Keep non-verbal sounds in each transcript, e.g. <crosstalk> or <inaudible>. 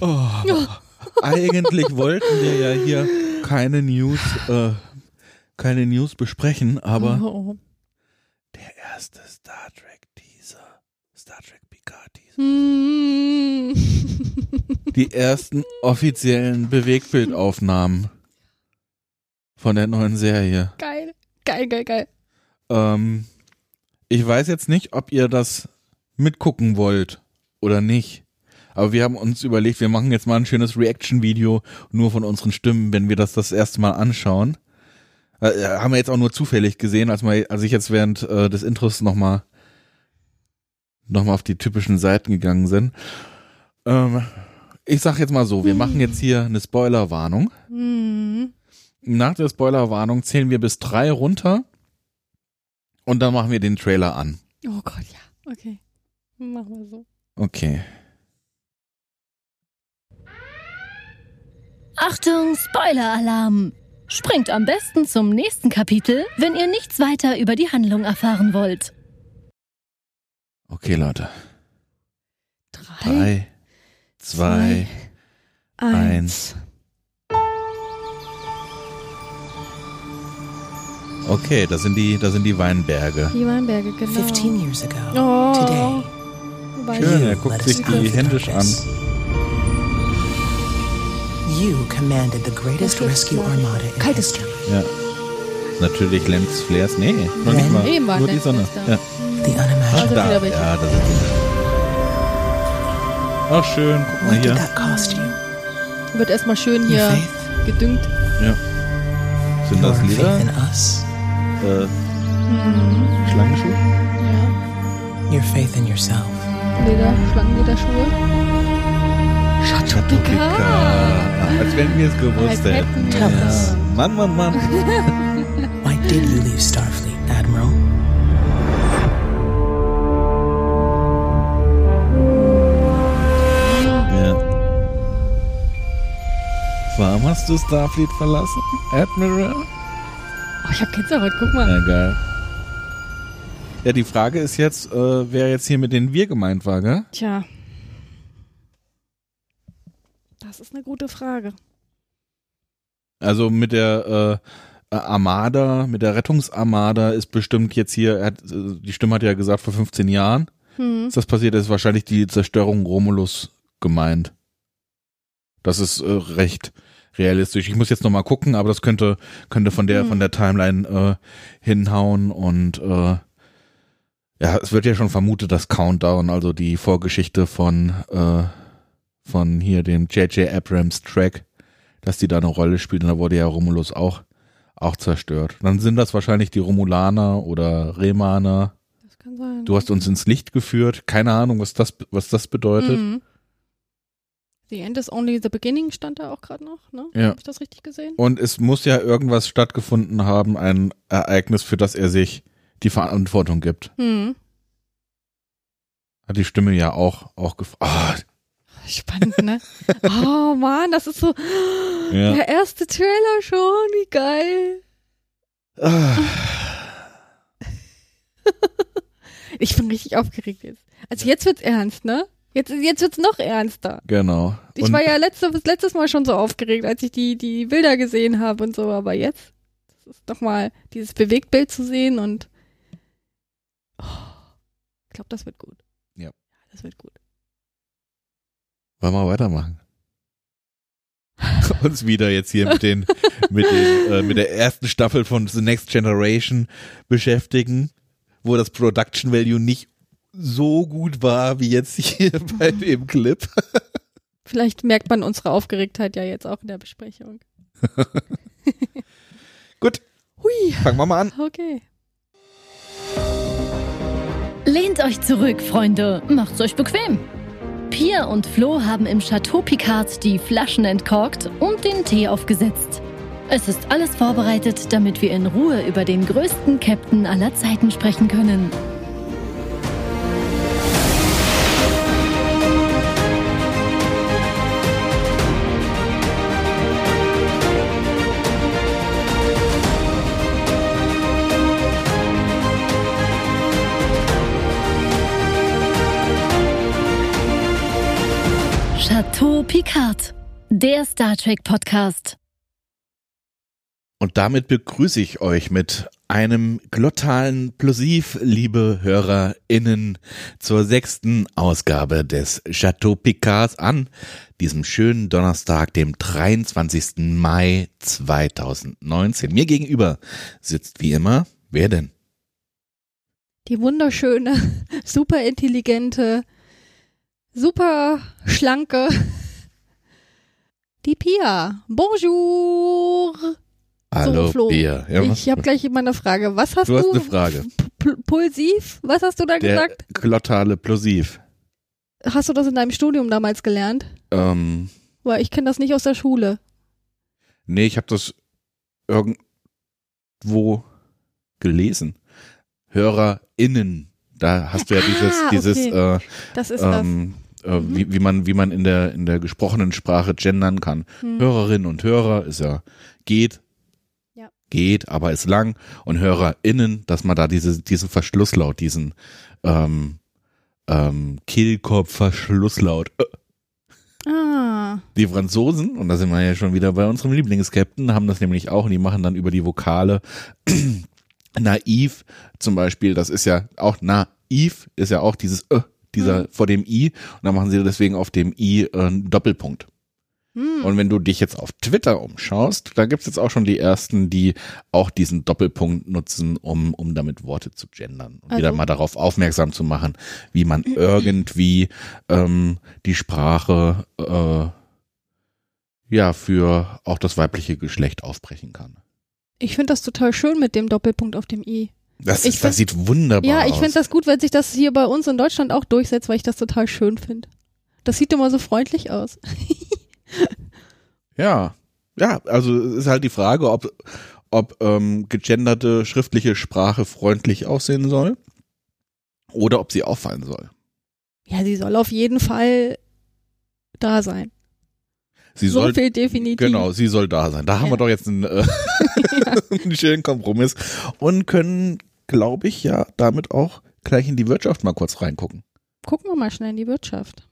Oh, eigentlich wollten wir ja hier keine News, äh, keine News besprechen, aber Oh. der erste Star Trek Teaser, Star Trek Picard Teaser, Hm. die ersten offiziellen Bewegbildaufnahmen von der neuen Serie. Geil. Geil, geil, geil. Ähm, ich weiß jetzt nicht, ob ihr das mitgucken wollt oder nicht. Aber wir haben uns überlegt, wir machen jetzt mal ein schönes Reaction-Video nur von unseren Stimmen, wenn wir das das erste Mal anschauen. Äh, haben wir jetzt auch nur zufällig gesehen, als, mal, als ich jetzt während äh, des Intros nochmal noch mal auf die typischen Seiten gegangen sind. Ähm, ich sag jetzt mal so, wir machen jetzt hier eine Spoilerwarnung. Hm. Nach der Spoilerwarnung zählen wir bis drei runter und dann machen wir den Trailer an. Oh Gott, ja. Okay. Machen wir so. Okay. Achtung, Spoiler-Alarm! Springt am besten zum nächsten Kapitel, wenn ihr nichts weiter über die Handlung erfahren wollt. Okay, Leute. Drei, Drei, zwei, eins. okay, das sind die, das sind die Weinberge. Die Weinberge, genau. 15 years ago, Oh. today, Schön, er guckt sich die händisch an. You commanded the greatest Das ist rescue armada in Kaltes history. Ja. Natürlich Lens Flares. Nee, noch nicht mal. War Nur die Sonne. Ja. The Also unimaginable. da, wieder welche. ja, da sind die. Ach, schön. Guck mal What did hier. that cost you? Wird erstmal schön Your hier faith? gedüngt. Sind das Your faith Leder? in us? Äh, Mhm. Schlangenschuh? Ja. Your faith in yourself? Leder, Schlangenlederschuhe. Ah, Als wenn wir es gewusst hätten. es. Mann, Mann, Mann. <laughs> Why did you leave Starfleet, Admiral? Ja. Warum hast du Starfleet verlassen, Admiral? Oh, ich hab Gänsehaut, guck mal. Ja, geil. Ja, die Frage ist jetzt, äh, wer jetzt hier mit den Wir gemeint war, gell? Tja. Das ist eine gute Frage. Also mit der äh, Armada, mit der Rettungsarmada ist bestimmt jetzt hier, er hat, äh, die Stimme hat ja gesagt, vor 15 Jahren Hm. ist das passiert, ist wahrscheinlich die Zerstörung Romulus gemeint. Das ist äh, recht realistisch. Ich muss jetzt nochmal gucken, aber das könnte, könnte von der, Hm. von der Timeline äh, hinhauen und äh, ja, es wird ja schon vermutet, dass Countdown, also die Vorgeschichte von, äh, von hier dem J.J. Abrams Track, dass die da eine Rolle spielt und da wurde ja Romulus auch, auch zerstört. Dann sind das wahrscheinlich die Romulaner oder Remaner. Das kann sein. Du hast uns ins Licht geführt. Keine Ahnung, was das, was das bedeutet. Mhm. The end is only the beginning stand da auch gerade noch, ne? Ja. Hab ich das richtig gesehen? Und es muss ja irgendwas stattgefunden haben, ein Ereignis, für das er sich die Verantwortung gibt. Hm. Hat die Stimme ja auch, auch gefragt. Spannend, ne? <laughs> oh Mann, das ist so Ja. der erste Trailer schon, wie geil. Ah. Ich bin richtig aufgeregt jetzt. Also jetzt wird's ernst, ne? Jetzt, jetzt wird's noch ernster. Genau. Ich Und war ja letzte, letztes Mal schon so aufgeregt, als ich die, die Bilder gesehen habe und so, aber jetzt das ist doch mal dieses Bewegtbild zu sehen und oh, ich glaube, das wird gut. Ja. Das wird gut. Wollen wir weitermachen? <laughs> Uns wieder jetzt hier mit den, mit den, äh, mit der ersten Staffel von The Next Generation beschäftigen, wo das Production Value nicht so gut war wie jetzt hier <laughs> bei dem Clip. Vielleicht merkt man unsere Aufgeregtheit ja jetzt auch in der Besprechung. <laughs> Gut, Hui, fangen wir mal an. okay. Lehnt euch zurück, Freunde. Macht's euch bequem. Pia und Flo haben im Chateau Picard die Flaschen entkorkt und den Tee aufgesetzt. Es ist alles vorbereitet, damit wir in Ruhe über den größten Captain aller Zeiten sprechen können. Chateau Picard, der Star Trek Podcast. Und damit begrüße ich euch mit einem glottalen Plosiv, liebe HörerInnen, zur sechsten Ausgabe des Chateau Picards an diesem schönen Donnerstag, dem 23. Mai 2019. Mir gegenüber sitzt wie immer, wer denn? Die wunderschöne, <laughs> super intelligente, super schlanke, die Pia. Bonjour. Hallo, so, Flo. Pia. Ja, ich habe gleich immer eine Frage. Was hast du du? hast eine Frage. P Pulsiv? Was hast du da Der gesagt? glottale Plosiv. Hast du das in deinem Studium damals gelernt? Ähm, Weil ich kenne das nicht aus der Schule. nee, ich habe das irgendwo gelesen. HörerInnen. Da hast du ja dieses, Ah, dieses okay. äh, Das ist ähm, äh, wie, wie man wie man in der in der gesprochenen Sprache gendern kann. das. Hm. Hörerinnen und Hörer ist ja geht, Ja. geht, aber ist lang und HörerInnen, dass man da diese diesen Verschlusslaut, diesen ähm, ähm, Kehlkopf-Verschlusslaut. Äh, Ah. Die Franzosen, und da sind wir ja schon wieder bei unserem Lieblingskapitän, haben das nämlich auch und die machen dann über die Vokale <clears throat> naiv zum Beispiel, das ist ja auch naiv, ist ja auch dieses äh, dieser Mhm. vor dem i und dann machen sie deswegen auf dem i äh, einen Doppelpunkt. Hm. Und wenn du dich jetzt auf Twitter umschaust, da gibt's jetzt auch schon die ersten, die auch diesen Doppelpunkt nutzen, um, um damit Worte zu gendern und wieder Also- mal darauf aufmerksam zu machen, wie man <clears throat> irgendwie ähm, die Sprache äh, ja für auch das weibliche Geschlecht aufbrechen kann. Ich finde das total schön mit dem Doppelpunkt auf dem i. Das, Ich ist, das sieht wunderbar Ja, ich aus. finde das gut, wenn sich das hier bei uns in Deutschland auch durchsetzt, weil ich das total schön finde. Das sieht immer so freundlich aus. Ja, ja, also es ist halt die Frage, ob, ob ähm, gegenderte schriftliche Sprache freundlich aussehen soll oder ob sie auffallen soll. Ja, sie soll auf jeden Fall da sein. Sie so soll, viel definitiv. genau, sie soll da sein. Da haben Ja. wir doch jetzt einen, äh, <laughs> <laughs> einen schönen Kompromiss und können, glaube ich, ja damit auch gleich in die Wirtschaft mal kurz reingucken. Gucken wir mal schnell in die Wirtschaft.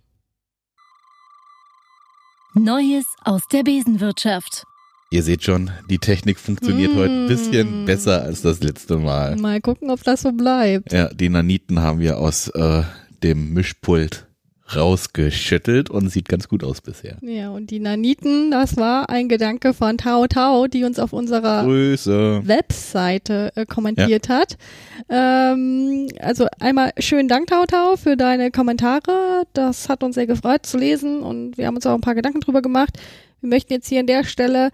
Neues aus der Besenwirtschaft. Ihr seht schon, die Technik funktioniert Mm. heute ein bisschen besser als das letzte Mal. Mal gucken, ob das so bleibt. Ja, die Naniten haben wir aus äh, dem Mischpult rausgeschüttelt und sieht ganz gut aus bisher. Ja, und die Naniten, das war ein Gedanke von Tao Tao, die uns auf unserer Grüße. Webseite äh, kommentiert hat. Ähm, also einmal schönen Dank, Tau Tau, für deine Kommentare. Das hat uns sehr gefreut zu lesen und wir haben uns auch ein paar Gedanken drüber gemacht. Wir möchten jetzt hier an der Stelle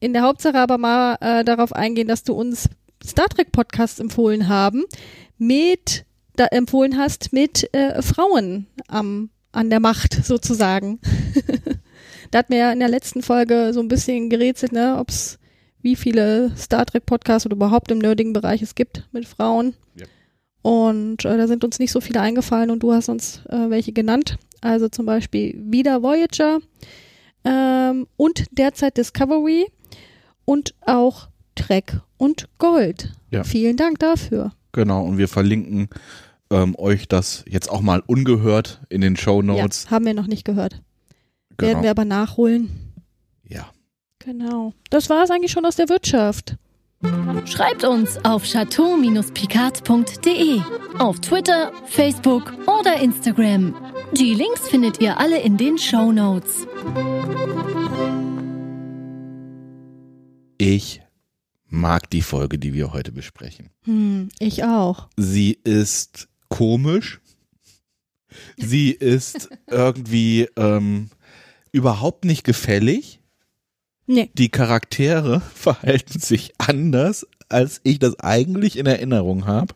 in der Hauptsache aber mal äh, darauf eingehen, dass du uns Star Trek Podcasts empfohlen haben mit da empfohlen hast mit äh, Frauen am an der Macht sozusagen. <laughs> da hat mir ja in der letzten Folge so ein bisschen gerätselt, ne, ob's wie viele Star Trek Podcasts oder überhaupt im nerdigen Bereich es gibt mit Frauen. Ja. Und äh, da sind uns nicht so viele eingefallen und du hast uns äh, welche genannt. Also zum Beispiel wieder Voyager ähm, und derzeit Discovery und auch Trek und Gold. Ja. Vielen Dank dafür. Genau, und wir verlinken ähm, euch das jetzt auch mal ungehört in den Show Notes. Ja, haben wir noch nicht gehört. genau. Werden wir aber nachholen. ja. Genau. Das war es eigentlich schon aus der Wirtschaft. Schreibt uns auf chateau-picard.de, auf Twitter, Facebook oder Instagram. Die Links findet ihr alle in den Show Notes. Ich mag die Folge, die wir heute besprechen. Hm, ich auch. Sie ist komisch. Sie ist irgendwie ähm, überhaupt nicht gefällig. Nee. Die Charaktere <laughs> verhalten sich anders, als ich das eigentlich in Erinnerung habe.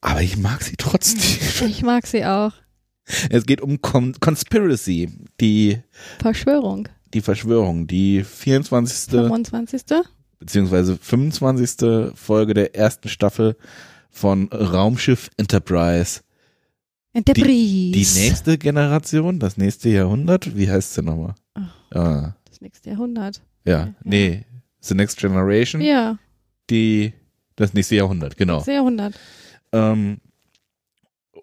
Aber ich mag sie trotzdem. <laughs> Ich mag sie auch. Es geht um Con Conspiracy, die, Verschwörung. die Verschwörung, die 24. 25. beziehungsweise 25. Folge der ersten Staffel von Raumschiff Enterprise. Enterprise. Die nächste Generation, das nächste Jahrhundert, wie heißt sie nochmal? Ach. Ah, Das nächste Jahrhundert. ja, nee, The Next Generation, Ja, die, das nächste Jahrhundert, genau. nächste Jahrhundert. Ähm,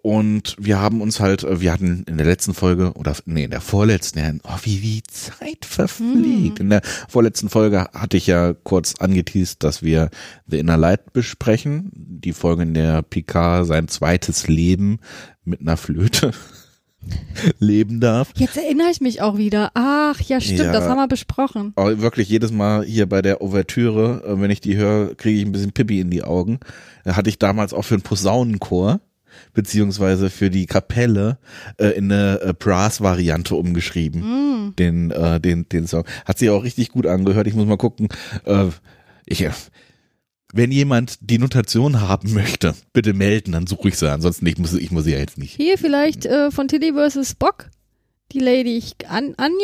und wir haben uns halt, äh, wir hatten in der letzten Folge oder nee, in der vorletzten, ja, oh, wie die Zeit verfliegt. In der vorletzten Folge hatte ich ja kurz angeteased, dass wir The Inner Light besprechen, die Folge, in der Picard sein zweites Leben mit einer Flöte <laughs> leben darf. Jetzt erinnere ich mich auch wieder. Ach, ja, stimmt, Ja. das haben wir besprochen. Aber wirklich jedes Mal hier bei der Ouvertüre, äh, wenn ich die höre, kriege ich ein bisschen Pippi in die Augen. Hatte ich damals auch für einen Posaunenchor beziehungsweise für die Kapelle äh, in eine äh, Brass-Variante umgeschrieben. Den, äh, den, den Song. Hat sich auch richtig gut angehört. Ich muss mal gucken. Äh, ich, äh, wenn jemand die Notation haben möchte, bitte melden, dann suche ich sie. Ansonsten ich muss ich muss sie ja jetzt nicht. Hier vielleicht äh, von Tilly vs. Spock. Die Lady ich, An Anja,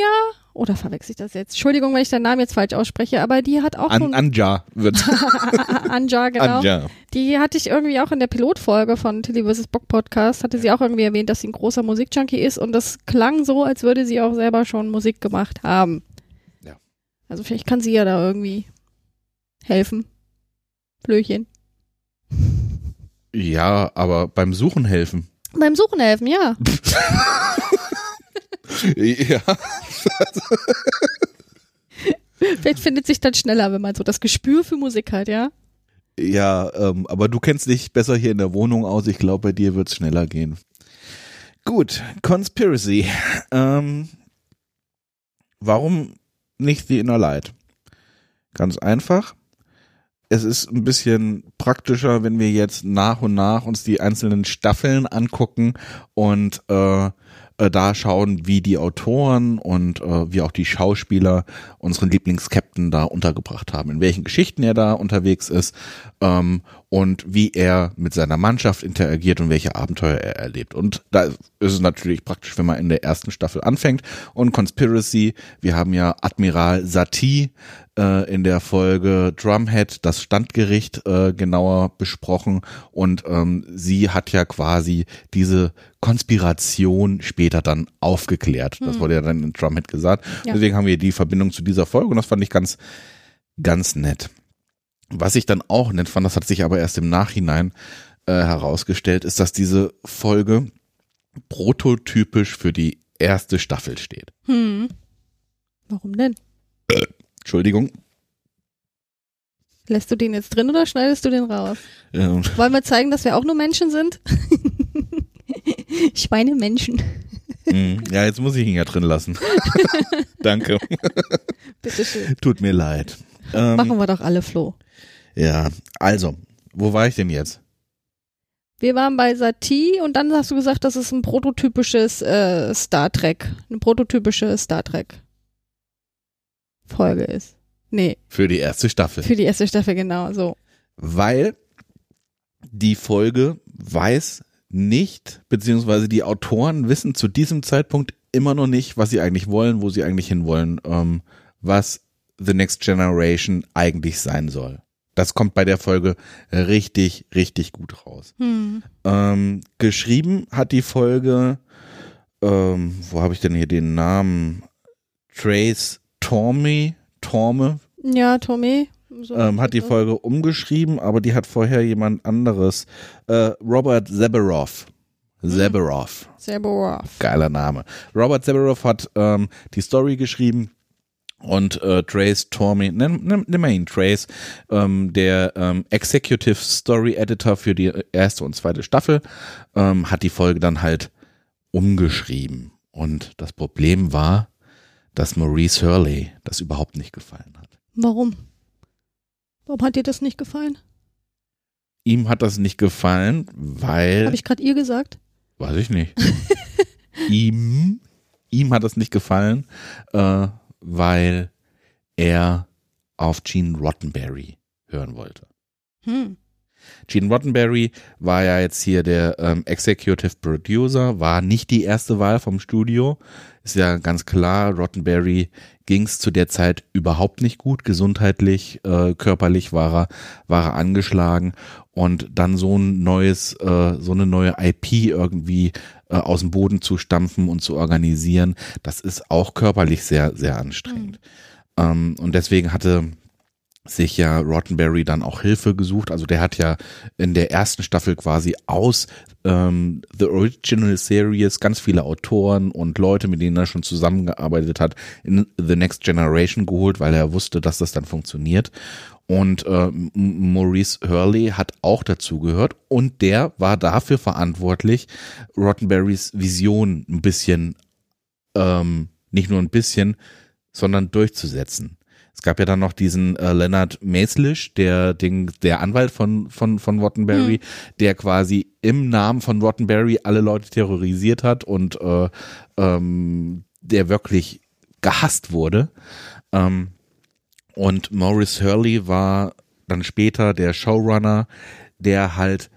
oder verwechsel ich das jetzt? Entschuldigung, wenn ich den Namen jetzt falsch ausspreche, aber die hat auch An, Anja wird <laughs> Anja, genau. Anja. Die hatte ich irgendwie auch in der Pilotfolge von Tilly vs. Bock Podcast, hatte sie auch irgendwie erwähnt, dass sie ein großer Musikjunkie ist und das klang so, als würde sie auch selber schon Musik gemacht haben. Ja. Also vielleicht kann sie ja da irgendwie helfen. Flöchen. Ja, aber beim Suchen helfen. Beim Suchen helfen, ja. <laughs> Ja. Vielleicht findet sich dann schneller, wenn man so das Gespür für Musik hat, ja. Ja, ähm, aber du kennst dich besser hier in der Wohnung aus. Ich glaube, bei dir wird's schneller gehen. Gut, Conspiracy. Ähm, warum nicht The Inner Light? Ganz einfach. Es ist ein bisschen praktischer, wenn wir jetzt nach und nach uns die einzelnen Staffeln angucken und äh, äh, da schauen, wie die Autoren und äh, wie auch die Schauspieler unseren Lieblings-Captain da untergebracht haben, in welchen Geschichten er da unterwegs ist. Ähm, und wie er mit seiner Mannschaft interagiert und welche Abenteuer er erlebt. Und da ist es natürlich praktisch, wenn man in der ersten Staffel anfängt. Und Conspiracy, wir haben ja Admiral Satie äh, in der Folge Drumhead das Standgericht äh, genauer besprochen und ähm, sie hat ja quasi diese Konspiration später dann aufgeklärt. Das wurde ja dann in Drumhead gesagt. Ja. Deswegen haben wir die Verbindung zu dieser Folge und das fand ich ganz, ganz nett. Was ich dann auch nett fand, das hat sich aber erst im Nachhinein äh, herausgestellt, ist, dass diese Folge prototypisch für die erste Staffel steht. Hm. Warum denn? Entschuldigung. Lässt du den jetzt drin oder schneidest du den raus? Ähm, Wollen wir zeigen, dass wir auch nur Menschen sind? <laughs> Schweinemenschen. mh, ja, jetzt muss ich ihn ja drin lassen. <laughs> Danke. Bitteschön. Tut mir leid. Ähm, Machen wir doch alle, Flo. Ja, also, wo war ich denn jetzt? Wir waren bei Satie und dann hast du gesagt, dass es ein prototypisches äh, Star Trek, eine prototypische Star Trek Folge ist. Nee, Für die erste Staffel. für die erste Staffel genau so. Weil die Folge weiß nicht, beziehungsweise die Autoren wissen zu diesem Zeitpunkt immer noch nicht, was sie eigentlich wollen, wo sie eigentlich hinwollen, ähm, was The Next Generation eigentlich sein soll. Das kommt bei der Folge richtig, richtig gut raus. Hm. Ähm, geschrieben hat die Folge, ähm, wo habe ich denn hier den Namen? Trace Torme, Torme, Ja, Tommy. So ähm, hat die Folge umgeschrieben, aber die hat vorher jemand anderes. Äh, Robert Zeberoff. Zeberoff. Serborov. Geiler Name. Robert Zeberoff hat ähm, die Story geschrieben und äh, Trace Tormey, nimm, nimm, mal ihn, Trace, ähm, der ähm, Executive Story Editor für die erste und zweite Staffel, ähm, hat die Folge dann halt umgeschrieben. Und das Problem war, dass Maurice Hurley das überhaupt nicht gefallen hat. Warum? Warum hat dir das nicht gefallen? Ihm hat das nicht gefallen, weil, Habe ich gerade ihr gesagt? weiß ich nicht, <laughs> ihm, ihm hat das nicht gefallen, äh, weil er auf Gene Roddenberry hören wollte. Hm. Gene Roddenberry war ja jetzt hier der ähm, Executive Producer, war nicht die erste Wahl vom Studio. Ist ja ganz klar, Roddenberry ging es zu der Zeit überhaupt nicht gut, gesundheitlich, äh, körperlich war er, war er angeschlagen und dann so ein neues, äh, so eine neue IP irgendwie äh, aus dem Boden zu stampfen und zu organisieren, das ist auch körperlich sehr, sehr anstrengend. Ähm, und deswegen hatte sich ja Rottenberry dann auch Hilfe gesucht. Also der hat ja in der ersten Staffel quasi aus ähm, The Original Series ganz viele Autoren und Leute, mit denen er schon zusammengearbeitet hat, in The Next Generation geholt, weil er wusste, dass das dann funktioniert. Und äh, Maurice Hurley hat auch dazu gehört und der war dafür verantwortlich, Rottenberrys Vision ein bisschen, ähm, nicht nur ein bisschen, sondern durchzusetzen. Es gab ja dann noch diesen äh, Leonard Maeslish, der den, der Anwalt von von von Rottenberry, mhm. der quasi im Namen von Rottenberry alle Leute terrorisiert hat und äh, ähm, der wirklich gehasst wurde. Ähm, und Maurice Hurley war dann später der Showrunner, der halt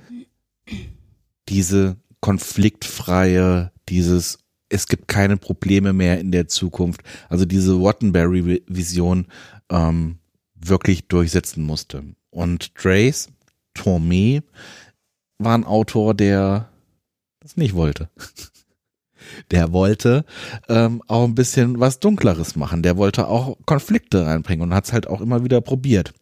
diese konfliktfreie, dieses es gibt keine Probleme mehr in der Zukunft. Also diese Wattenberry-Vision ähm, wirklich durchsetzen musste. Und Trace Tormé war ein Autor, der das nicht wollte. <laughs> Der wollte ähm, auch ein bisschen was Dunkleres machen. Der wollte auch Konflikte reinbringen und hat es halt auch immer wieder probiert.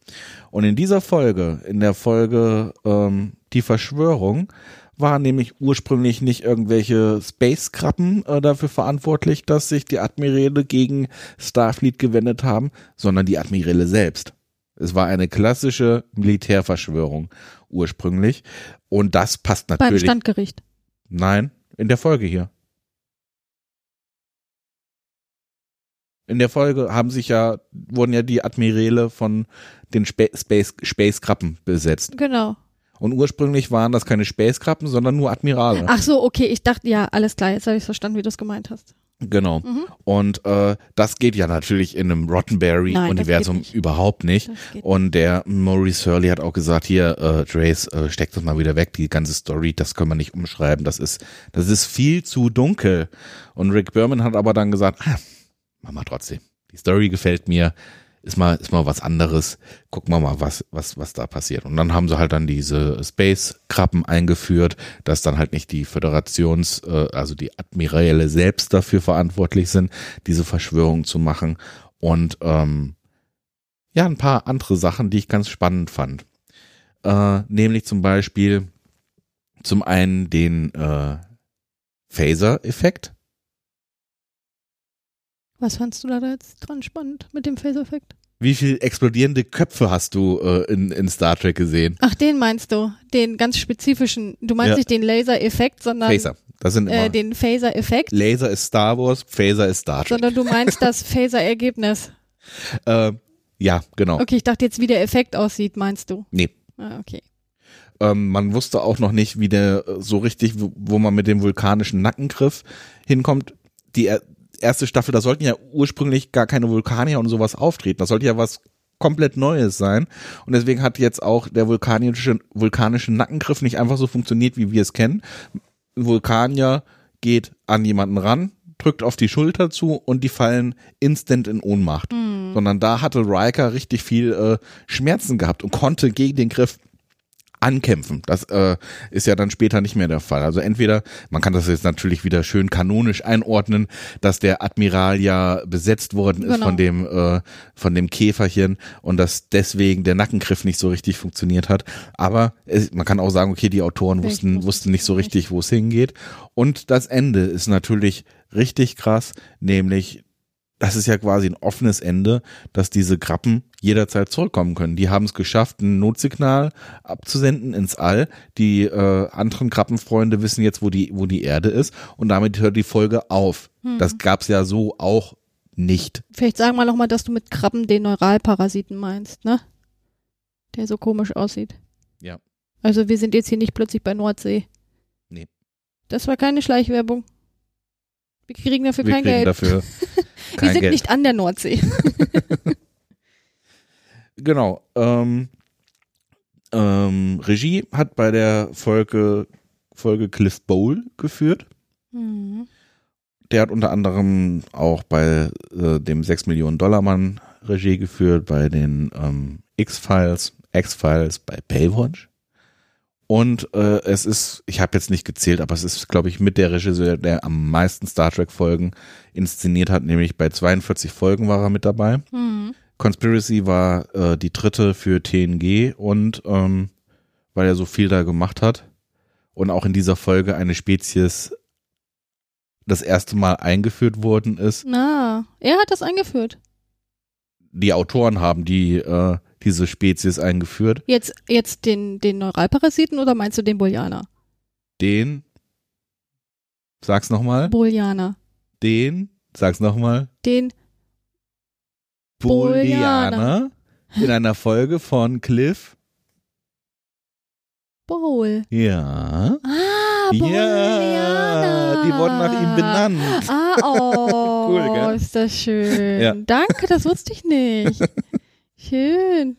Und in dieser Folge, in der Folge ähm, Die Verschwörung, war nämlich ursprünglich nicht irgendwelche Space-Krabben äh, dafür verantwortlich, dass sich die Admiräle gegen Starfleet gewendet haben, sondern die Admiräle selbst. Es war eine klassische Militärverschwörung ursprünglich und das passt natürlich. Beim Standgericht. Nein, in der Folge hier. In der Folge haben sich ja, wurden ja die Admiräle von den Space, Space Krabben besetzt. Genau. Und ursprünglich waren das keine Space-Krabben, sondern nur Admirale. Ach so, okay, ich dachte, ja, alles klar, jetzt habe ich verstanden, wie du es gemeint hast. Genau. Mhm. Und äh, das geht ja natürlich in einem Rottenberry-Universum überhaupt nicht. Und der Maurice Hurley hat auch gesagt, hier, äh, Trace, äh, steck das mal wieder weg, die ganze Story, das können wir nicht umschreiben. Das ist, das ist viel zu dunkel. Und Rick Berman hat aber dann gesagt, ah, mach mal trotzdem. Die Story gefällt mir ist mal, ist mal was anderes. Gucken wir mal, was, was, was da passiert. Und dann haben sie halt dann diese Space-Krabben eingeführt, dass dann halt nicht die Föderations, äh, also die Admiräle selbst dafür verantwortlich sind, diese Verschwörung zu machen. Und ähm, ja, ein paar andere Sachen, die ich ganz spannend fand. Äh, nämlich zum Beispiel zum einen den äh, Phaser-Effekt was fandst du da jetzt dran spannend mit dem Phase-Effekt? Wie viele explodierende Köpfe hast du äh, in, in Star Trek gesehen? Ach, den meinst du? Den ganz spezifischen. Du meinst ja. nicht den Laser-Effekt, sondern Phaser. Das sind immer äh, den Phaser-Effekt. Laser ist Star Wars, Phaser ist Star Trek. Sondern du meinst <laughs> das Phaser-Ergebnis. äh, ja, genau. Okay, ich dachte jetzt, wie der Effekt aussieht, meinst du? Nee. Ah, okay. Ähm, man wusste auch noch nicht, wie der so richtig, wo, wo man mit dem vulkanischen Nackengriff hinkommt. Die, erste Staffel, da sollten ja ursprünglich gar keine Vulkanier und sowas auftreten. Das sollte ja was komplett Neues sein. Und deswegen hat jetzt auch der vulkanische, vulkanische Nackengriff nicht einfach so funktioniert, wie wir es kennen. Ein Vulkanier geht an jemanden ran, drückt auf die Schulter zu und die fallen instant in Ohnmacht. Mhm. Sondern da hatte Riker richtig viel äh, Schmerzen gehabt und konnte gegen den Griff ankämpfen. Das äh, ist ja dann später nicht mehr der Fall. Also entweder, man kann das jetzt natürlich wieder schön kanonisch einordnen, dass der Admiral ja besetzt worden ist genau. von dem äh, von dem Käferchen und dass deswegen der Nackengriff nicht so richtig funktioniert hat. Aber es, man kann auch sagen, okay, die Autoren wussten wussten nicht so richtig, wo es hingeht. Und das Ende ist natürlich richtig krass, nämlich das ist ja quasi ein offenes Ende, dass diese Krabben jederzeit zurückkommen können. Die haben es geschafft, ein Notsignal abzusenden ins All. Die äh, anderen Krabbenfreunde wissen jetzt, wo die, wo die Erde ist und damit hört die Folge auf. Hm. Das gab's ja so auch nicht. Vielleicht sagen wir nochmal, dass du mit Krabben den Neuralparasiten meinst, ne? Der so komisch aussieht. Ja. Also wir sind jetzt hier nicht plötzlich bei Nordsee. Nee. Das war keine Schleichwerbung. Wir kriegen dafür Wir kein kriegen Geld. Dafür <laughs> Wir sind Geld. nicht an der Nordsee. <laughs> genau. Ähm, ähm, Regie hat bei der Folge, Folge Cliff Bowl geführt. Mhm. Der hat unter anderem auch bei äh, dem 6 Millionen Dollar Mann Regie geführt, bei den ähm, X-Files, X-Files, bei Baywatch. Und äh, es ist, ich habe jetzt nicht gezählt, aber es ist, glaube ich, mit der Regisseur, der am meisten Star Trek-Folgen inszeniert hat, nämlich bei 42 Folgen war er mit dabei. Mhm. Conspiracy war äh, die dritte für TNG und ähm, weil er so viel da gemacht hat und auch in dieser Folge eine Spezies das erste Mal eingeführt worden ist. Na, er hat das eingeführt. Die Autoren haben die äh, diese Spezies eingeführt. Jetzt, jetzt den, den Neuralparasiten oder meinst du den Bullianer? Den, sag's nochmal, Bullianer. den, sag's nochmal, Den, Bullianer in einer Folge von Cliff. Bowl. Ja. Ah, Ja, Bullianer. die wurden nach ihm benannt. Ah, oh, <laughs> Cool, gell? ist das schön. Ja. Danke, das wusste ich nicht. <laughs> schön.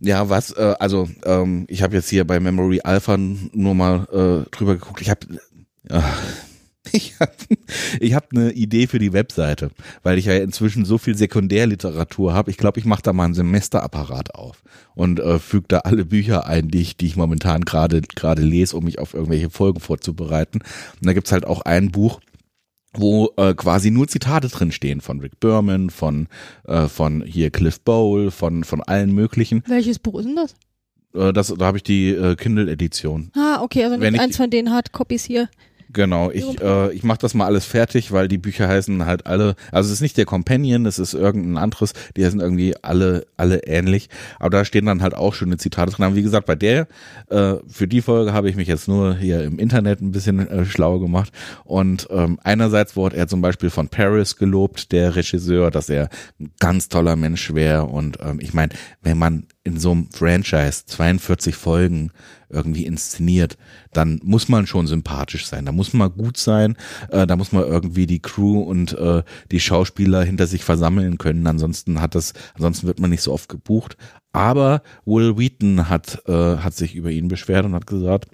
Ja, was, äh, also ähm, ich habe jetzt hier bei Memory Alpha nur mal äh, drüber geguckt. Ich habe äh, <laughs> ich hab, ich hab eine Idee für die Webseite, weil ich ja inzwischen so viel Sekundärliteratur habe. Ich glaube, ich mache da mal einen Semesterapparat auf und äh, füge da alle Bücher ein, die ich, die ich momentan gerade gerade lese, um mich auf irgendwelche Folgen vorzubereiten. Und da gibt's halt auch ein Buch, wo äh, quasi nur Zitate drin stehen von Rick Berman, von äh, von hier Cliff Bowl, von von allen möglichen. Welches Buch ist denn das? Äh, das, da habe ich die äh, Kindle-Edition. Ah, okay, also Wenn ich- eins von den Hardcopies hier. Genau, ich, äh, ich mache das mal alles fertig, weil die Bücher heißen halt alle, also es ist nicht der Companion, es ist irgendein anderes, die heißen irgendwie alle, alle ähnlich, aber da stehen dann halt auch schöne Zitate drin. Aber wie gesagt, bei der, äh, für die Folge habe ich mich jetzt nur hier im Internet ein bisschen äh, schlau gemacht und ähm, einerseits wurde er zum Beispiel von Paris gelobt, der Regisseur, dass er ein ganz toller Mensch wäre und ähm, ich meine, wenn man in so einem Franchise 42 Folgen irgendwie inszeniert, dann muss man schon sympathisch sein, da muss man gut sein, äh, da muss man irgendwie die Crew und äh, die Schauspieler hinter sich versammeln können, ansonsten hat das, ansonsten wird man nicht so oft gebucht. Aber Will Wheaton hat, äh, hat sich über ihn beschwert und hat gesagt,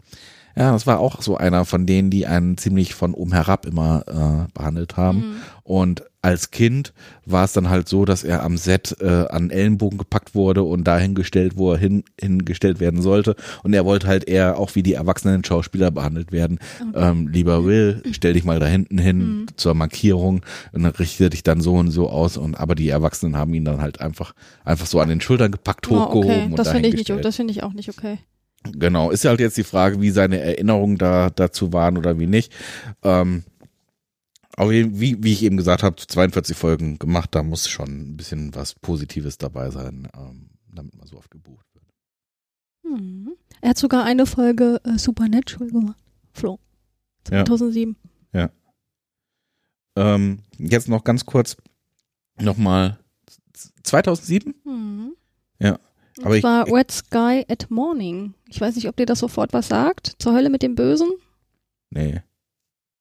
ja, das war auch so einer von denen, die einen ziemlich von oben herab immer äh, behandelt haben. Und als Kind war es dann halt so, dass er am Set äh, an Ellenbogen gepackt wurde und dahin gestellt, wo er hin, hingestellt werden sollte. Und er wollte halt eher auch wie die erwachsenen Schauspieler behandelt werden. Ähm, lieber Will, stell dich mal da hinten hin zur Markierung und dann richte dich dann so und so aus. Und aber die Erwachsenen haben ihn dann halt einfach einfach so an den Schultern gepackt, Oh, hochgehoben okay, und das finde ich nicht, das finde ich auch nicht okay. Genau, ist ja halt jetzt die Frage, wie seine Erinnerungen da dazu waren oder wie nicht. Ähm, aber wie, wie ich eben gesagt habe, 42 Folgen gemacht, da muss schon ein bisschen was Positives dabei sein, ähm, damit man so oft gebucht wird. Hm. Er hat sogar eine Folge äh, Supernatural gemacht. Flo. Ja. 2007. Ähm, jetzt noch ganz kurz nochmal 2007? Hm. Ja, Das aber ich- war Red Sky at Morning. Ich weiß nicht, ob dir das sofort was sagt. Zur Hölle mit dem Bösen? Nee.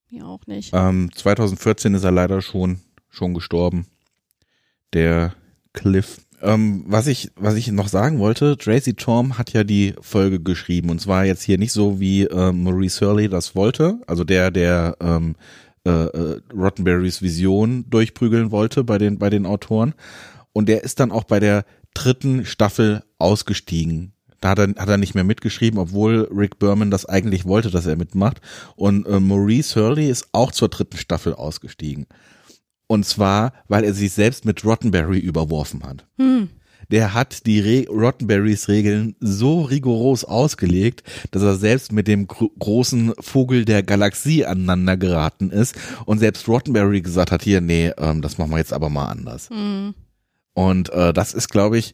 Ja, auch nicht. Ähm, 2014 ist er leider schon, schon gestorben. Der Cliff. Ähm, was ich, was ich noch sagen wollte, Tracy Torm hat ja die Folge geschrieben und zwar jetzt hier nicht so wie äh, Maurice Hurley das wollte, also der, der ähm, äh, äh, Rottenberrys Vision durchprügeln wollte bei den, bei den Autoren. Und der ist dann auch bei der dritten Staffel ausgestiegen. Da hat er, hat er nicht mehr mitgeschrieben, obwohl Rick Berman das eigentlich wollte, dass er mitmacht. Und äh, Maurice Hurley ist auch zur dritten Staffel ausgestiegen. Und zwar, weil er sich selbst mit Rottenberry überworfen hat. Hm. Der hat die Re Rottenberrys Regeln so rigoros ausgelegt, dass er selbst mit dem gro großen Vogel der Galaxie aneinander geraten ist und selbst Rottenberry gesagt hat, hier, nee, ähm, das machen wir jetzt aber mal anders. Hm. Und äh, das ist, glaube ich,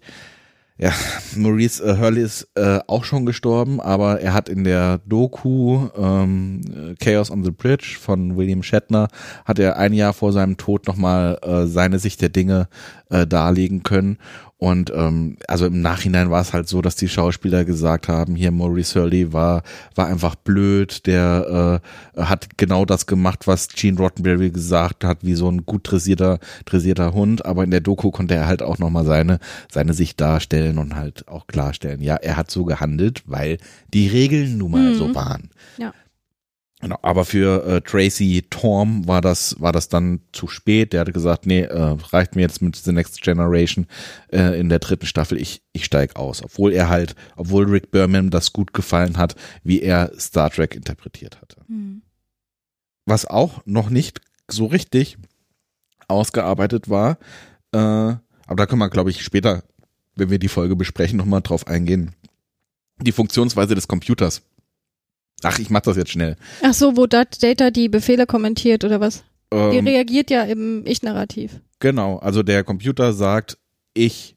ja, Maurice äh, Hurley ist äh, auch schon gestorben, aber er hat in der Doku ähm, äh, Chaos on the Bridge von William Shatner, hat er ein Jahr vor seinem Tod nochmal äh, seine Sicht der Dinge äh, darlegen können. Und ähm, also im Nachhinein war es halt so, dass die Schauspieler gesagt haben, hier Maurice Hurley war, war einfach blöd, der äh, hat genau das gemacht, was Gene Rottenberry gesagt hat, wie so ein gut dressierter, dressierter Hund, aber in der Doku konnte er halt auch nochmal seine, seine Sicht darstellen und halt auch klarstellen, ja, er hat so gehandelt, weil die Regeln nun mal Mhm. so waren. Ja. Genau, aber für äh, Tracy Torm war das war das dann zu spät. Der hatte gesagt, nee, äh, reicht mir jetzt mit The Next Generation äh, in der dritten Staffel. Ich ich steig aus, obwohl er halt, obwohl Rick Berman das gut gefallen hat, wie er Star Trek interpretiert hatte. Hm. Was auch noch nicht so richtig ausgearbeitet war, äh, Aber da können wir, glaube ich, später, wenn wir die Folge besprechen, nochmal drauf eingehen. Die Funktionsweise des Computers. Ach, ich mach das jetzt schnell. Ach so, wo Dat Data die Befehle kommentiert oder was? Die Ähm, reagiert ja im Ich-Narrativ. Genau, also der Computer sagt ich.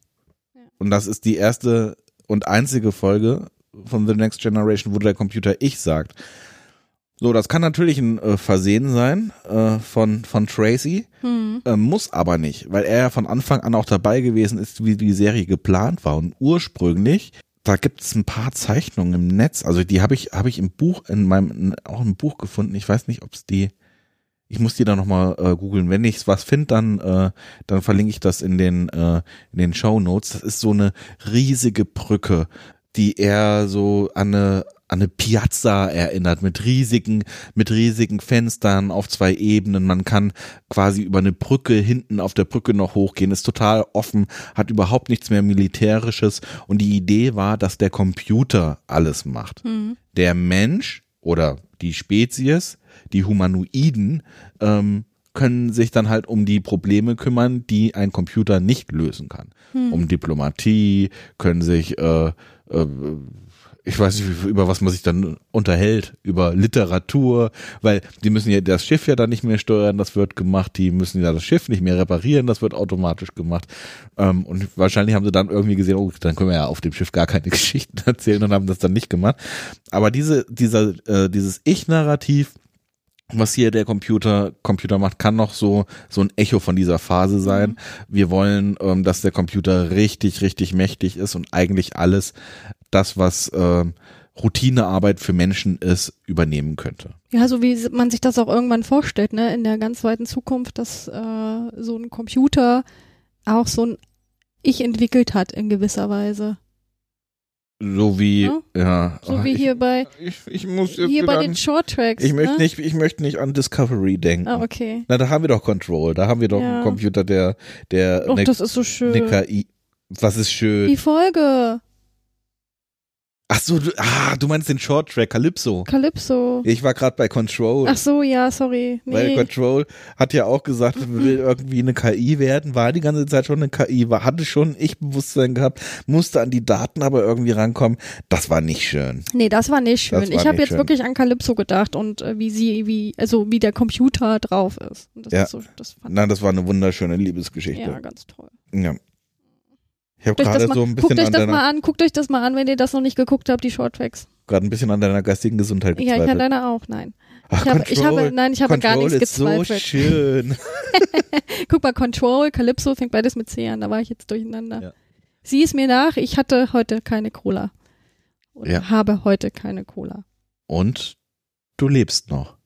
Und das ist die erste und einzige Folge von The Next Generation, wo der Computer ich sagt. So, das kann natürlich ein äh, Versehen sein äh, von, von Tracy, Hm. äh, muss aber nicht, weil er ja von Anfang an auch dabei gewesen ist, wie die Serie geplant war. Und ursprünglich, da gibt es ein paar Zeichnungen im Netz, also die habe ich, habe ich im Buch, in meinem, auch im Buch gefunden. Ich weiß nicht, ob es die, ich muss die da nochmal äh, googeln. Wenn ich was finde, dann, äh, dann verlinke ich das in den, äh, in den Show Notes. Das ist so eine riesige Brücke, die eher so an eine, an eine Piazza erinnert, mit riesigen, mit riesigen Fenstern auf zwei Ebenen. Man kann quasi über eine Brücke hinten auf der Brücke noch hochgehen, ist total offen, hat überhaupt nichts mehr Militärisches. Und die Idee war, dass der Computer alles macht. Hm. Der Mensch oder die Spezies, die Humanoiden, ähm, können sich dann halt um die Probleme kümmern, die ein Computer nicht lösen kann. Um Diplomatie, können sich, äh, äh, ich weiß nicht, über was man sich dann unterhält, über Literatur, weil die müssen ja das Schiff ja dann nicht mehr steuern, das wird gemacht, die müssen ja das Schiff nicht mehr reparieren, das wird automatisch gemacht. Ähm, und wahrscheinlich haben sie dann irgendwie gesehen, oh, dann können wir ja auf dem Schiff gar keine <laughs> Geschichten erzählen und haben das dann nicht gemacht. Aber diese, dieser, äh, dieses Ich-Narrativ, was hier der Computer, Computer macht, kann noch so, so ein Echo von dieser Phase sein. Wir wollen, ähm, dass der Computer richtig, richtig mächtig ist und eigentlich alles das, was ähm, Routinearbeit für Menschen ist, übernehmen könnte. Ja, so wie man sich das auch irgendwann vorstellt, ne, in der ganz weiten Zukunft, dass äh, so ein Computer auch so ein Ich entwickelt hat in gewisser Weise. So wie, Ja. ja. So Ach, wie ich, hier bei Ich, ich muss jetzt hier bei den Short Tracks. ich möchte ne? nicht, ich möchte nicht an Discovery denken. Ah, okay. Na, da haben wir doch Control, da haben wir doch Ja. einen Computer, der, der Och, eine, das ist so schön. eine KI. Was ist schön? Die Folge. Ach so, du, ah, du meinst den Short Track Calypso. Calypso. Ich war gerade bei Control. Ach so, ja, sorry. Weil Nee. Control hat ja auch gesagt, will irgendwie eine KI werden, war die ganze Zeit schon eine KI, war, hatte schon Ich-Bewusstsein gehabt, musste an die Daten aber irgendwie rankommen. Das war nicht schön. Nee, das war nicht schön. War ich habe jetzt schön. wirklich an Calypso gedacht und äh, wie sie, wie, also wie der Computer drauf ist. Und das Ja. ist so, das fand Na, das war eine wunderschöne ich Liebesgeschichte. ja ganz toll. Ja. Ich habe Guckt euch, das gerade mal, so ein guckt bisschen euch an das mal an, guckt euch das mal an, wenn ihr das noch nicht geguckt habt, die Shorttracks. gerade ein bisschen an deiner geistigen Gesundheit Ja, ich gezweifelt. an deiner auch, nein. Ach, ich habe, ich habe, nein, ich habe gar Control nichts ist so gezweifelt. schön. <laughs> <laughs> Guck mal, Control, Calypso fängt beides mit C an, da war ich jetzt durcheinander. Ja. Sieh es mir nach, ich hatte heute keine Cola. Oder Ja. habe heute keine Cola. Und du lebst noch.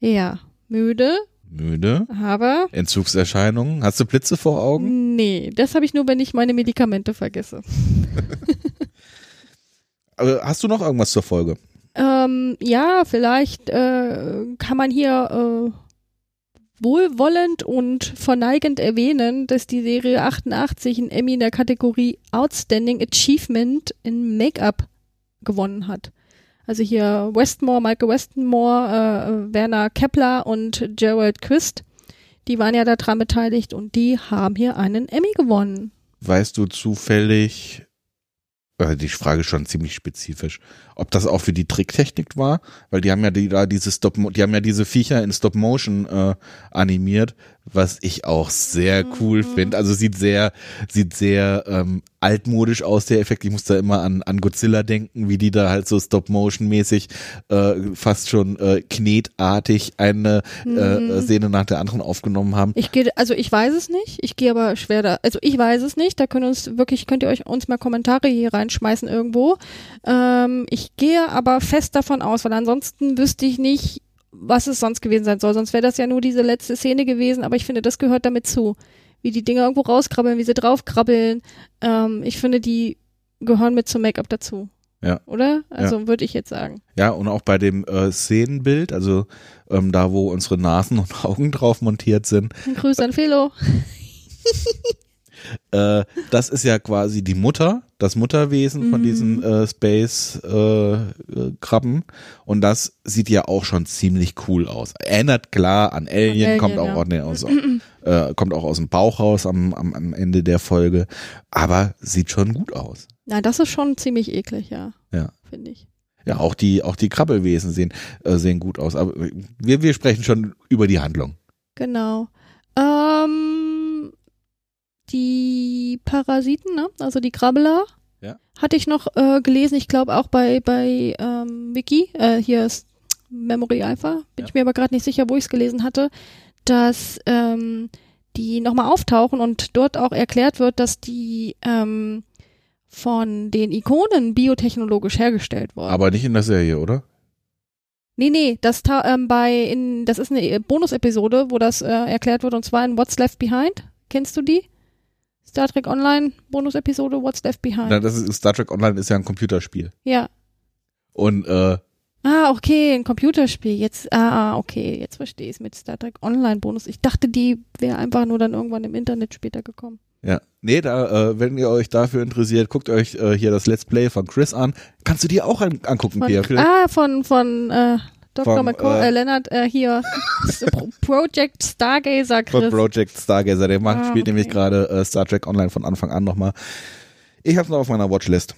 Ja, müde, Müde? aber Entzugserscheinungen? Hast du Blitze vor Augen? nee, das habe ich nur, wenn ich meine Medikamente vergesse. Aber <laughs> hast du noch irgendwas zur Folge? Ähm, ja, vielleicht äh, kann man hier äh, wohlwollend und verneigend erwähnen, dass die Serie 88 einen Emmy in der Kategorie Outstanding Achievement in Make-up gewonnen hat. Also hier Westmore, Michael Westmore, äh, Werner Kepler und Gerald Quist, die waren ja daran beteiligt und die haben hier einen Emmy gewonnen. Weißt du zufällig, äh, die Frage ist schon ziemlich spezifisch, ob das auch für die Tricktechnik war? Weil die haben ja die, da diese Stop, die haben ja diese Viecher in Stop Motion äh, animiert, was ich auch sehr cool finde. Also sieht sehr, sieht sehr ähm, altmodisch aus, der Effekt. Ich muss da immer an, an Godzilla denken, wie die da halt so Stop-Motion-mäßig äh, fast schon äh, knetartig eine äh, Szene nach der anderen aufgenommen haben. Ich gehe, also ich weiß es nicht. Ich gehe aber schwer da. Also ich weiß es nicht. Da können uns wirklich, könnt ihr euch uns mal Kommentare hier reinschmeißen irgendwo. Ähm, ich gehe aber fest davon aus, weil ansonsten wüsste ich nicht, was es sonst gewesen sein soll. Sonst wäre das ja nur diese letzte Szene gewesen. Aber ich finde, das gehört damit zu, wie die Dinger irgendwo rauskrabbeln, wie sie draufkrabbeln. Ähm, ich finde, die gehören mit zum Make-up dazu. Ja. Oder? Also würde ich jetzt sagen. Ja, und auch bei dem äh, Szenenbild, also ähm, da, wo unsere Nasen und <laughs> Augen drauf montiert sind, Ein Grüß an Felo. <laughs> äh, das ist ja quasi die Mutter, das Mutterwesen von Mhm. diesen äh, Space äh, äh, Krabben und das sieht ja auch schon ziemlich cool aus. Erinnert klar an Alien, Alien, kommt auch ja. aus, nee, aus <clears throat> äh, kommt auch aus dem Bauch raus am, am, am Ende der Folge, aber sieht schon gut aus. Na, das ist schon ziemlich eklig, ja. Ja. Finde ich. Ja, auch die auch die Krabbelwesen sehen äh, sehen gut aus, aber wir wir sprechen schon über die Handlung. Genau. Ähm, die Parasiten, ne? Also die Krabbeler. Ja. Hatte ich noch äh, gelesen, ich glaube auch bei, bei ähm, Wiki, äh, hier ist Memory Alpha, bin Ja. ich mir aber gerade nicht sicher, wo ich es gelesen hatte, dass ähm, die nochmal auftauchen und dort auch erklärt wird, dass die ähm, von den Ikonen biotechnologisch hergestellt wurden. Aber nicht in der Serie, oder? Nee, nee, das ähm, bei in das ist eine Bonus-Episode, wo das äh, erklärt wird und zwar in What's Left Behind. Kennst du die? Star Trek Online Bonus-Episode What's Left Behind. Na, das ist Star Trek Online ist ja ein Computerspiel. ja. Und äh, Ah, okay, ein Computerspiel. Jetzt, ah, ah, okay, jetzt verstehe ich es mit Star Trek Online Bonus. Ich dachte, die wäre einfach nur dann irgendwann im Internet später gekommen. ja, nee, da, äh, wenn ihr euch dafür interessiert, guckt euch äh, hier das Let's Play von Chris an. Kannst du dir auch an, angucken, Von, Pia? Vielleicht- ah, von von äh, Dr. Vom, McCall, äh, äh, Leonard äh, hier Pro- Project Stargazer Von Chris. Project Stargazer. Der macht, Ah, spielt okay. nämlich gerade äh, Star Trek Online von Anfang an nochmal. Ich hab's noch auf meiner Watchlist.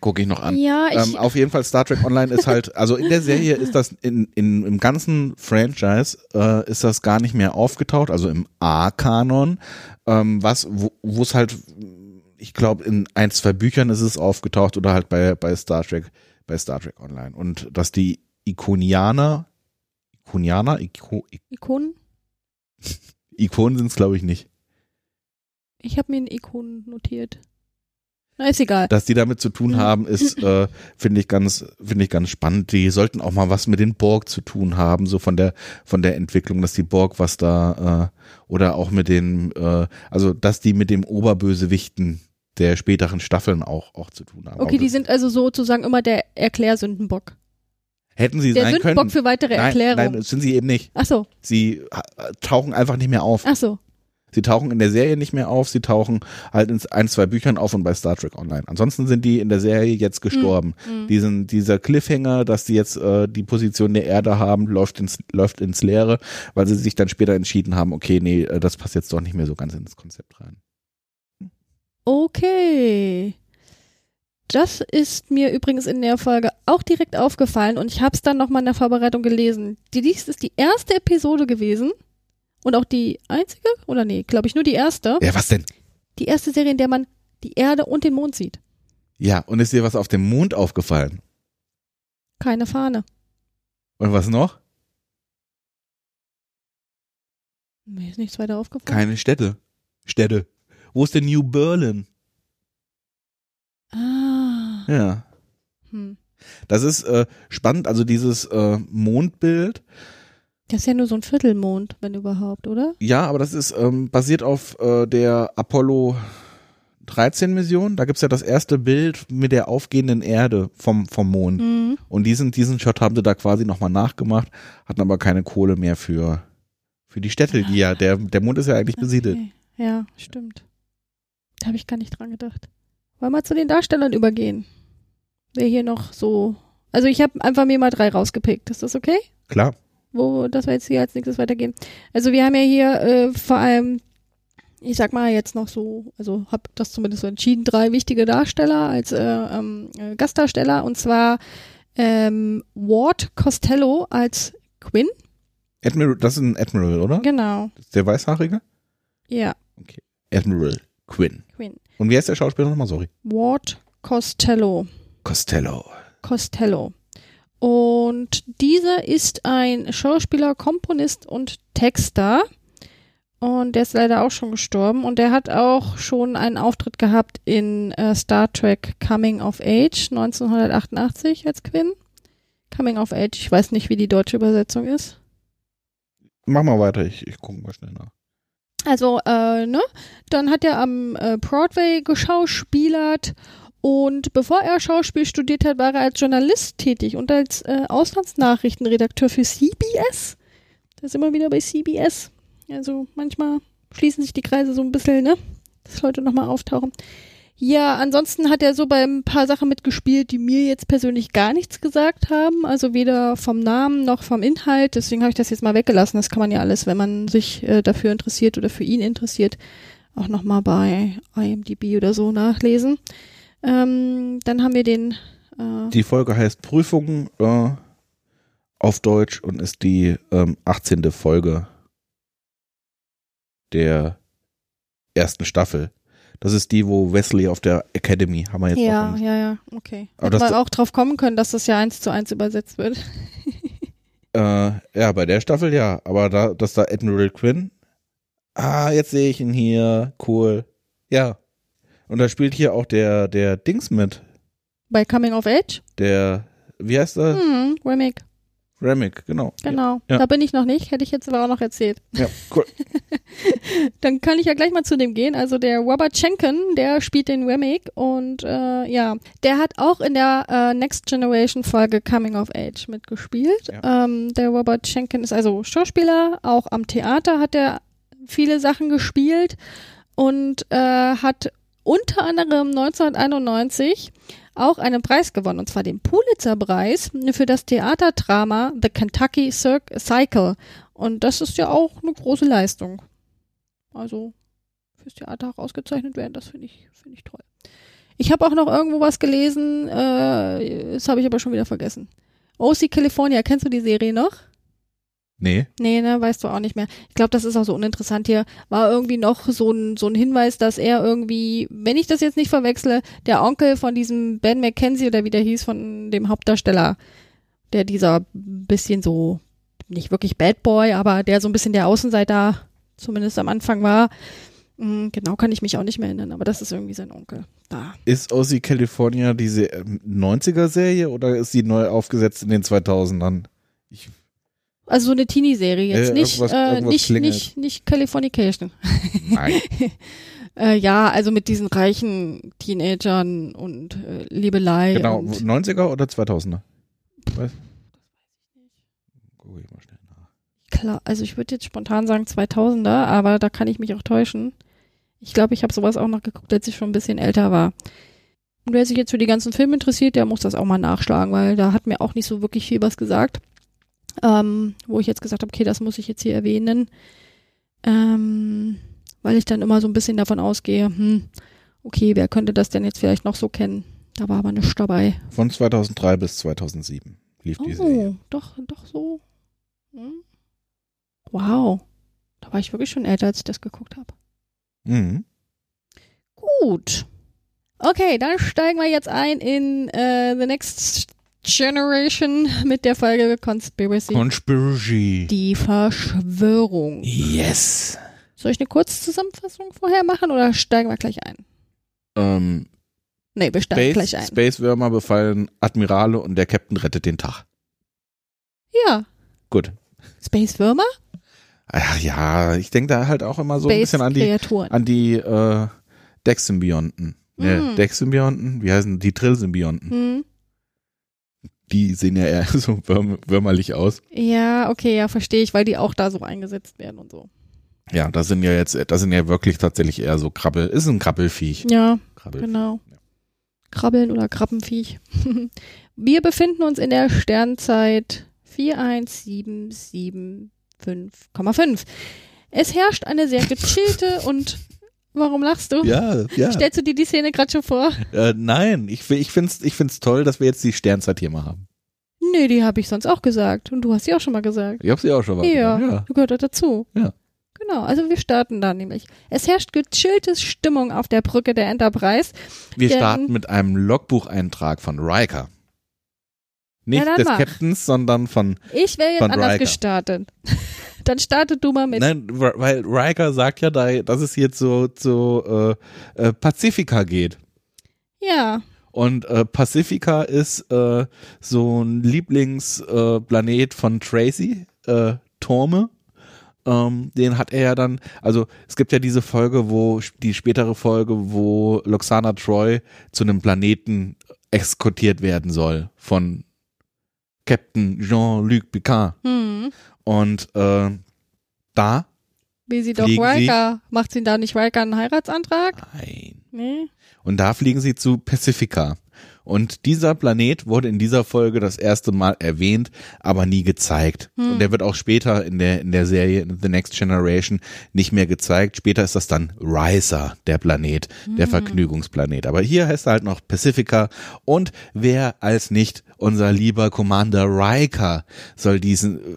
Gucke ich noch an. Ja, ich Ähm, auf jeden Fall Star Trek Online ist halt, <laughs> also in der Serie ist das in, in im ganzen Franchise äh, ist das gar nicht mehr aufgetaucht, also im A-Kanon, ähm, was wo wo es halt, ich glaube in ein zwei Büchern ist es aufgetaucht oder halt bei bei Star Trek bei Star Trek Online und dass die Ikonianer, Ikonianer, Iko, Ikonen. Ikonen sind es glaube ich nicht, Ich habe mir einen Ikonen notiert. Na, ist egal. dass die damit zu tun Mhm. haben, ist <laughs> äh, finde ich ganz finde ich ganz spannend. Die sollten auch mal was mit den Borg zu tun haben, so von der von der Entwicklung, dass die Borg was da äh, oder auch mit den äh, also dass die mit dem Oberbösewichten der späteren Staffeln auch auch zu tun haben. Okay, Aber die sind also sozusagen immer der Erklärsündenbock. Hätten sie Der sein Sündenbock können. für weitere nein, Erklärung. nein, das sind sie eben nicht. Ach so, Sie äh, tauchen einfach nicht mehr auf. ach so. Sie tauchen in der Serie nicht mehr auf, sie tauchen halt in ein, zwei Büchern auf und bei Star Trek Online. Ansonsten sind die in der Serie jetzt gestorben. Mhm. Diesen, dieser Cliffhanger, dass die jetzt äh, die Position der Erde haben, läuft ins, läuft ins Leere, weil sie sich dann später entschieden haben, okay, nee, äh, das passt jetzt doch nicht mehr so ganz ins Konzept rein. Okay. Das ist mir übrigens in der Folge auch direkt aufgefallen und ich habe es dann nochmal in der Vorbereitung gelesen. Die, dies ist die erste Episode gewesen und auch die einzige, oder nee, glaube ich nur die erste. Ja, was denn? Die erste Serie, in der man die Erde und den Mond sieht. Ja, und ist dir was auf dem Mond aufgefallen? Keine Fahne. Und was noch? Mir ist nichts weiter aufgefallen. Keine Städte. Städte. Wo ist denn New Berlin? Ah. Ja. Hm. Das ist äh, spannend, also dieses äh, Mondbild. Das ist ja nur so ein Viertelmond, wenn überhaupt, oder? Ja, aber das ist ähm, basiert auf äh, der Apollo 13 Mission. Da gibt's ja das erste Bild mit der aufgehenden Erde vom, vom Mond. Mhm. Und diesen, diesen Shot haben sie da quasi nochmal nachgemacht, hatten aber keine Kohle mehr für, für die Städte, die ja, der, der Mond ist ja eigentlich besiedelt. Okay. Ja, stimmt. Da habe ich gar nicht dran gedacht. Wollen wir zu den Darstellern übergehen? Wer hier noch so. Also ich habe einfach mir mal drei rausgepickt. Ist das okay? Klar. Wo, dass wir jetzt hier als nächstes weitergehen. Also wir haben ja hier äh, vor allem, ich sag mal jetzt noch so, also habe das zumindest so entschieden, drei wichtige Darsteller als äh, ähm, äh, Gastdarsteller und zwar ähm, Ward Costello als Quinn. Admiral, das ist ein Admiral, oder? Genau. Der Weißhaarige? Ja, Admiral Quinn. Quinn. Und wie heißt der Schauspieler nochmal? Sorry. Ward Costello. Costello. Costello. Und dieser ist ein Schauspieler, Komponist und Texter. Und der ist leider auch schon gestorben. Und der hat auch schon einen Auftritt gehabt in äh, Star Trek Coming of Age 1988 als Quinn. Coming of Age, ich weiß nicht, wie die deutsche Übersetzung ist. Mach mal weiter, ich, ich gucke mal schnell nach. Also, äh, ne? Dann hat er am äh, Broadway geschauspielert und bevor er Schauspiel studiert hat, war er als Journalist tätig und als äh, Auslandsnachrichtenredakteur für CBS. Da ist immer wieder bei CBS. Also manchmal schließen sich die Kreise so ein bisschen, ne? dass Leute nochmal auftauchen. Ja, ansonsten hat er so bei ein paar Sachen mitgespielt, die mir jetzt persönlich gar nichts gesagt haben. Also weder vom Namen noch vom Inhalt. Deswegen habe ich das jetzt mal weggelassen. Das kann man ja alles, wenn man sich äh, dafür interessiert oder für ihn interessiert, auch nochmal bei IMDb oder so nachlesen. Ähm, dann haben wir den. Äh, Die Folge heißt Prüfung äh, auf Deutsch und ist die ähm, 18. Folge der ersten Staffel. Das ist die, wo Wesley auf der Academy haben wir jetzt ja, ja, ja, okay. Aber Hätte man auch drauf kommen können, dass das ja eins zu eins übersetzt wird. Äh, ja, bei der Staffel ja. Aber da, dass da Admiral Quinn. Ah, jetzt sehe ich ihn hier. Cool. Ja. Und da spielt hier auch der, der Dings mit. Bei Coming of Age? Der, wie heißt er? Hm, Remick, Remick, genau. genau. Ja. Da bin ich noch nicht, hätte ich jetzt aber auch noch erzählt. Ja, cool. <laughs> Dann kann ich ja gleich mal zu dem gehen. Also der Robert Schenken, der spielt den Remick und äh, ja, der hat auch in der äh, Next Generation Folge Coming of Age mitgespielt. Ähm, der Robert Schenken ist also Schauspieler, auch am Theater hat er viele Sachen gespielt und äh, hat unter anderem 1991 auch einen Preis gewonnen, und zwar den Pulitzer-Preis für das Theaterdrama The Kentucky Cycle. Und das ist ja auch eine große Leistung. Also fürs Theater auch ausgezeichnet werden, das finde ich, finde ich toll. Ich habe auch noch irgendwo was gelesen, äh, das habe ich aber schon wieder vergessen. OC California, kennst du die Serie noch? Nee. Nee, ne, weißt du auch nicht mehr. Ich glaube, das ist auch so uninteressant hier. War irgendwie noch so ein, so ein Hinweis, dass er irgendwie, wenn ich das jetzt nicht verwechsle, der Onkel von diesem Ben McKenzie oder wie der hieß, von dem Hauptdarsteller, der dieser bisschen so, nicht wirklich Bad Boy, aber der so ein bisschen der Außenseiter zumindest am Anfang war. Hm, Genau kann ich mich auch nicht mehr erinnern, aber das ist irgendwie sein Onkel. Da. Ist OC California diese ähm, 90er-Serie oder ist sie neu aufgesetzt in den 2000ern? Ich, Also so eine Teenie-Serie jetzt, Äh, nicht, irgendwas- äh, irgendwas nicht, klingelt. nicht, nicht Californication. nein. <laughs> Äh, ja, also mit diesen reichen Teenagern und äh, Liebelei. genau. Und, 90er oder 2000er? Weiß? Guck ich mal schnell nach. klar, also ich würde jetzt spontan sagen 2000er, aber da kann ich mich auch täuschen. Ich glaube, ich habe sowas auch noch geguckt, als ich schon ein bisschen älter war. Und wer sich jetzt für die ganzen Filme interessiert, der muss das auch mal nachschlagen, weil da hat mir auch nicht so wirklich viel was gesagt. Ähm, wo ich jetzt gesagt habe, okay, das muss ich jetzt hier erwähnen. Ähm, weil ich dann immer so ein bisschen davon ausgehe, hm, okay, wer könnte das denn jetzt vielleicht noch so kennen? Da war aber nichts dabei. Von 2003 bis 2007 lief die Oh, Serie. doch, doch so. Hm. Wow. Da war ich wirklich schon älter, als ich das geguckt habe. Mhm. Gut. Okay, dann steigen wir jetzt ein in äh, The Next Generation mit der Folge Conspiracy. Conspiracy. die Verschwörung. Yes. Soll ich eine Kurzzusammenfassung vorher machen oder steigen wir gleich ein? Ähm, Nee, wir steigen Space, gleich ein. Space-Würmer befallen Admirale und der Captain rettet den Tag. Ja. Gut. Space Würmer? Ach ja, ich denke da halt auch immer so ein bisschen an die, an die äh, Dex-Symbionten. Ne, Mhm. Dex-Symbionten, wie heißen die Trill-Symbionten? Hm. Die sehen ja eher <laughs> so würm würmerlich aus. Ja, okay, ja, verstehe ich, weil die auch da so eingesetzt werden und so. Ja, das sind ja jetzt, das sind ja wirklich tatsächlich eher so Krabbel, ist ein Krabbelfiech. Ja, Krabbel. genau. Krabbeln oder Krabbenviech. <laughs> Wir befinden uns in der Sternzeit 41775,5. Es herrscht eine sehr gechillte und warum lachst du? Ja, ja. Stellst du dir die Szene gerade schon vor? Äh, nein, ich, ich find's, ich find's toll, dass wir jetzt die Sternzeit hier mal haben. Nee, die habe ich sonst auch gesagt. Und du hast sie auch schon mal gesagt. Ich hab sie auch schon mal Ja, gemacht, ja. du gehört dazu. Ja. Genau, also wir starten da nämlich. Es herrscht gechillte Stimmung auf der Brücke der Enterprise. Wir starten mit einem Logbucheintrag von Riker. Nicht Ja, des mach. Captains, sondern von, Ich wäre jetzt Von anders Riker. gestartet. <laughs> Dann startet du mal mit. nein, weil Riker sagt ja, da, dass es jetzt so zu äh, äh, Pacifica geht. Ja. Und äh, Pacifica ist äh, so ein Lieblingsplanet äh, von Tracy, äh, Torme. Ähm, den hat er ja dann, also es gibt ja diese Folge, wo, die spätere Folge, wo Loxana Troy zu einem Planeten exkortiert werden soll von Captain Jean-Luc Picard. Hm. Und äh, da Wie sie doch Fliegen sie? Riker, macht sie da nicht Riker einen Heiratsantrag? Nein. Nee. Und da fliegen sie zu Pacifica. Und dieser Planet wurde in dieser Folge das erste Mal erwähnt, aber nie gezeigt. Und der wird auch später in der, in der Serie The Next Generation nicht mehr gezeigt. Später ist das dann Riser, der Planet, der Vergnügungsplanet. Aber hier heißt er halt noch Pacifica. Und wer als nicht unser lieber Commander Riker soll diesen äh,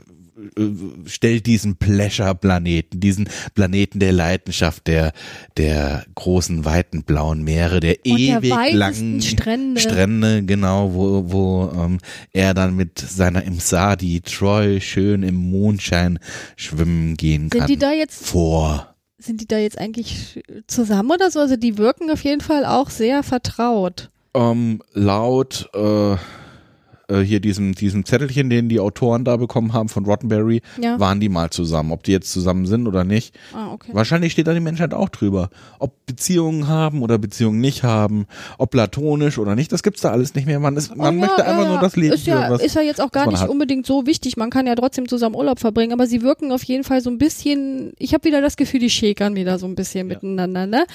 stellt diesen Pleasure-Planeten, diesen Planeten der Leidenschaft, der, der großen, weiten blauen Meere, der Und der ewig weitesten langen Strände. Strände, genau, wo, wo ähm, er dann mit seiner Imsadi Troy schön im Mondschein schwimmen gehen Sind kann. die da jetzt, vor. sind die da jetzt eigentlich zusammen oder so? Also die wirken auf jeden Fall auch sehr vertraut. Ähm, laut äh, äh, hier diesem, diesem Zettelchen, den die Autoren da bekommen haben von Rottenberry, Ja. waren die mal zusammen. Ob die jetzt zusammen sind oder nicht, Ah, okay. Wahrscheinlich steht da die Menschheit auch drüber. Ob Beziehungen haben oder Beziehungen nicht haben, ob platonisch oder nicht, das gibt's da alles nicht mehr. Man, ist, man Oh, möchte ja, einfach ja, nur das Leben ist ja, führen, was, ist ja jetzt auch gar nicht hat. unbedingt so wichtig. Man kann ja trotzdem zusammen Urlaub verbringen, aber sie wirken auf jeden Fall so ein bisschen, ich habe wieder das Gefühl, die schäkern wieder so ein bisschen miteinander, ne?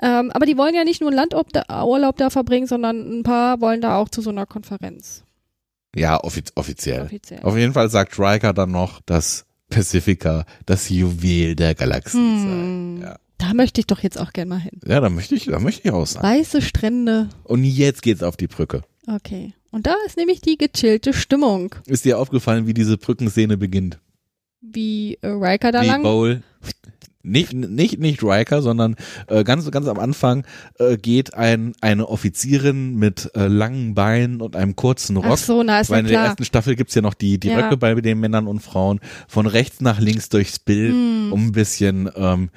Ähm, aber die wollen ja nicht nur einen Landurlaub da verbringen, sondern ein paar wollen da auch zu so einer Konferenz. Ja, offiz offiziell. Offiziell. Auf jeden Fall sagt Riker dann noch, dass Pacifica das Juwel der Galaxie Hm. sei. Ja. Da möchte ich doch jetzt auch gerne mal hin. ja, da möchte ich, da möchte ich auch sein. Weiße Strände. Und jetzt geht's auf die Brücke. Okay. Und da ist nämlich die gechillte Stimmung, Ist dir aufgefallen, wie diese Brückenszene beginnt? wie äh, Riker da wie lang. Bowl. Nicht, nicht, nicht Riker, sondern äh, ganz, ganz am Anfang äh, geht ein, eine Offizierin mit äh, langen Beinen und einem kurzen Rock. Ach so, na ist Weil ja in der klar. ersten Staffel gibt's ja noch die, die Ja. Röcke bei den Männern und Frauen von rechts nach links durchs Bild, Hm. um ein bisschen ähm,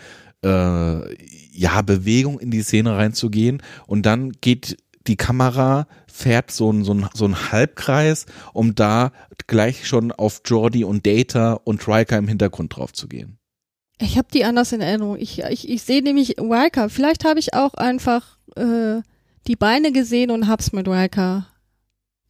äh, ja, Bewegung in die Szene reinzugehen. Und dann geht die Kamera, fährt so ein, so ein, so ein Halbkreis, um da gleich schon auf Jordi und Data und Riker im Hintergrund drauf zu gehen. Ich habe die anders in Erinnerung. Ich, ich, ich sehe nämlich Riker. Vielleicht habe ich auch einfach äh, die Beine gesehen und hab's mit Riker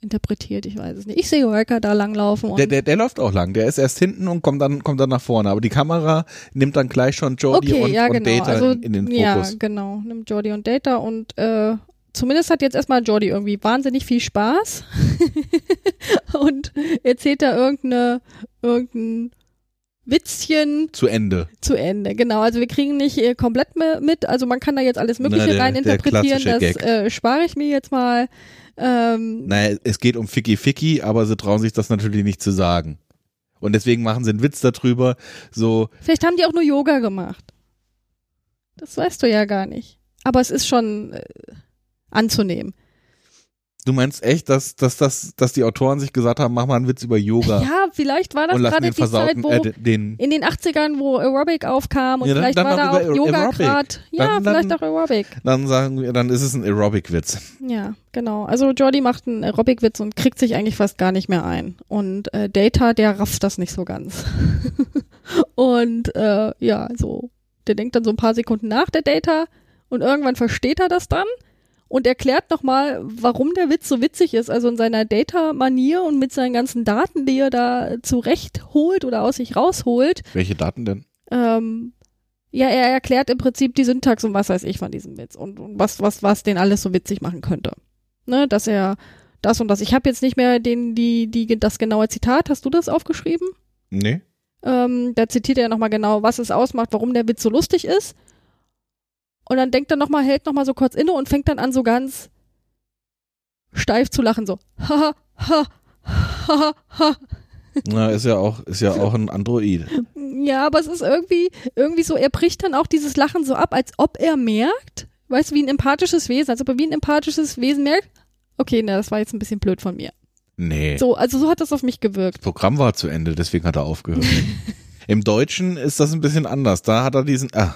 interpretiert. Ich weiß es nicht. Ich sehe Riker da langlaufen Der, der, der läuft auch lang. Der ist erst hinten und kommt dann, kommt dann nach vorne. Aber die Kamera nimmt dann gleich schon Jordi okay, und, ja und genau. Data also in, in den ja Fokus. genau. Nimmt Jordi und Data und äh, zumindest hat jetzt erstmal Jordi irgendwie wahnsinnig viel Spaß <laughs> und erzählt da irgendeine irgendein Witzchen Zu Ende. zu Ende. Genau, also wir kriegen nicht äh, komplett mit, also man kann da jetzt alles Mögliche Na, der- rein interpretieren, das äh, spare ich mir jetzt mal. Ähm, Naja, es geht um Ficky Ficky, aber sie trauen sich das natürlich nicht zu sagen. Und deswegen machen sie einen Witz darüber, so, vielleicht haben die auch nur Yoga gemacht. Das weißt du ja gar nicht. Aber es ist schon äh, anzunehmen. Du meinst echt, dass, dass, dass, dass die Autoren sich gesagt haben, mach mal einen Witz über Yoga Ja, vielleicht war das gerade die Zeit, wo äh, den, in den 80ern, wo Aerobic aufkam und Ja, dann- vielleicht dann war da auch Yoga gerade. Ja, Dann- vielleicht auch Aerobic. dann sagen wir, dann ist es ein Aerobic-Witz. Ja, genau. Also Jordi macht einen Aerobic-Witz und kriegt sich eigentlich fast gar nicht mehr ein. Und äh, Data, der rafft das nicht so ganz. <laughs> und äh, ja, so, der denkt dann so ein paar Sekunden nach, der Data, und irgendwann versteht er das dann und erklärt nochmal, warum der Witz so witzig ist. Also in seiner Data-Manier und mit seinen ganzen Daten, die er da zurecht holt oder aus sich rausholt. Welche Daten denn? Ähm, ja, er erklärt im Prinzip die Syntax und was weiß ich von diesem Witz und, und was, was, was den alles so witzig machen könnte. Ne, dass er das und das. Ich habe jetzt nicht mehr den, die, die, das genaue Zitat. Hast du das aufgeschrieben? Nee? Ähm, da zitiert er nochmal genau, was es ausmacht, warum der Witz so lustig ist. Und dann denkt er nochmal, hält nochmal so kurz inne und fängt dann an, so ganz steif zu lachen, so. Ha, ha, ha, ha. Na, ist ja auch, ist ja <laughs> auch ein Android. Ja, aber es ist irgendwie, irgendwie so, er bricht dann auch dieses Lachen so ab, als ob er merkt, weißt du, wie ein empathisches Wesen, als ob er wie ein empathisches Wesen merkt. Okay, na, das war jetzt ein bisschen blöd von mir. Nee. So, also so hat das auf mich gewirkt. Das Programm war zu Ende, deswegen hat er aufgehört. <laughs> Im Deutschen ist das ein bisschen anders. Da hat er diesen, ah,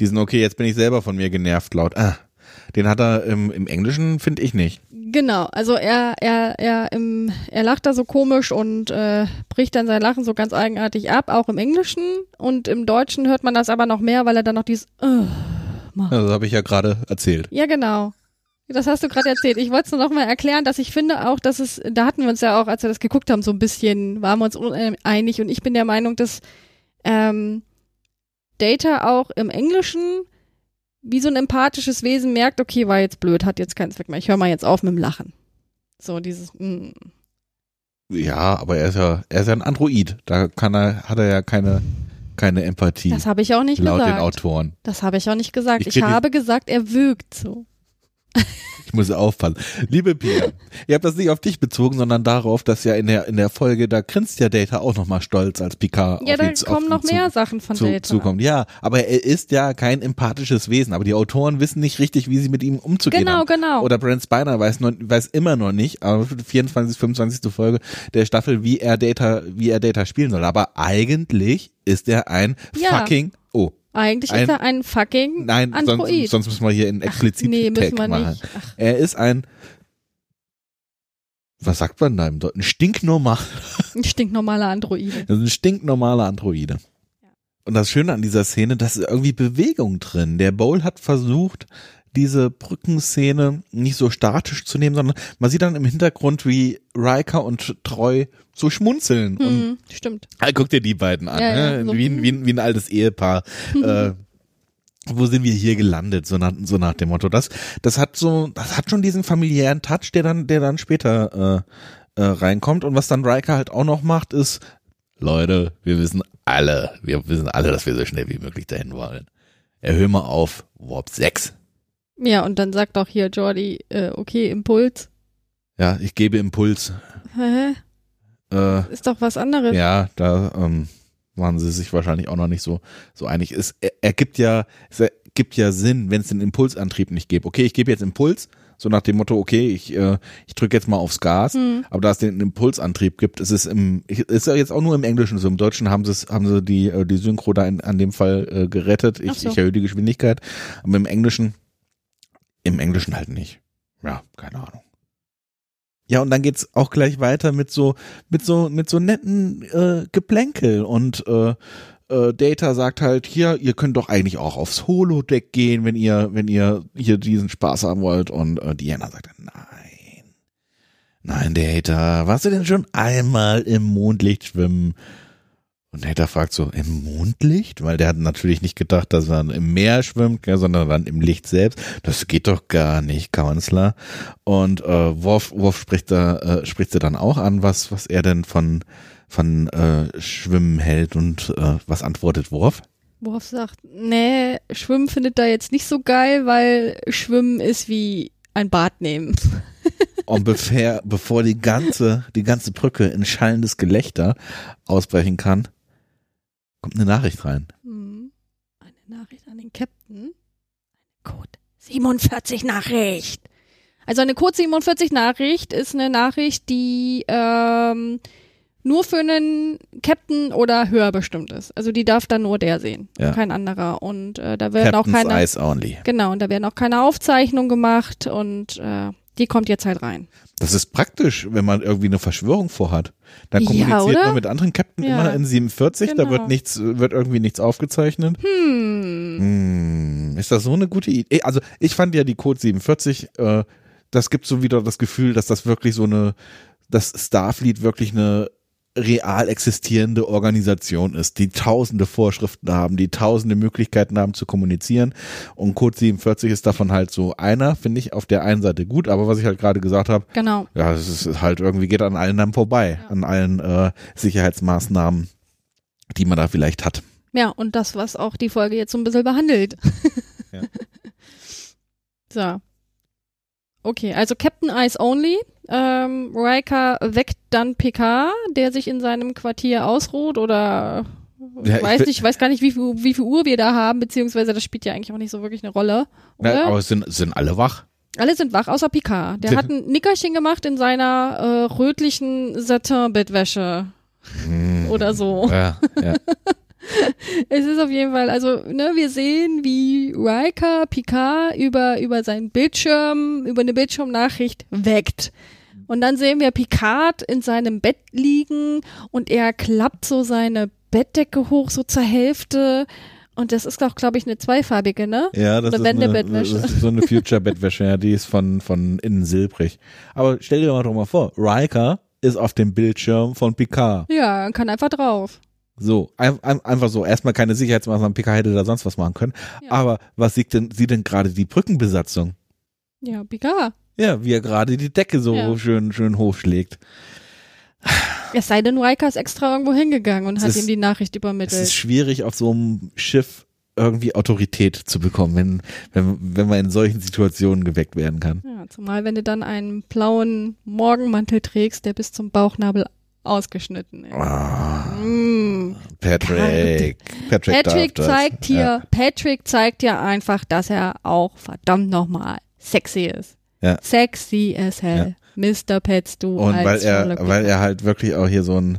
diesen, okay, jetzt bin ich selber von mir genervt laut. Ah, den hat er im, im Englischen, finde ich nicht. Genau, also er, er, er, im, er lacht da so komisch und äh, bricht dann sein Lachen so ganz eigenartig ab, auch im Englischen. Und im Deutschen hört man das aber noch mehr, weil er dann noch dieses äh, macht. Das habe ich ja gerade erzählt. Ja, genau. Das hast du gerade erzählt. Ich wollte es nur noch mal erklären, dass ich finde auch, dass es, da hatten wir uns ja auch, als wir das geguckt haben, so ein bisschen, waren wir uns uneinig und ich bin der Meinung, dass ähm, Data auch im Englischen wie so ein empathisches Wesen merkt, okay, war jetzt blöd, hat jetzt keinen Zweck mehr, ich höre mal jetzt auf mit dem Lachen. So dieses, mm. Ja, aber er ist ja, er ist ja ein Android. Da kann er, hat er ja keine, keine Empathie. das habe ich auch nicht laut den gesagt. Autoren. Das habe ich auch nicht gesagt. Ich Ich, habe gesagt, er wirkt so. Ich muss aufpassen. Liebe Pia, ihr habt das nicht auf dich bezogen, sondern darauf, dass ja in der, in der Folge, da grinst ja Data auch nochmal stolz, als Picard Ja, da kommen noch zu, mehr Sachen von zu, Data. zukommt. Ja, aber er ist ja kein empathisches Wesen, aber die Autoren wissen nicht richtig, wie sie mit ihm umzugehen Genau, haben. genau. Oder Brent Spiner weiß, noch, weiß immer noch nicht, aber 24, 25. Folge der Staffel, wie er Data, wie er Data spielen soll. Aber eigentlich ist er ein Ja. fucking, Eigentlich Ein- ist er ein fucking nein, Android. sonst, sonst müssen wir hier einen explizit nee, müssen Tag wir machen. nicht. Ach, Er ist ein, was sagt man da im Deutschen? Ein stinknormal, ein stinknormaler Android. das ist ein stinknormaler Androide. Und das Schöne an dieser Szene, da ist irgendwie Bewegung drin. Der Bowl hat versucht, diese Brückenszene nicht so statisch zu nehmen, sondern man sieht dann im Hintergrund, wie Riker und Treu so schmunzeln. Und Hm, stimmt. Ah, guck dir die beiden an, Ja, ja, ne? so. wie, ein- wie, wie ein altes Ehepaar. <laughs> äh, wo sind wir hier gelandet, so nach, so nach dem Motto. Das, das hat so, das hat schon diesen familiären Touch, der dann, der dann später äh, äh, reinkommt. Und was dann Riker halt auch noch macht, ist, Leute, wir wissen alle, wir wissen alle, dass wir so schnell wie möglich dahin wollen. Erhöhe mal auf Warp 6. Ja, und dann sagt auch hier Jordi, äh, okay, Impuls. Ja, ich gebe Impuls. Hä? Äh, Ist doch was anderes. Ja, da ähm, waren sie sich wahrscheinlich auch noch nicht so so einig. Es er, er ja es ergibt ja Sinn, wenn es den Impulsantrieb nicht gibt. Okay, ich gebe jetzt Impuls, so nach dem Motto, okay, ich äh, ich drücke jetzt mal aufs Gas, Hm. aber da es den Impulsantrieb gibt, ist es im ist ja jetzt auch nur im Englischen so. Im Deutschen haben sie es haben sie die äh, die Synchro da in, an dem Fall äh, gerettet. Ich, so. ich erhöhe die Geschwindigkeit, aber im Englischen im Englischen halt nicht. Ja, keine Ahnung. Ja, und dann geht's auch gleich weiter mit so, mit so, mit so netten äh, Geplänkel und äh, äh, Data sagt halt, hier, ihr könnt doch eigentlich auch aufs Holodeck gehen, wenn ihr, wenn ihr hier diesen Spaß haben wollt. Und äh, Diana sagt, nein. Nein, Data, warst du denn schon einmal im Mondlicht schwimmen? Und Data fragt so, im Mondlicht? Weil der hat natürlich nicht gedacht, dass er im Meer schwimmt, sondern dann im Licht selbst. Das geht doch gar nicht, Kanzler. Und äh, Worf, Worf spricht da, äh, spricht sie dann auch an, was, was er denn von, von äh, Schwimmen hält und äh, was antwortet Worf? Worauf sagt, nee, Schwimmen findet er jetzt nicht so geil, weil Schwimmen ist wie ein Bad nehmen. <laughs> Und bevor, bevor die ganze, die ganze Brücke in schallendes Gelächter ausbrechen kann, kommt eine Nachricht rein. Hm. Eine Nachricht an den Captain. Eine Code 47 Nachricht. Also eine Code 47 Nachricht ist eine Nachricht, die ähm, nur für einen Captain oder höher bestimmt ist. Also die darf dann nur der sehen, Ja. kein anderer. Und äh, da werden auch Captain's keine Eyes Only. genau und da werden auch keine Aufzeichnungen gemacht und äh, die kommt jetzt halt rein. Das ist praktisch, wenn man irgendwie eine Verschwörung vorhat. Dann Ja, kommuniziert oder? man mit anderen Captain Ja. immer in 47, da Genau. wird nichts, wird irgendwie nichts aufgezeichnet. Hm. Hm, ist das so eine gute Idee? Also ich fand ja die Code 47, äh, das gibt so wieder das Gefühl, dass das wirklich so eine, dass Starfleet wirklich eine real existierende Organisation ist, die tausende Vorschriften haben, die tausende Möglichkeiten haben zu kommunizieren und Code 47 ist davon halt so einer, finde ich auf der einen Seite gut, aber was ich halt gerade gesagt habe, Genau. ja, es ist halt irgendwie geht an allen dann vorbei, Ja. an allen äh, Sicherheitsmaßnahmen, die man da vielleicht hat. Ja, und das, was auch die Folge jetzt so ein bisschen behandelt. Ja. <laughs> so. Okay, also Captain Eyes Only. Ähm, Riker weckt dann PK, der sich in seinem Quartier ausruht oder Ja, ich ich weiß nicht, ich weiß gar nicht, wie viel, wie viel Uhr wir da haben, beziehungsweise das spielt ja eigentlich auch nicht so wirklich eine Rolle. Na, aber sind, sind alle wach. Alle sind wach, außer Picard. Der Der- hat ein Nickerchen gemacht in seiner äh, rötlichen Satin-Bettwäsche Hm. oder so. Ja, ja. <laughs> <laughs> Es ist auf jeden Fall, also, ne, wir sehen, wie Riker Picard über, über seinen Bildschirm, über eine Bildschirmnachricht weckt. Und dann sehen wir Picard in seinem Bett liegen und er klappt so seine Bettdecke hoch, so zur Hälfte. Und das ist auch, glaube ich, eine zweifarbige, ne? Ja, das Oder ist, eine, das ist so eine Future-Bettwäsche, ja, die ist von, von innen silbrig. Aber stell dir mal doch mal vor, Riker ist auf dem Bildschirm von Picard. Ja, kann einfach drauf. So, ein, ein, einfach so. Erstmal keine Sicherheitsmaßnahmen, PK hätte da sonst was machen können. Ja. Aber was sieht denn, sieht denn gerade die Brückenbesatzung? Ja, Picard. Ja, wie er gerade die Decke so Ja. schön, schön hochschlägt. Es sei denn, Riker ist extra irgendwo hingegangen und Es hat ist- ihm die Nachricht Es ist übermittelt. schwierig, auf so einem Schiff irgendwie Autorität zu bekommen, wenn, wenn, wenn man in solchen Situationen geweckt werden kann. Ja, zumal wenn du dann einen blauen Morgenmantel trägst, der bis zum Bauchnabel ausgeschnitten ist. Ah, Mm. Patrick. Patrick, Patrick zeigt hier, Ja. Patrick zeigt dir einfach, dass er auch verdammt nochmal sexy ist. Ja. Sexy as hell. Mr. Pets, du Und weil er, weil er halt wirklich auch hier so ein,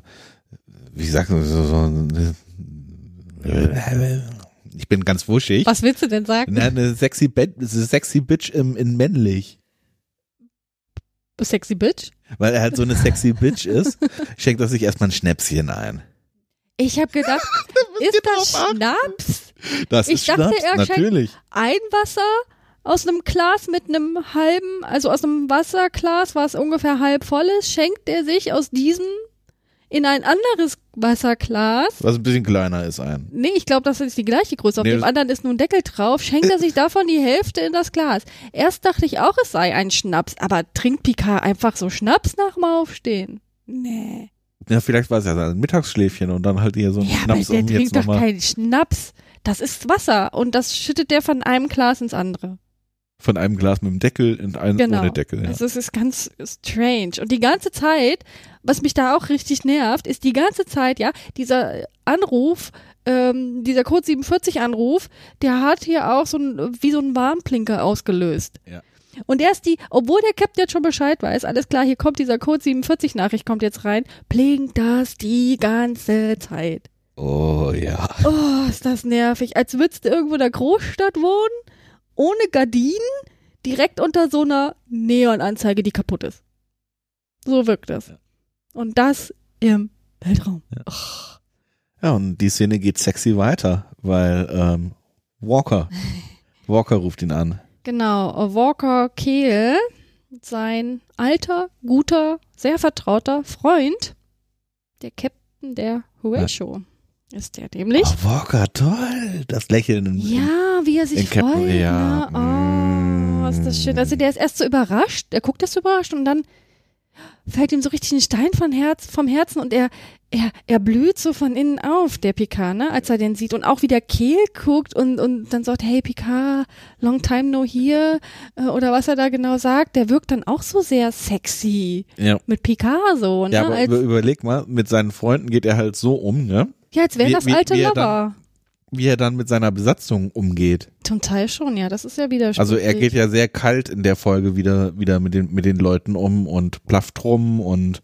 wie sagt man, so, so ein, ich bin ganz wuschig. Was willst du denn sagen? Na, eine sexy, Be sexy Bitch im, in männlich. Sexy Bitch? Weil er halt so eine sexy Bitch ist, schenkt er sich erstmal ein Schnäpschen ein. Ich habe gedacht, <laughs> ist das Schnaps? Das Ich ist dachte, Schnaps, er schenkt- natürlich. Ein Wasser aus einem Glas mit einem halben, also aus einem Wasserglas, was ungefähr halb voll ist, schenkt er sich aus diesem in ein anderes Wasserglas. Was ein bisschen kleiner ist ein. Nee, ich glaube, das ist die gleiche Größe. Auf Nee, dem anderen ist nun ein Deckel drauf. Schenkt er <laughs> sich davon die Hälfte in das Glas. Erst dachte ich auch, es sei ein Schnaps. Aber trinkt Picard einfach so Schnaps nach dem Aufstehen? Nee. Ja, vielleicht war es ja ein Mittagsschläfchen und dann halt hier so ein Ja, aber Schnaps, der um jetzt trinkt doch keinen Schnaps. Das ist Wasser. Und das schüttet der von einem Glas ins andere. von einem Glas mit dem Deckel in ein Genau. ohne Deckel. Ja. Also es ist ganz strange. Und die ganze Zeit, was mich da auch richtig nervt, ist die ganze Zeit, ja, dieser Anruf, ähm, dieser Code 47 Anruf, der hat hier auch so ein, wie so ein Warnblinker ausgelöst. Ja. Und erst die, obwohl der Captain jetzt schon Bescheid weiß, alles klar, hier kommt dieser Code 47 Nachricht, kommt jetzt rein, blinkt das die ganze Zeit. Oh ja. Oh, ist das nervig. Als würdest du irgendwo in der Großstadt wohnen, ohne Gardinen, direkt unter so einer Neonanzeige, die kaputt ist. So wirkt das. Ja. Und das im Weltraum. Ja, und die Szene geht sexy weiter, weil ähm, Walker, <laughs> Walker ruft ihn an. Genau, Walker Kehl, sein alter, guter, sehr vertrauter Freund, der Captain der Horatio. Ist der nämlich? Oh, Walker, toll. Das Lächeln. im- Ja, wie er sich In Captain- freut. ja, Ne? Oh, ist das schön. Also der ist erst so überrascht, er guckt erst so überrascht und dann fällt ihm so richtig ein Stein von Herz, vom Herzen und er, er, er blüht so von innen auf, der Picard, ne, als er den sieht. Und auch wie der Kehl guckt und, und dann sagt, hey Picard, long time no here, äh, oder was er da genau sagt, der wirkt dann auch so sehr sexy Ja. mit Picard so, ne, Ja, aber als, über, überleg mal, mit seinen Freunden geht er halt so um, ne? ja, als wäre wie- das alte wie er Lover. Wie er dann mit seiner Besatzung umgeht. Zum Teil schon, ja, das ist ja wieder Also er geht ja sehr kalt in der Folge wieder, wieder mit den, mit den Leuten um und plafft rum und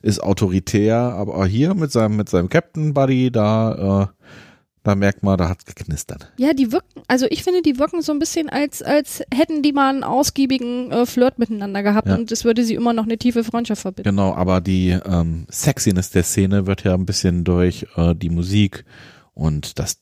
ist autoritär, aber hier mit seinem, mit seinem Captain Buddy, da, äh, da merkt man, da hat's geknistert. Ja, die wirken, also ich finde, die wirken so ein bisschen, als, als hätten die mal einen ausgiebigen äh, Flirt miteinander gehabt Ja. und es würde sie immer noch eine tiefe Freundschaft verbinden. Genau, aber die ähm, Sexiness der Szene wird ja ein bisschen durch äh, die Musik und das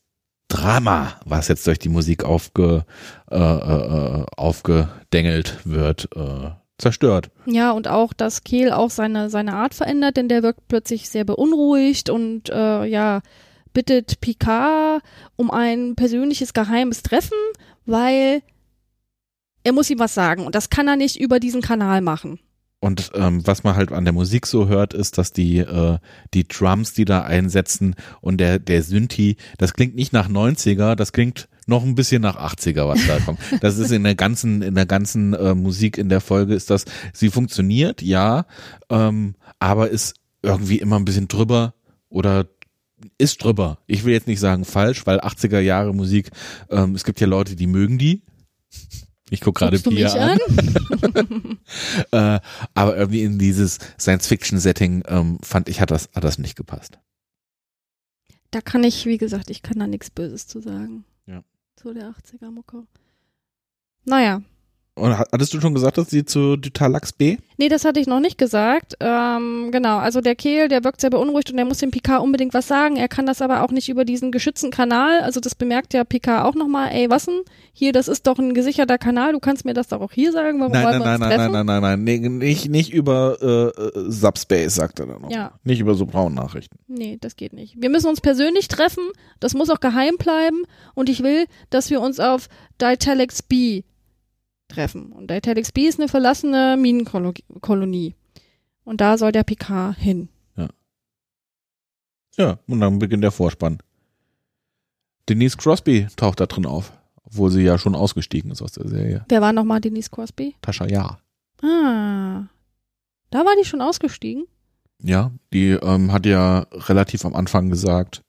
Drama, was jetzt durch die Musik aufge, äh, äh, aufgedengelt wird, äh, zerstört. Ja, und auch, dass Kehl auch seine, seine Art verändert, denn der wirkt plötzlich sehr beunruhigt und äh, ja, bittet Picard um ein persönliches geheimes Treffen, weil er muss ihm was sagen und das kann er nicht über diesen Kanal machen. Und ähm, was man halt an der Musik so hört, ist, dass die äh, die Drums, die da einsetzen und der der Synthi, das klingt nicht nach 90er, das klingt noch ein bisschen nach 80er, was da kommt. <laughs> Das ist in der ganzen in der ganzen äh, Musik in der Folge ist das, sie funktioniert, ja, ähm, aber ist irgendwie immer ein bisschen drüber oder ist drüber. Ich will jetzt nicht sagen falsch, weil 80er Jahre Musik, ähm, es gibt ja Leute, die mögen die. Ich guck gerade Pia mich an. <laughs> äh, aber irgendwie in dieses Science-Fiction-Setting ähm, fand ich, hat das, hat das nicht gepasst. Da kann ich, wie gesagt, ich kann da nichts Böses zu sagen. Ja. Zu der 80er-Mucke. Naja, Und hattest du schon gesagt, dass sie zu Talax B? Nee, das hatte ich noch nicht gesagt. Ähm, genau, also der Kehl, der wirkt sehr beunruhigt und der muss dem Picard unbedingt was sagen. Er kann das aber auch nicht über diesen geschützten Kanal. Also das bemerkt ja Picard auch nochmal. Ey, was denn? Hier, das ist doch ein gesicherter Kanal. Du kannst mir das doch auch hier sagen. Warum Nein, wollen nein, wir nein, nein, treffen? nein, nein, nein, nee, nicht, nicht über äh, äh, Subspace, sagt er dann noch. Ja. Nicht über so braune Nachrichten. Nee, das geht nicht. Wir müssen uns persönlich treffen. Das muss auch geheim bleiben. Und ich will, dass wir uns auf Ditalex B treffen. Und Ditalex B ist eine verlassene Minenkolonie. Und da soll der Picard hin. Ja, und dann beginnt der Vorspann. Denise Crosby taucht da drin auf, obwohl sie ja schon ausgestiegen ist aus der Serie. Wer war nochmal Denise Crosby? Tascha Ja. Ah. Da war die schon ausgestiegen? Ja, die ähm, hat ja relativ am Anfang gesagt,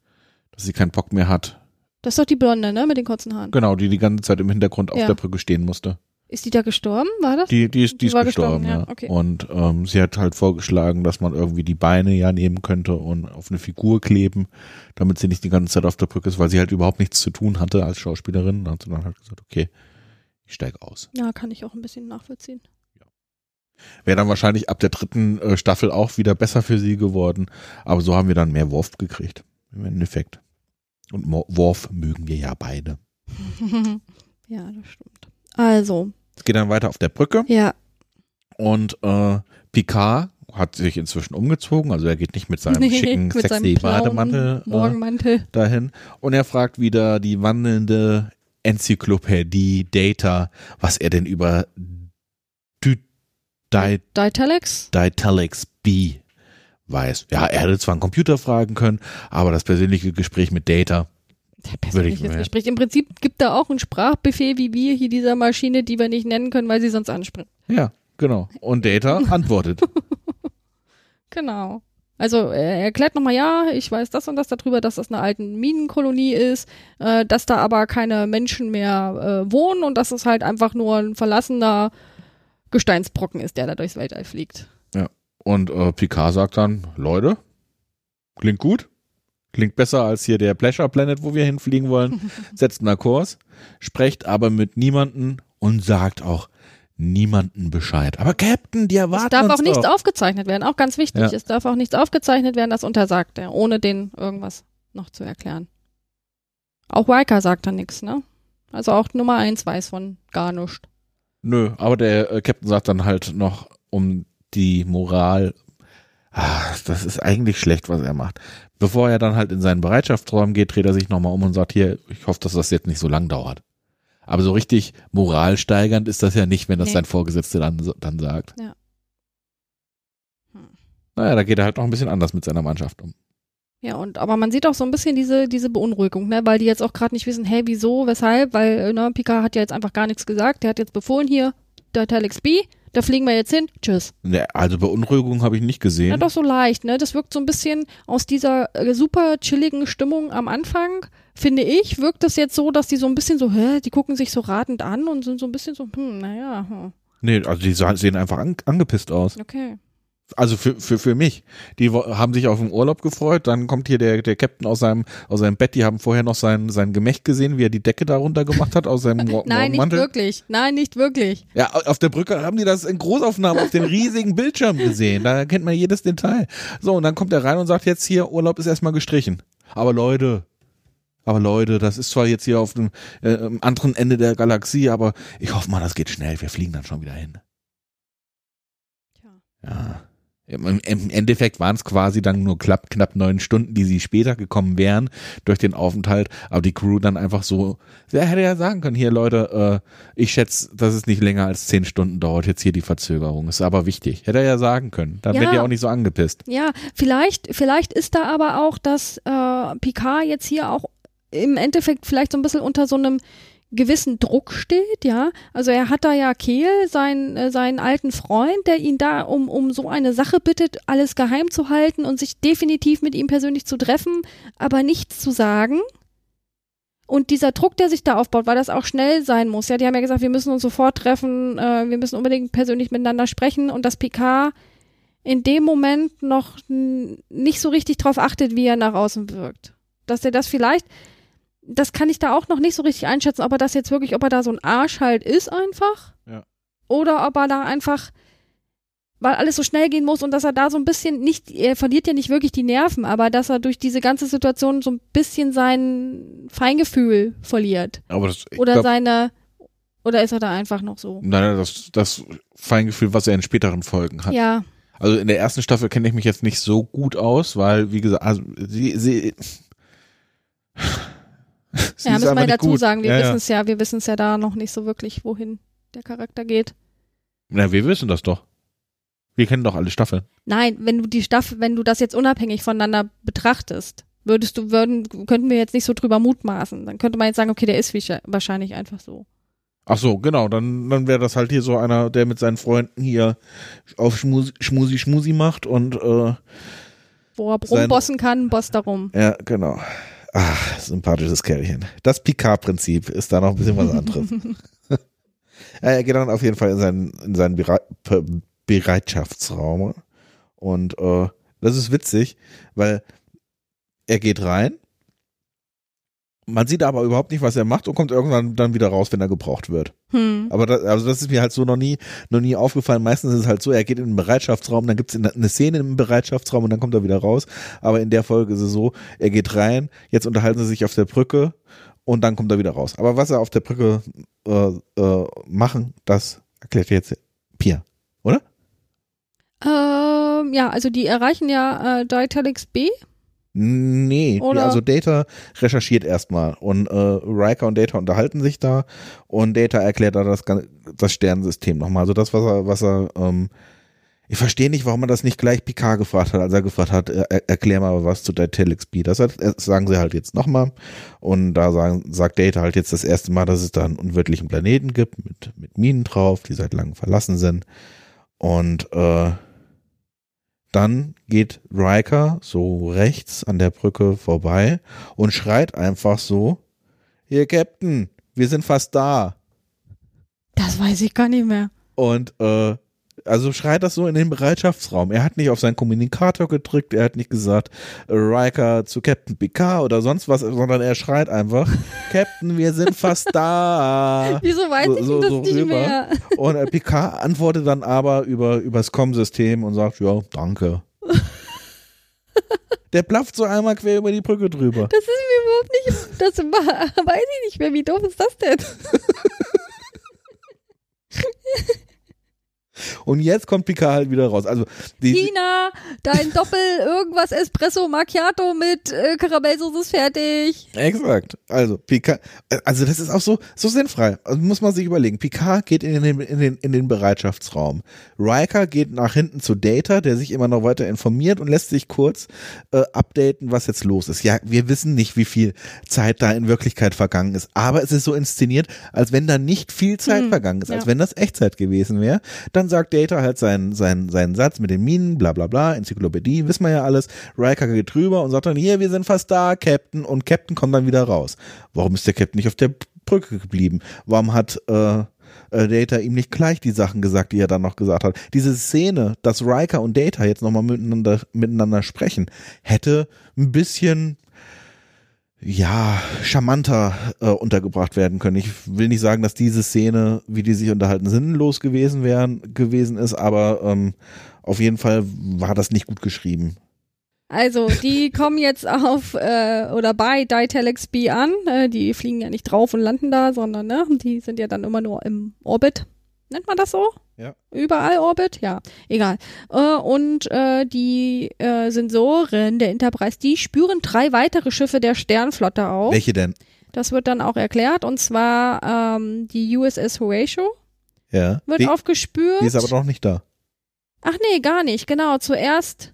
dass sie keinen Bock mehr hat. Das ist doch die Blonde, ne? Mit den kurzen Haaren. Genau, die die ganze Zeit im Hintergrund auf Ja. der Brücke stehen musste. Ist die da gestorben? War das? Die, die ist, die Die ist gestorben, gestorben, ja. ja, okay. Und ähm, sie hat halt vorgeschlagen, dass man irgendwie die Beine ja nehmen könnte und auf eine Figur kleben, damit sie nicht die ganze Zeit auf der Brücke ist, weil sie halt überhaupt nichts zu tun hatte als Schauspielerin. Da hat sie dann halt gesagt, okay, ich steige aus. Ja, kann ich auch ein bisschen nachvollziehen. Wäre dann wahrscheinlich ab der dritten äh, Staffel auch wieder besser für sie geworden. Aber so haben wir dann mehr Worf gekriegt. Im Endeffekt. Und Mo Worf mögen wir ja beide. <laughs> ja, das stimmt. Also, Es geht dann weiter auf der Brücke ja, und äh, Picard hat sich inzwischen umgezogen. Also er geht nicht mit seinem <laughs> Nee, schicken, mit sexy seinem Bademantel äh, dahin. Und er fragt wieder die wandelnde Enzyklopädie Data, was er denn über Ditalex? Ditalex B weiß. Ja, er hätte zwar einen Computer fragen können, aber das persönliche Gespräch mit Data, Ich persönliches mir- Gespräch. Im Prinzip gibt da auch einen Sprachbefehl wie wir hier dieser Maschine, die wir nicht nennen können, weil sie sonst anspringt. ja, genau. Und Data <laughs> antwortet. <laughs> Genau. Also er erklärt nochmal, ja, ich weiß das und das darüber, dass das eine alte Minenkolonie ist, äh, dass da aber keine Menschen mehr äh, wohnen und dass es halt einfach nur ein verlassener Gesteinsbrocken ist, der da durchs Weltall fliegt. Und äh, Picard sagt dann, Leute, klingt gut. Klingt besser als hier der Pleasure Planet, wo wir hinfliegen wollen. <laughs> Setzt mal Kurs, sprecht aber mit niemanden und sagt auch niemanden Bescheid. Aber Captain, die erwarten Es darf auch nichts doch. aufgezeichnet werden, auch ganz wichtig. Ja. Es darf auch nichts aufgezeichnet werden, das untersagt er, ohne den irgendwas noch zu erklären. Auch Riker sagt da nichts, ne? Also auch Nummer eins weiß von gar nichts. Nö, aber der äh, Captain sagt dann halt noch um die Moral. Ah, das ist eigentlich schlecht, was er macht. Bevor er dann halt in seinen Bereitschaftsraum geht, dreht er sich nochmal um und sagt, hier, ich hoffe, dass das jetzt nicht so lang dauert. Aber so richtig moralsteigernd ist das ja nicht, wenn das Nee. sein Vorgesetzter dann, dann sagt. Ja. Hm. Naja, da geht er halt noch ein bisschen anders mit seiner Mannschaft um. Ja, und aber man sieht auch so ein bisschen diese, diese Beunruhigung, ne? Weil die jetzt auch gerade nicht wissen, hey, wieso, weshalb, weil äh, ne, Picard hat ja jetzt einfach gar nichts gesagt. Der hat jetzt befohlen hier, der Telex B, da fliegen wir jetzt hin. Tschüss. Ne, Also Beunruhigung habe ich nicht gesehen. Ja, doch so leicht, ne? Das wirkt so ein bisschen aus dieser äh, super chilligen Stimmung am Anfang, finde ich, wirkt das jetzt so, dass die so ein bisschen so, hä, die gucken sich so ratend an und sind so ein bisschen so, hm, naja, hm, Nee, also die sa- sehen einfach an, angepisst aus. okay. Also für, für, für mich. Die haben sich auf den Urlaub gefreut, dann kommt hier der, der Captain aus seinem, aus seinem Bett, die haben vorher noch sein, sein Gemächt gesehen, wie er die Decke darunter gemacht hat aus seinem <laughs> Mor Nein, nicht wirklich. Nein, nicht wirklich. Ja, auf der Brücke haben die das in Großaufnahmen auf dem riesigen Bildschirm gesehen. Da kennt man jedes Detail. So, und dann kommt er rein und sagt jetzt hier, Urlaub ist erstmal gestrichen. Aber Leute, aber Leute, das ist zwar jetzt hier auf dem äh, anderen Ende der Galaxie, aber ich hoffe mal, das geht schnell. Wir fliegen dann schon wieder hin. Tja. Ja. Im, Endeffekt waren es quasi dann nur knapp, knapp neun Stunden, die sie später gekommen wären durch den Aufenthalt, aber die Crew dann einfach so, der hätte ja sagen können, hier Leute, äh, ich schätze, dass es nicht länger als zehn Stunden dauert, jetzt hier die Verzögerung, ist aber wichtig. Hätte er ja sagen können, dann Ja. wäre die auch nicht so angepisst. Ja, vielleicht, vielleicht ist da aber auch, dass äh, Picard jetzt hier auch im Endeffekt vielleicht so ein bisschen unter so einem gewissen Druck steht, ja. Also er hat da ja Kehl, seinen, äh, seinen alten Freund, der ihn da um, um so eine Sache bittet, alles geheim zu halten und sich definitiv mit ihm persönlich zu treffen, aber nichts zu sagen. Und dieser Druck, der sich da aufbaut, weil das auch schnell sein muss. Ja, die haben ja gesagt, wir müssen uns sofort treffen, äh, wir müssen unbedingt persönlich miteinander sprechen und dass Picard in dem Moment noch nicht so richtig drauf achtet, wie er nach außen wirkt. Dass er das vielleicht, das kann ich da auch noch nicht so richtig einschätzen, ob er das jetzt wirklich, ob er da so ein Arsch halt ist einfach. Ja. oder ob er da einfach, weil alles so schnell gehen muss und dass er da so ein bisschen nicht, er verliert ja nicht wirklich die Nerven, aber dass er durch diese ganze Situation so ein bisschen sein Feingefühl verliert. Aber das, Oder glaub, seine, oder ist er da einfach noch so? nein, nein, das, das Feingefühl, was er in späteren Folgen hat. Ja, Also in der ersten Staffel kenne ich mich jetzt nicht so gut aus, weil, wie gesagt, also sie, sie ja, müssen wir dazu gut. sagen, wir ja, wissen es ja, wir wissen es ja da noch nicht so wirklich, wohin der Charakter geht. Ja. Na, wir wissen das doch. Wir kennen doch alle Staffeln. Nein, wenn du die Staffel, wenn du das jetzt unabhängig voneinander betrachtest, würdest du, würden, könnten wir jetzt nicht so drüber mutmaßen. Dann könnte man jetzt sagen, okay, der ist wahrscheinlich einfach so. Ach so, genau, dann, dann wäre das halt hier so einer, der mit seinen Freunden hier auf Schmusi, Schmusi, Schmusi macht und, äh, Wo er rumbossen kann, boss darum. ja, genau. Ach, sympathisches Kerlchen. Das Picard-Prinzip ist da noch ein bisschen was anderes. <laughs> er geht dann auf jeden Fall in seinen, in seinen Bere Be Bereitschaftsraum und äh, das ist witzig, weil er geht rein, man sieht aber überhaupt nicht, was er macht und kommt irgendwann dann wieder raus, wenn er gebraucht wird. Hm. Aber das, also das ist mir halt so noch nie, noch nie aufgefallen. Meistens ist es halt so, er geht in den Bereitschaftsraum, dann gibt es eine Szene im Bereitschaftsraum und dann kommt er wieder raus. Aber in der Folge ist es so, er geht rein, jetzt unterhalten sie sich auf der Brücke und dann kommt er wieder raus. Aber was er auf der Brücke äh, äh, machen, das erklärt jetzt Pia. Ähm, ja, also die erreichen ja äh, Ditalix B. Nee, Oder- also Data recherchiert erstmal und äh, Riker und Data unterhalten sich da und Data erklärt da das, das Sternensystem nochmal. Also das, was er, was er, ähm, ich verstehe nicht, warum er das nicht gleich Picard gefragt hat, als er gefragt hat, er, er- erklär mal was zu Ditalix B. Das hat, das sagen sie halt jetzt nochmal und da sagen, sagt Data halt jetzt das erste Mal, dass es da einen unwirtlichen Planeten gibt mit, mit Minen drauf, die seit langem verlassen sind und äh, dann geht Riker so rechts an der Brücke vorbei und schreit einfach so, hier Captain, wir sind fast da. Das weiß ich gar nicht mehr. Und äh, also schreit das so in den Bereitschaftsraum. Er hat nicht auf seinen Kommunikator gedrückt, er hat nicht gesagt äh, Riker zu Captain Picard oder sonst was, sondern er schreit einfach, <laughs> Captain, wir sind fast da. <laughs> Wieso weiß So- ich so- das so nicht rüber. mehr? <laughs> Und äh, Picard antwortet dann aber über übers Com-System und sagt, ja, danke. Der plafft so einmal quer über die Brücke drüber. Das ist mir überhaupt nicht, das war, weiß ich nicht mehr. Wie doof ist das denn? Und jetzt kommt Picard halt wieder raus. Also die, Tina, dein Doppel irgendwas Espresso Macchiato mit äh, Karamellsoße ist fertig. Exakt. Also Picard, also das ist auch so so sinnfrei. Also muss man sich überlegen. Picard geht in den in den in den Bereitschaftsraum. Riker geht nach hinten zu Data, der sich immer noch weiter informiert und lässt sich kurz äh, updaten, was jetzt los ist. Ja, wir wissen nicht, wie viel Zeit da in Wirklichkeit vergangen ist, aber es ist so inszeniert, als wenn da nicht viel Zeit Hm, vergangen ist, als ja. wenn das Echtzeit gewesen wäre. Dann sagt Data halt seinen seinen seinen Satz mit den Minen, bla bla bla, Enzyklopädie, wissen wir ja alles. Riker geht drüber und sagt dann, hier, wir sind fast da, Captain. Und Captain kommt dann wieder raus. Warum ist der Captain nicht auf der Brücke geblieben? Warum hat äh, äh, Data ihm nicht gleich die Sachen gesagt, die er dann noch gesagt hat? Diese Szene, dass Riker und Data jetzt nochmal miteinander, miteinander sprechen, hätte ein bisschen ja, charmanter äh, untergebracht werden können. Ich will nicht sagen, dass diese Szene, wie die sich unterhalten, sinnlos gewesen wären, gewesen ist, aber ähm, auf jeden Fall war das nicht gut geschrieben. Also, die <laughs> kommen jetzt auf äh, oder bei Ditalix B an. Äh, die fliegen ja nicht drauf und landen da, sondern ne, die sind ja dann immer nur im Orbit. Nennt man das so? Ja. Überall Orbit? Ja, egal. Äh, und äh, die äh, Sensoren der Enterprise, die spüren drei weitere Schiffe der Sternflotte auf. Welche denn? Das wird dann auch erklärt. Und zwar ähm, die USS Horatio Ja. wird die, aufgespürt. die ist aber noch nicht da. Ach nee, gar nicht. Genau, zuerst.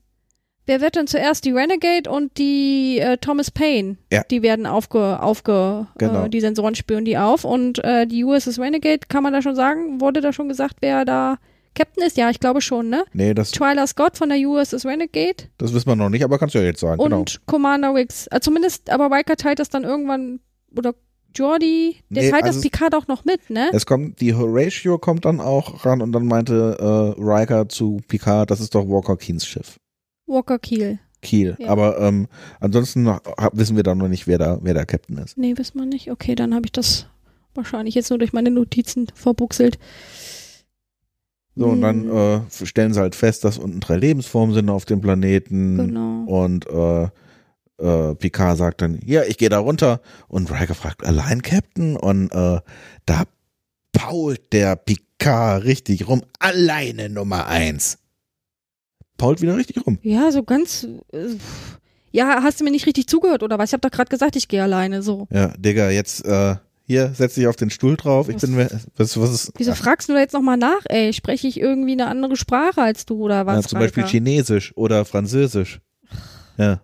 Wer wird denn zuerst? Die Renegade und die äh, Thomas Paine. Ja. Die werden aufge, aufge Genau. äh, die Sensoren spüren die auf. Und äh, die USS Renegade, kann man da schon sagen, wurde da schon gesagt, wer da Captain ist? Ja, ich glaube schon, ne? Nee, das, Twyla Scott von der USS Renegade das wissen wir noch nicht, aber kannst du ja jetzt sagen. und genau. Commander Wicks. Äh, zumindest, aber Riker teilt das dann irgendwann, oder Jordi, der Nee, teilt also das Picard auch noch mit, ne? Es kommt, die Horatio kommt dann auch ran und dann meinte äh, Riker zu Picard, das ist doch Walker Keens Schiff. Walker Kiel. Kiel. Ja. Aber ähm, ansonsten ha- wissen wir dann noch nicht, wer da, wer der Captain ist. Nee, wissen wir nicht. Okay, dann habe ich das wahrscheinlich jetzt nur durch meine Notizen verbuchselt. So, und dann äh, stellen sie halt fest, dass unten drei Lebensformen sind auf dem Planeten. Genau. Und äh, äh, Picard sagt dann, ja, ich gehe da runter. Und Riker fragt, allein Captain? Und äh, da pault der Picard richtig rum. Alleine Nummer eins. Pault wieder richtig rum. Ja, so ganz. Äh, ja, hast du mir nicht richtig zugehört oder was? Ich habe doch gerade gesagt, ich gehe alleine. So. Ja, Digga, jetzt äh, hier, setz dich auf den Stuhl drauf. Ich Was- bin was, was ist, Wieso fragst du da jetzt nochmal nach, ey? Spreche ich irgendwie eine andere Sprache als du oder ja, was? zum Beispiel Raika? Chinesisch oder Französisch. Ja,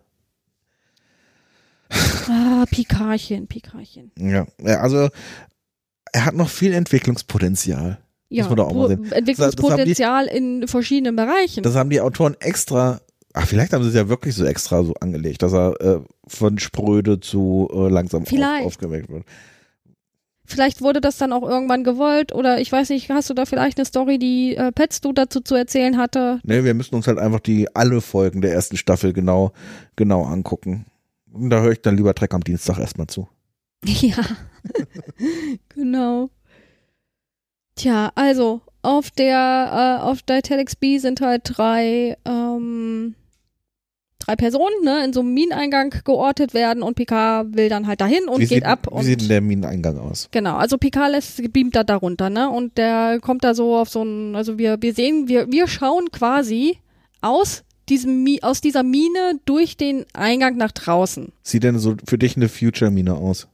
Ah, Pikarchen, Pikarchen. ja, ja, also er hat noch viel Entwicklungspotenzial. Ja, man doch auch mal sehen. Entwicklungspotenzial in verschiedenen Bereichen. Das haben die Autoren extra, ach, vielleicht haben sie es ja wirklich so extra so angelegt, dass er äh, von spröde zu äh, langsam auf, aufgeweckt wird. Vielleicht wurde das dann auch irgendwann gewollt oder ich weiß nicht, hast du da vielleicht eine Story, die äh, Pets du dazu zu erzählen hatte? Nee, wir müssen uns halt einfach die alle Folgen der ersten Staffel genau, genau angucken. Und da höre ich dann lieber Dreck am Dienstag erstmal zu. <laughs> Ja, genau. Tja, also auf der äh, auf der Telex B sind halt drei ähm, drei Personen, ne, in so einem Mineneingang geortet werden und Picard will dann halt dahin und wie geht sieht, ab Wie sieht denn der Mineneingang aus? Genau, also Picard lässt, beamt da darunter, ne? Und der kommt da so auf so ein, also wir, wir sehen, wir, wir schauen quasi aus diesem, Mi- aus dieser Mine durch den Eingang nach draußen. Sieht denn so für dich eine Future-Mine aus?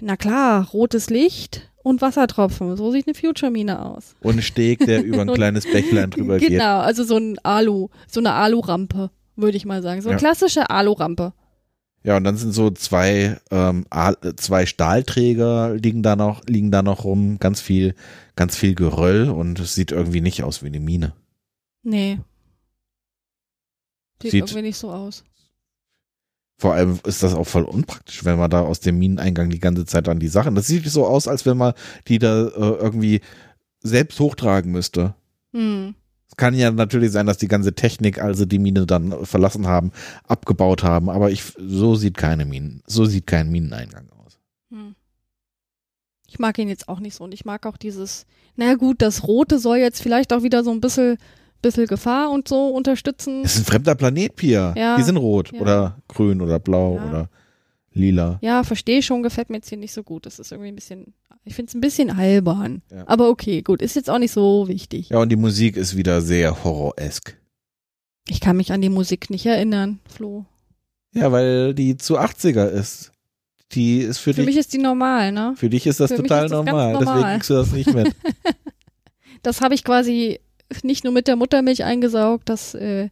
Na klar, rotes Licht und Wassertropfen. So sieht eine Future-Mine aus. Und ein Steg, der <laughs> über ein kleines Bächlein drüber geht. Genau, also so ein Alu, so eine Alu-Rampe, würde ich mal sagen. So eine Ja. klassische Alu-Rampe. Ja, und dann sind so zwei, ähm, äh, zwei Stahlträger liegen da noch, liegen da noch rum, ganz viel, ganz viel Geröll und es sieht irgendwie nicht aus wie eine Mine. Nee. Sieht, Sieht- irgendwie nicht so aus. Vor allem ist das auch voll unpraktisch, wenn man da aus dem Mineneingang die ganze Zeit an die Sachen. Das sieht so aus, als wenn man die da äh, irgendwie selbst hochtragen müsste. Hm. Es kann ja natürlich sein, dass die ganze Technik, also die Mine dann verlassen haben, abgebaut haben, aber ich, so sieht keine Minen, so sieht kein Mineneingang aus. Hm. Ich mag ihn jetzt auch nicht so und ich mag auch dieses, na gut, das Rote soll jetzt vielleicht auch wieder so ein bisschen, bisschen Gefahr und so unterstützen. Es ist ein fremder Planet, Pia. Ja. Die sind rot Ja. oder grün oder blau Ja. oder lila. Ja, verstehe schon, gefällt mir jetzt hier nicht so gut. Das ist irgendwie ein bisschen, ich finde es ein bisschen albern. Aber okay, gut, ist jetzt auch nicht so wichtig. Ja, und die Musik ist wieder sehr horroresk. Ich kann mich an die Musik nicht erinnern, Flo. Ja, weil die zu 80er ist. Die ist für, Für dich, mich ist die normal, ne? für dich ist das für total ganz normal. Deswegen normal. kriegst du das nicht mit. <laughs> Das habe ich quasi nicht nur mit der Muttermilch eingesaugt, das äh,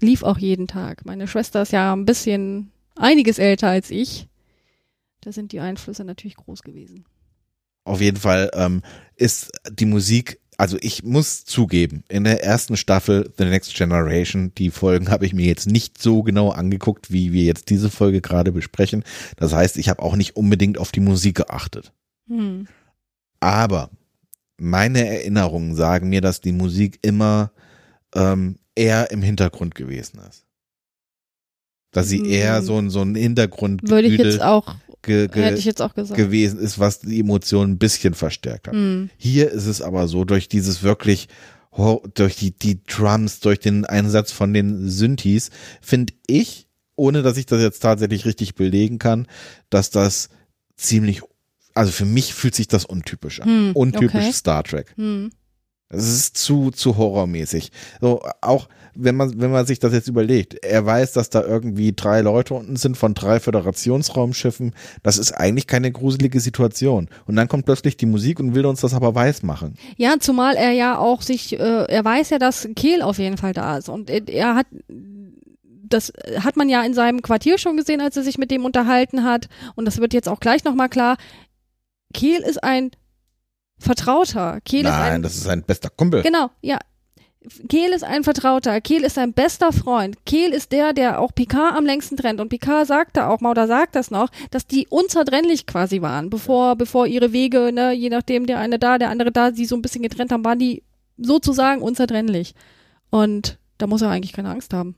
lief auch jeden Tag. Meine Schwester ist ja ein bisschen einiges älter als ich. Da sind die Einflüsse natürlich groß gewesen. Auf jeden Fall ähm, ist die Musik, also ich muss zugeben, in der ersten Staffel The Next Generation, die Folgen habe ich mir jetzt nicht so genau angeguckt, wie wir jetzt diese Folge gerade besprechen. Das heißt, ich habe auch nicht unbedingt auf die Musik geachtet. Hm. Aber meine Erinnerungen sagen mir, dass die Musik immer ähm, eher im Hintergrund gewesen ist. Dass sie Hm. eher so ein, so ein Hintergrund Würde ich jetzt auch, ge, ge, hätte ich jetzt auch gesagt. gewesen ist, was die Emotionen ein bisschen verstärkt hat. Hm. Hier ist es aber so, durch dieses wirklich, durch die, die Drums, durch den Einsatz von den Synthes, finde ich, ohne dass ich das jetzt tatsächlich richtig belegen kann, dass das ziemlich, also für mich fühlt sich das untypisch an. Hm, Untypisch okay. Star Trek. Hm. Es ist zu, zu horrormäßig. So, auch wenn man, wenn man sich das jetzt überlegt, er weiß, dass da irgendwie drei Leute unten sind von drei Föderationsraumschiffen. Das ist eigentlich keine gruselige Situation. Und dann kommt plötzlich die Musik und will uns das aber weiß machen. Ja, zumal er ja auch sich, äh, er weiß ja, dass Kehl auf jeden Fall da ist. Und er, er hat, das hat man ja in seinem Quartier schon gesehen, als er sich mit dem unterhalten hat. Und das wird jetzt auch gleich nochmal klar. Kehl ist ein Vertrauter. Kehl ist Nein, ein, das ist sein bester Kumpel. genau, ja. Kehl ist ein Vertrauter. Kehl ist sein bester Freund. Kehl ist der, der auch Picard am längsten trennt. Und Picard sagte auch mal oder sagt das noch, dass die unzertrennlich quasi waren, bevor, bevor ihre Wege, ne, je nachdem der eine da, der andere da, sie so ein bisschen getrennt haben, waren die sozusagen unzertrennlich. Und da muss er eigentlich keine Angst haben.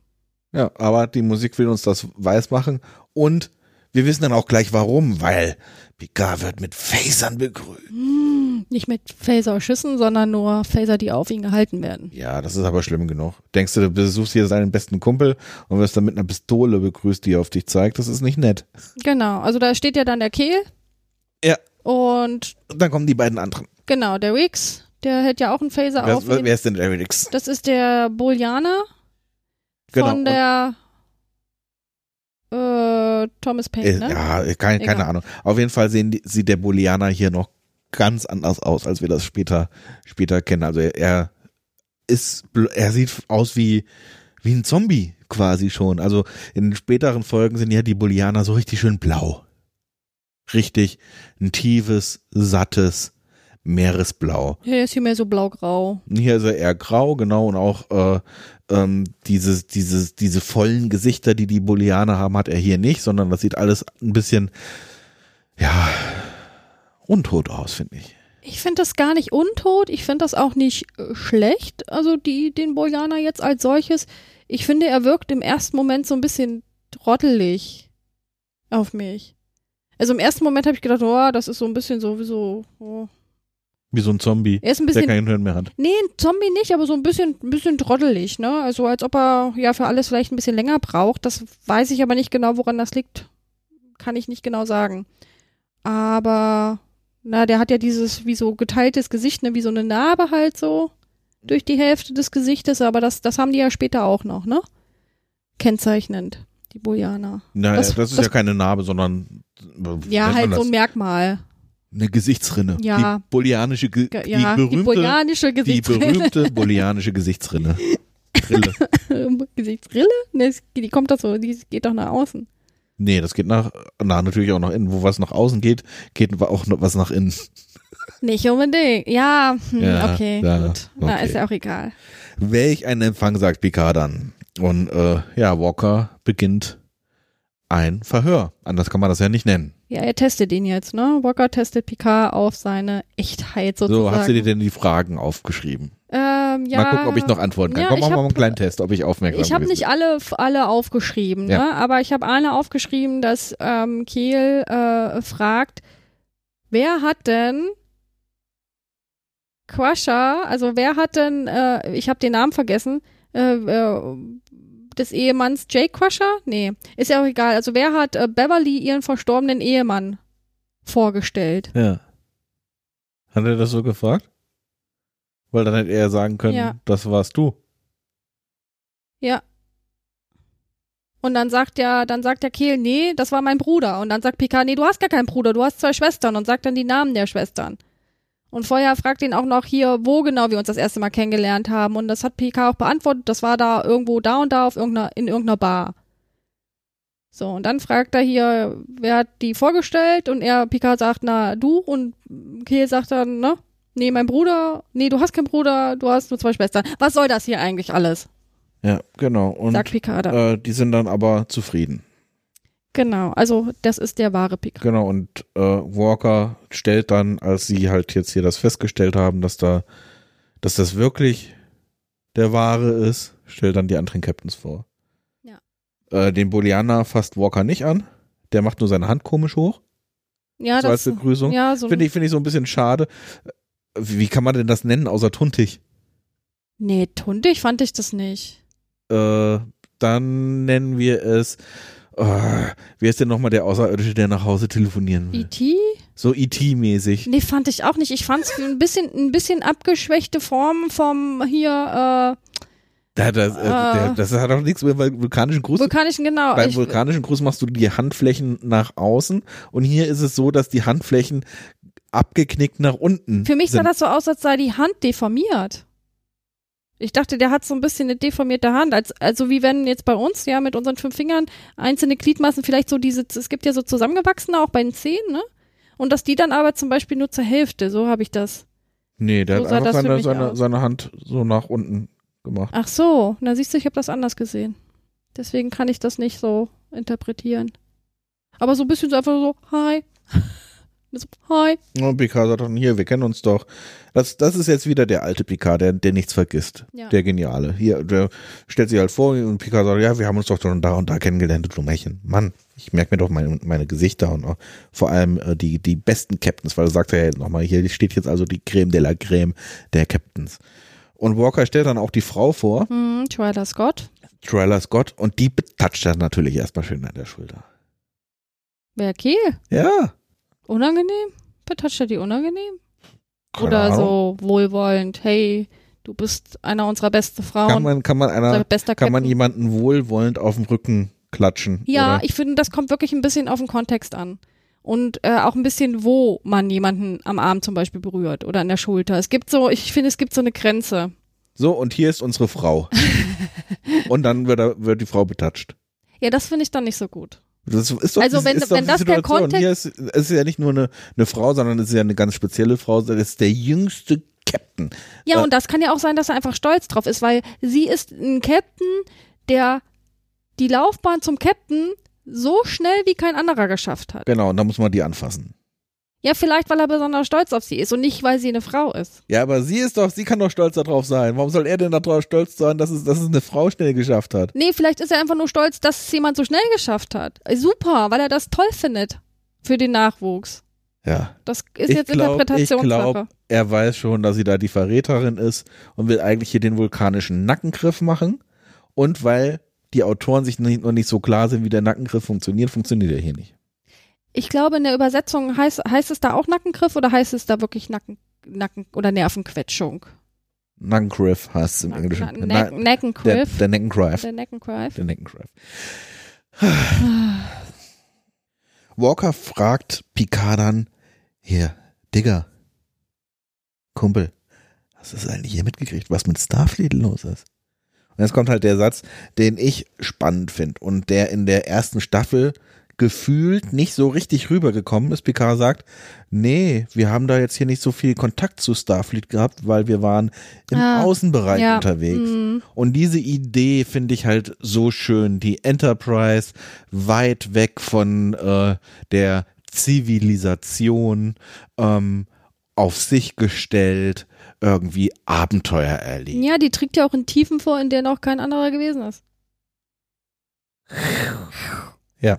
Ja, aber die Musik will uns das weiß machen. Und wir wissen dann auch gleich warum, weil Picard wird mit Phasern begrüßt. Hm, Nicht mit Phaser-Schüssen, sondern nur Phaser, die auf ihn gehalten werden. Ja, das ist aber schlimm genug. Denkst du, du besuchst hier seinen besten Kumpel und wirst dann mit einer Pistole begrüßt, die er auf dich zeigt? Das ist nicht nett. Genau, also da steht ja dann der Kehl. Ja. Und Und dann kommen die beiden anderen. genau, der Riggs, der hält ja auch einen Phaser Wer, auf wer ihn. ist denn der Rix? Das ist der Bolianer Genau, von der äh, Thomas Paine, Äh, ne? Ja, keine, keine Egal. Ahnung. Auf jeden Fall sehen sieht der Bolianer hier noch ganz anders aus, als wir das später, später kennen. Also er, er ist, er sieht aus wie, wie ein Zombie quasi schon. Also in den späteren Folgen sind ja die Bolianer so richtig schön blau. Richtig ein tiefes, sattes Meeresblau. Der ist hier mehr so blau-grau. Hier ist er eher grau, genau, und auch äh, ähm, dieses, dieses, diese vollen Gesichter, die die Bolianer haben, hat er hier nicht, sondern das sieht alles ein bisschen, ja, untot aus, finde ich. Ich finde das gar nicht untot. Ich finde das auch nicht äh, schlecht. Also die, den Bolianer jetzt als solches. Ich finde, er wirkt im ersten Moment so ein bisschen trottelig auf mich. Also im ersten Moment habe ich gedacht, oh, das ist so ein bisschen so wie so. Oh. Wie so ein Zombie, Er ist ein der bisschen. kein Hirn mehr hat. Nee, ein Zombie nicht, aber so ein bisschen, ein bisschen trottelig, ne? Also als ob er ja für alles vielleicht ein bisschen länger braucht. Das weiß ich aber nicht genau, woran das liegt. Kann ich nicht genau sagen. Aber, na, der hat ja dieses wie so geteiltes Gesicht, ne? Wie so eine Narbe halt so durch die Hälfte des Gesichtes, aber das, das haben die ja später auch noch, ne? Kennzeichnend, die Bolianer. Naja, Das- das, ist das- ja keine Narbe, sondern äh, Ja, halt so ein Merkmal. Eine Gesichtsrinne. Ja. Die bolianische, Ge die Ja, die, berühmte, bolianische die Gesichtsrille. berühmte <laughs> bolianische Gesichtsrinne. Rille. <laughs> Gesichtsrille? Ne, die kommt doch so, die geht doch nach außen. Nee, das geht nach, na, natürlich auch nach innen. Wo was nach außen geht, geht auch noch was nach innen. <laughs> Nicht unbedingt. Ja, hm, Ja, okay, ja, gut. Na, okay. ist ja auch egal. Welch ein Empfang, sagt Picard dann. Und äh, ja, Walker beginnt ein Verhör. Anders kann man das ja nicht nennen. Ja, er testet ihn jetzt, ne? Walker testet Picard auf seine Echtheit sozusagen. So, hast du dir denn die Fragen aufgeschrieben? ähm, ja, Mal gucken, ob ich noch antworten kann. ja, Komm, machen wir mal einen kleinen Test, ob ich aufmerksam Ich habe nicht alle, alle aufgeschrieben, Ja. ne? aber ich habe eine aufgeschrieben, dass ähm, Kehl äh, fragt, wer hat denn Crusher, also wer hat denn, äh, ich habe den Namen vergessen, äh, äh, des Ehemanns Jay Crusher? Nee, ist ja auch egal. Also wer hat äh, Beverly ihren verstorbenen Ehemann vorgestellt? Ja. Hat er das so gefragt? Weil dann hätte er sagen können, Ja. das warst du. Ja. Und dann sagt ja, dann sagt der Kehl, nee, das war mein Bruder. Und dann sagt Picard, nee, du hast gar keinen Bruder, du hast zwei Schwestern und sagt dann die Namen der Schwestern. Und vorher fragt ihn auch noch hier, wo genau wir uns das erste Mal kennengelernt haben. Und das hat Picard auch beantwortet, das war da irgendwo da und da auf irgendeiner, in irgendeiner Bar. So, und dann fragt er hier, wer hat die vorgestellt? Und er, Picard sagt, na, du. Und Kehl sagt dann, ne? Nee, mein Bruder. Nee, du hast keinen Bruder, du hast nur zwei Schwestern. Was soll das hier eigentlich alles? Ja, genau. Und sagt Picard. dann. äh, die sind dann aber zufrieden. Genau, also das ist der wahre Picard. Genau, und äh, Walker stellt dann, als sie halt jetzt hier das festgestellt haben, dass da, dass das wirklich der wahre ist, stellt dann die anderen Captains vor. Ja. Äh, den Bolianer fasst Walker nicht an. Der macht nur seine Hand komisch hoch, Ja, so als das, Begrüßung. ja, so Finde ich, finde ich so ein bisschen schade. Wie, wie kann man denn das nennen, außer tuntig? Nee, tuntig fand ich das nicht. Äh, dann nennen wir es, äh, wie ist denn nochmal der Außerirdische, der nach Hause telefonieren will? E.T.? So E.T.-mäßig. Nee, fand ich auch nicht. Ich fand es ein bisschen, ein bisschen abgeschwächte Form vom hier Da, das, äh, Ah. der, das hat auch nichts mit vulkanischen äh, Gruß. vulkanischen, genau. Beim Ich, vulkanischen Gruß machst du die Handflächen nach außen und hier ist es so, dass die Handflächen abgeknickt nach unten für mich sah sind. das so aus, als sei die Hand deformiert. Ich dachte, der hat so ein bisschen eine deformierte Hand, als, also wie wenn jetzt bei uns, ja, mit unseren fünf Fingern einzelne Gliedmaßen vielleicht so diese, es gibt ja so zusammengewachsene auch bei den Zehen, ne? Und dass die dann aber zum Beispiel nur zur Hälfte, so habe ich das. Nee, der So hat einfach seine, seine Hand so nach unten gemacht. Ach so, na siehst du, ich habe das anders gesehen. Deswegen kann ich das nicht so interpretieren. Aber so ein bisschen so einfach so, hi. So, hi. Und Picard sagt dann, hier, wir kennen uns doch. Das, das ist jetzt wieder der alte Picard, der, der nichts vergisst. Ja. Der Geniale. Hier, der stellt sich halt vor und Picard sagt, ja, wir haben uns doch schon da und da kennengelernt, du Märchen. Mann, ich merke mir doch meine, meine Gesichter und auch vor allem äh, die, die besten Captains, weil du sagst ja jetzt nochmal, hier steht jetzt also die Creme de la Creme der Captains. Und Walker stellt dann auch die Frau vor, Hm, Twyla Scott. Tryla Scott, und die betatscht dann natürlich erstmal schön an der Schulter. Wer Kiel? Ja. Unangenehm? Betatscht er die unangenehm? keine Oder Ahnung. so wohlwollend, hey, du bist einer unserer besten Frauen. Kann man, kann man einer, kann man jemanden wohlwollend auf den Rücken klatschen? Ja, oder? ich finde, das kommt wirklich ein bisschen auf den Kontext an. Und äh, auch ein bisschen, wo man jemanden am Arm zum Beispiel berührt oder an der Schulter. Es gibt so, ich finde, es gibt so eine Grenze. So, und hier ist unsere Frau. <laughs> und dann wird, er, wird die Frau betatscht. Ja, das finde ich dann nicht so gut. Das ist doch, Also wenn- ist doch wenn das der Situation. Kontext- Hier ist, es ist ja nicht nur eine, eine Frau, sondern es ist ja eine ganz spezielle Frau. Das ist der jüngste Captain. Ja, Äh, und das kann ja auch sein, dass er einfach stolz drauf ist, weil sie ist ein Captain, der die Laufbahn zum Captain so schnell wie kein anderer geschafft hat. Genau, und da muss man die anfassen. Ja, vielleicht, weil er besonders stolz auf sie ist und nicht, weil sie eine Frau ist. Ja, aber sie ist doch, sie kann doch stolz darauf sein. Warum soll er denn darauf stolz sein, dass es, dass es eine Frau schnell geschafft hat? Nee, vielleicht ist er einfach nur stolz, dass es jemand so schnell geschafft hat. Super, weil er das toll findet für den Nachwuchs. Ja. Das ist Ich jetzt glaub- Interpretationssache. Ich glaube, er weiß schon, dass sie da die Verräterin ist und will eigentlich hier den vulkanischen Nackengriff machen. Und weil die Autoren sich nicht, noch nicht so klar sind, wie der Nackengriff funktioniert, funktioniert er hier nicht. Ich glaube, in der Übersetzung heißt, heißt es da auch Nackengriff oder heißt es da wirklich Nacken, Nacken oder Nervenquetschung? Nackengriff heißt es im Englischen. Na, Neck, der, Neckengriff. der Nackengriff. Der Neckengriff. Der Nackengriff. Walker fragt Picard dann, hier, Digger, Kumpel, hast du es eigentlich hier mitgekriegt, was mit Starfleet los ist? Und jetzt kommt halt der Satz, den ich spannend finde und der in der ersten Staffel gefühlt nicht so richtig rübergekommen ist. Picard sagt, nee, wir haben da jetzt hier nicht so viel Kontakt zu Starfleet gehabt, weil wir waren im Ah, Außenbereich ja, unterwegs. mm. Und diese Idee finde ich halt so schön. Die Enterprise weit weg von äh, der Zivilisation ähm, auf sich gestellt, irgendwie Abenteuer erlebt. Ja, die trägt ja auch in Tiefen vor, in der noch kein anderer gewesen ist. Ja.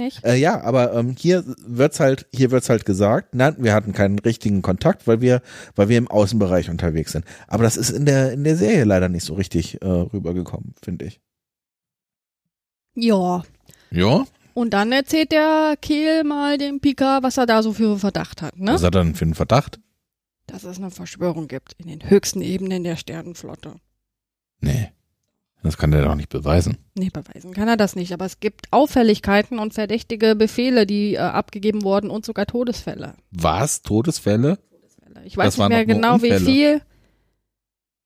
Nicht? Äh, ja, aber ähm, hier wird's halt, hier wird's halt gesagt, nein, wir hatten keinen richtigen Kontakt, weil wir, weil wir im Außenbereich unterwegs sind. Aber das ist in der in der Serie leider nicht so richtig äh, rübergekommen, finde ich. Ja. Ja. Und dann erzählt der Kehl mal dem Picard, was er da so für Verdacht hat, ne? Was hat er denn für einen Verdacht? Dass es eine Verschwörung gibt in den höchsten Ebenen der Sternenflotte. Nee. Das kann der doch nicht beweisen. Nee, beweisen kann er das nicht, aber es gibt Auffälligkeiten und verdächtige Befehle, die äh, abgegeben wurden und sogar Todesfälle. Was? Todesfälle? Ich weiß Das nicht mehr genau, wie viel.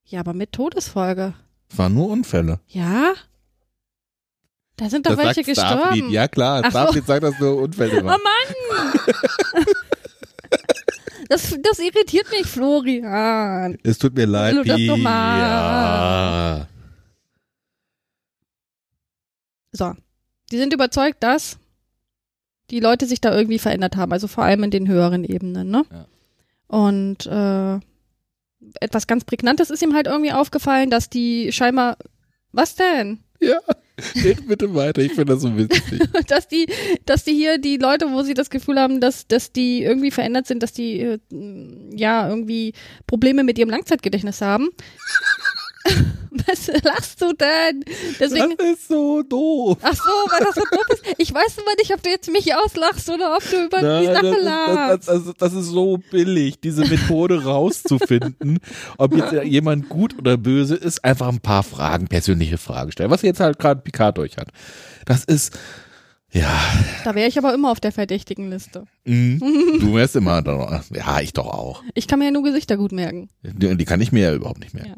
Ja, aber mit Todesfolge. Es waren nur Unfälle. Ja? Da sind doch Das welche gestorben. Ja klar, Ach so. Starfleet sagt, dass nur Unfälle Oh waren. Mann! <laughs> das, das irritiert mich, Florian. Es tut mir leid, Du darfst doch mal. Ja. So. Die sind überzeugt, dass die Leute sich da irgendwie verändert haben, also vor allem in den höheren Ebenen, ne? Ja. Und äh, etwas ganz Prägnantes ist ihm halt irgendwie aufgefallen, dass die scheinbar. Was denn? Ja. Red bitte weiter, ich finde das so witzig. <laughs> dass die, dass die hier die Leute, wo sie das Gefühl haben, dass, dass die irgendwie verändert sind, dass die äh, ja irgendwie Probleme mit ihrem Langzeitgedächtnis haben. <laughs> Was lachst du denn? Deswegen. Das ist so doof. Ach so, weil das so doof ist. Ich weiß aber nicht, ob du jetzt mich auslachst oder ob du über die Nein, Sache das, lachst. das, das, das ist so billig, diese Methode rauszufinden, ob jetzt jemand gut oder böse ist, einfach ein paar Fragen, persönliche Fragen stellen, was jetzt halt gerade Picard durch hat. Das ist, ja, Da wäre ich aber immer auf der verdächtigen Liste. mhm. <laughs> du wärst immer da. Ja, ich doch auch. Ich kann mir ja nur Gesichter gut merken. Die, die kann ich mir ja überhaupt nicht mehr. Ja.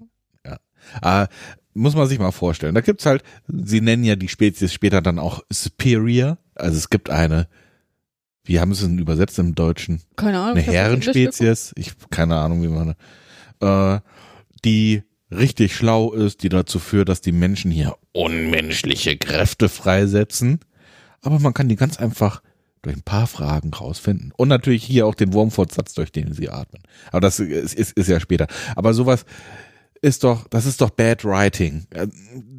Ah, muss man sich mal vorstellen. Da gibt's halt, sie nennen ja die Spezies später dann auch Superior. Also es gibt eine, wie haben sie es denn übersetzt im Deutschen? Keine Ahnung. Eine. Herrenspezies. Ich keine Ahnung, wie man, äh, die richtig schlau ist, die dazu führt, dass die Menschen hier unmenschliche Kräfte freisetzen. Aber man kann die ganz einfach durch ein paar Fragen rausfinden. Und natürlich hier auch den Wurmfortsatz, durch den sie atmen. Aber das ist, ist, ist ja später. Aber sowas ist doch, das ist doch Bad Writing. Äh,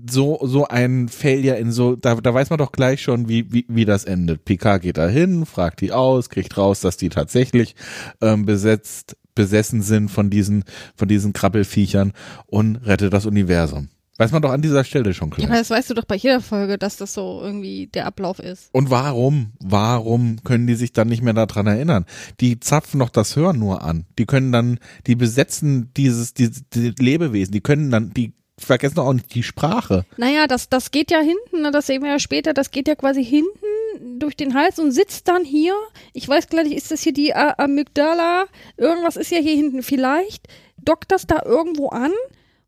So, so ein Failure in so, da, da weiß man doch gleich schon, wie, wie, wie das endet. Picard geht da hin, fragt die aus, kriegt raus, dass die tatsächlich ähm, besetzt, besessen sind von diesen, von diesen Krabbelfiechern und rettet das Universum. Weiß man doch an dieser Stelle schon Ja, gleich. aber das weißt du doch bei jeder Folge, dass das so irgendwie der Ablauf ist. Und warum, warum können die sich dann nicht mehr daran erinnern? Die zapfen doch das Hören nur an. Die können dann, die besetzen dieses, dieses die Lebewesen, die können dann, die vergessen doch auch nicht die Sprache. Naja, das, das geht ja hinten, ne, das sehen wir ja später, das geht ja quasi hinten durch den Hals und sitzt dann hier. Ich weiß gleich, ist das hier die Amygdala? Irgendwas ist ja hier hinten. Vielleicht dockt das da irgendwo an,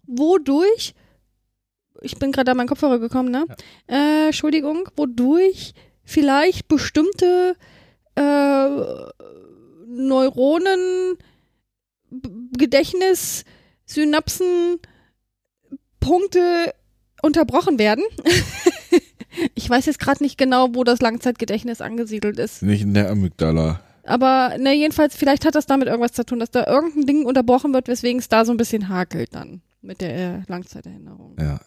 wodurch, ich bin gerade an meinen Kopfhörer gekommen, ne? Äh, Entschuldigung, wodurch vielleicht bestimmte äh, Neuronen, Gedächtnis, Synapsen, Punkte unterbrochen werden. <laughs> ich weiß jetzt gerade nicht genau, wo das Langzeitgedächtnis angesiedelt ist. Nicht in der Amygdala. Aber ne, jedenfalls, vielleicht hat das damit irgendwas zu tun, dass da irgendein Ding unterbrochen wird, weswegen es da so ein bisschen hakelt dann mit der äh, Langzeiterinnerung. Ja.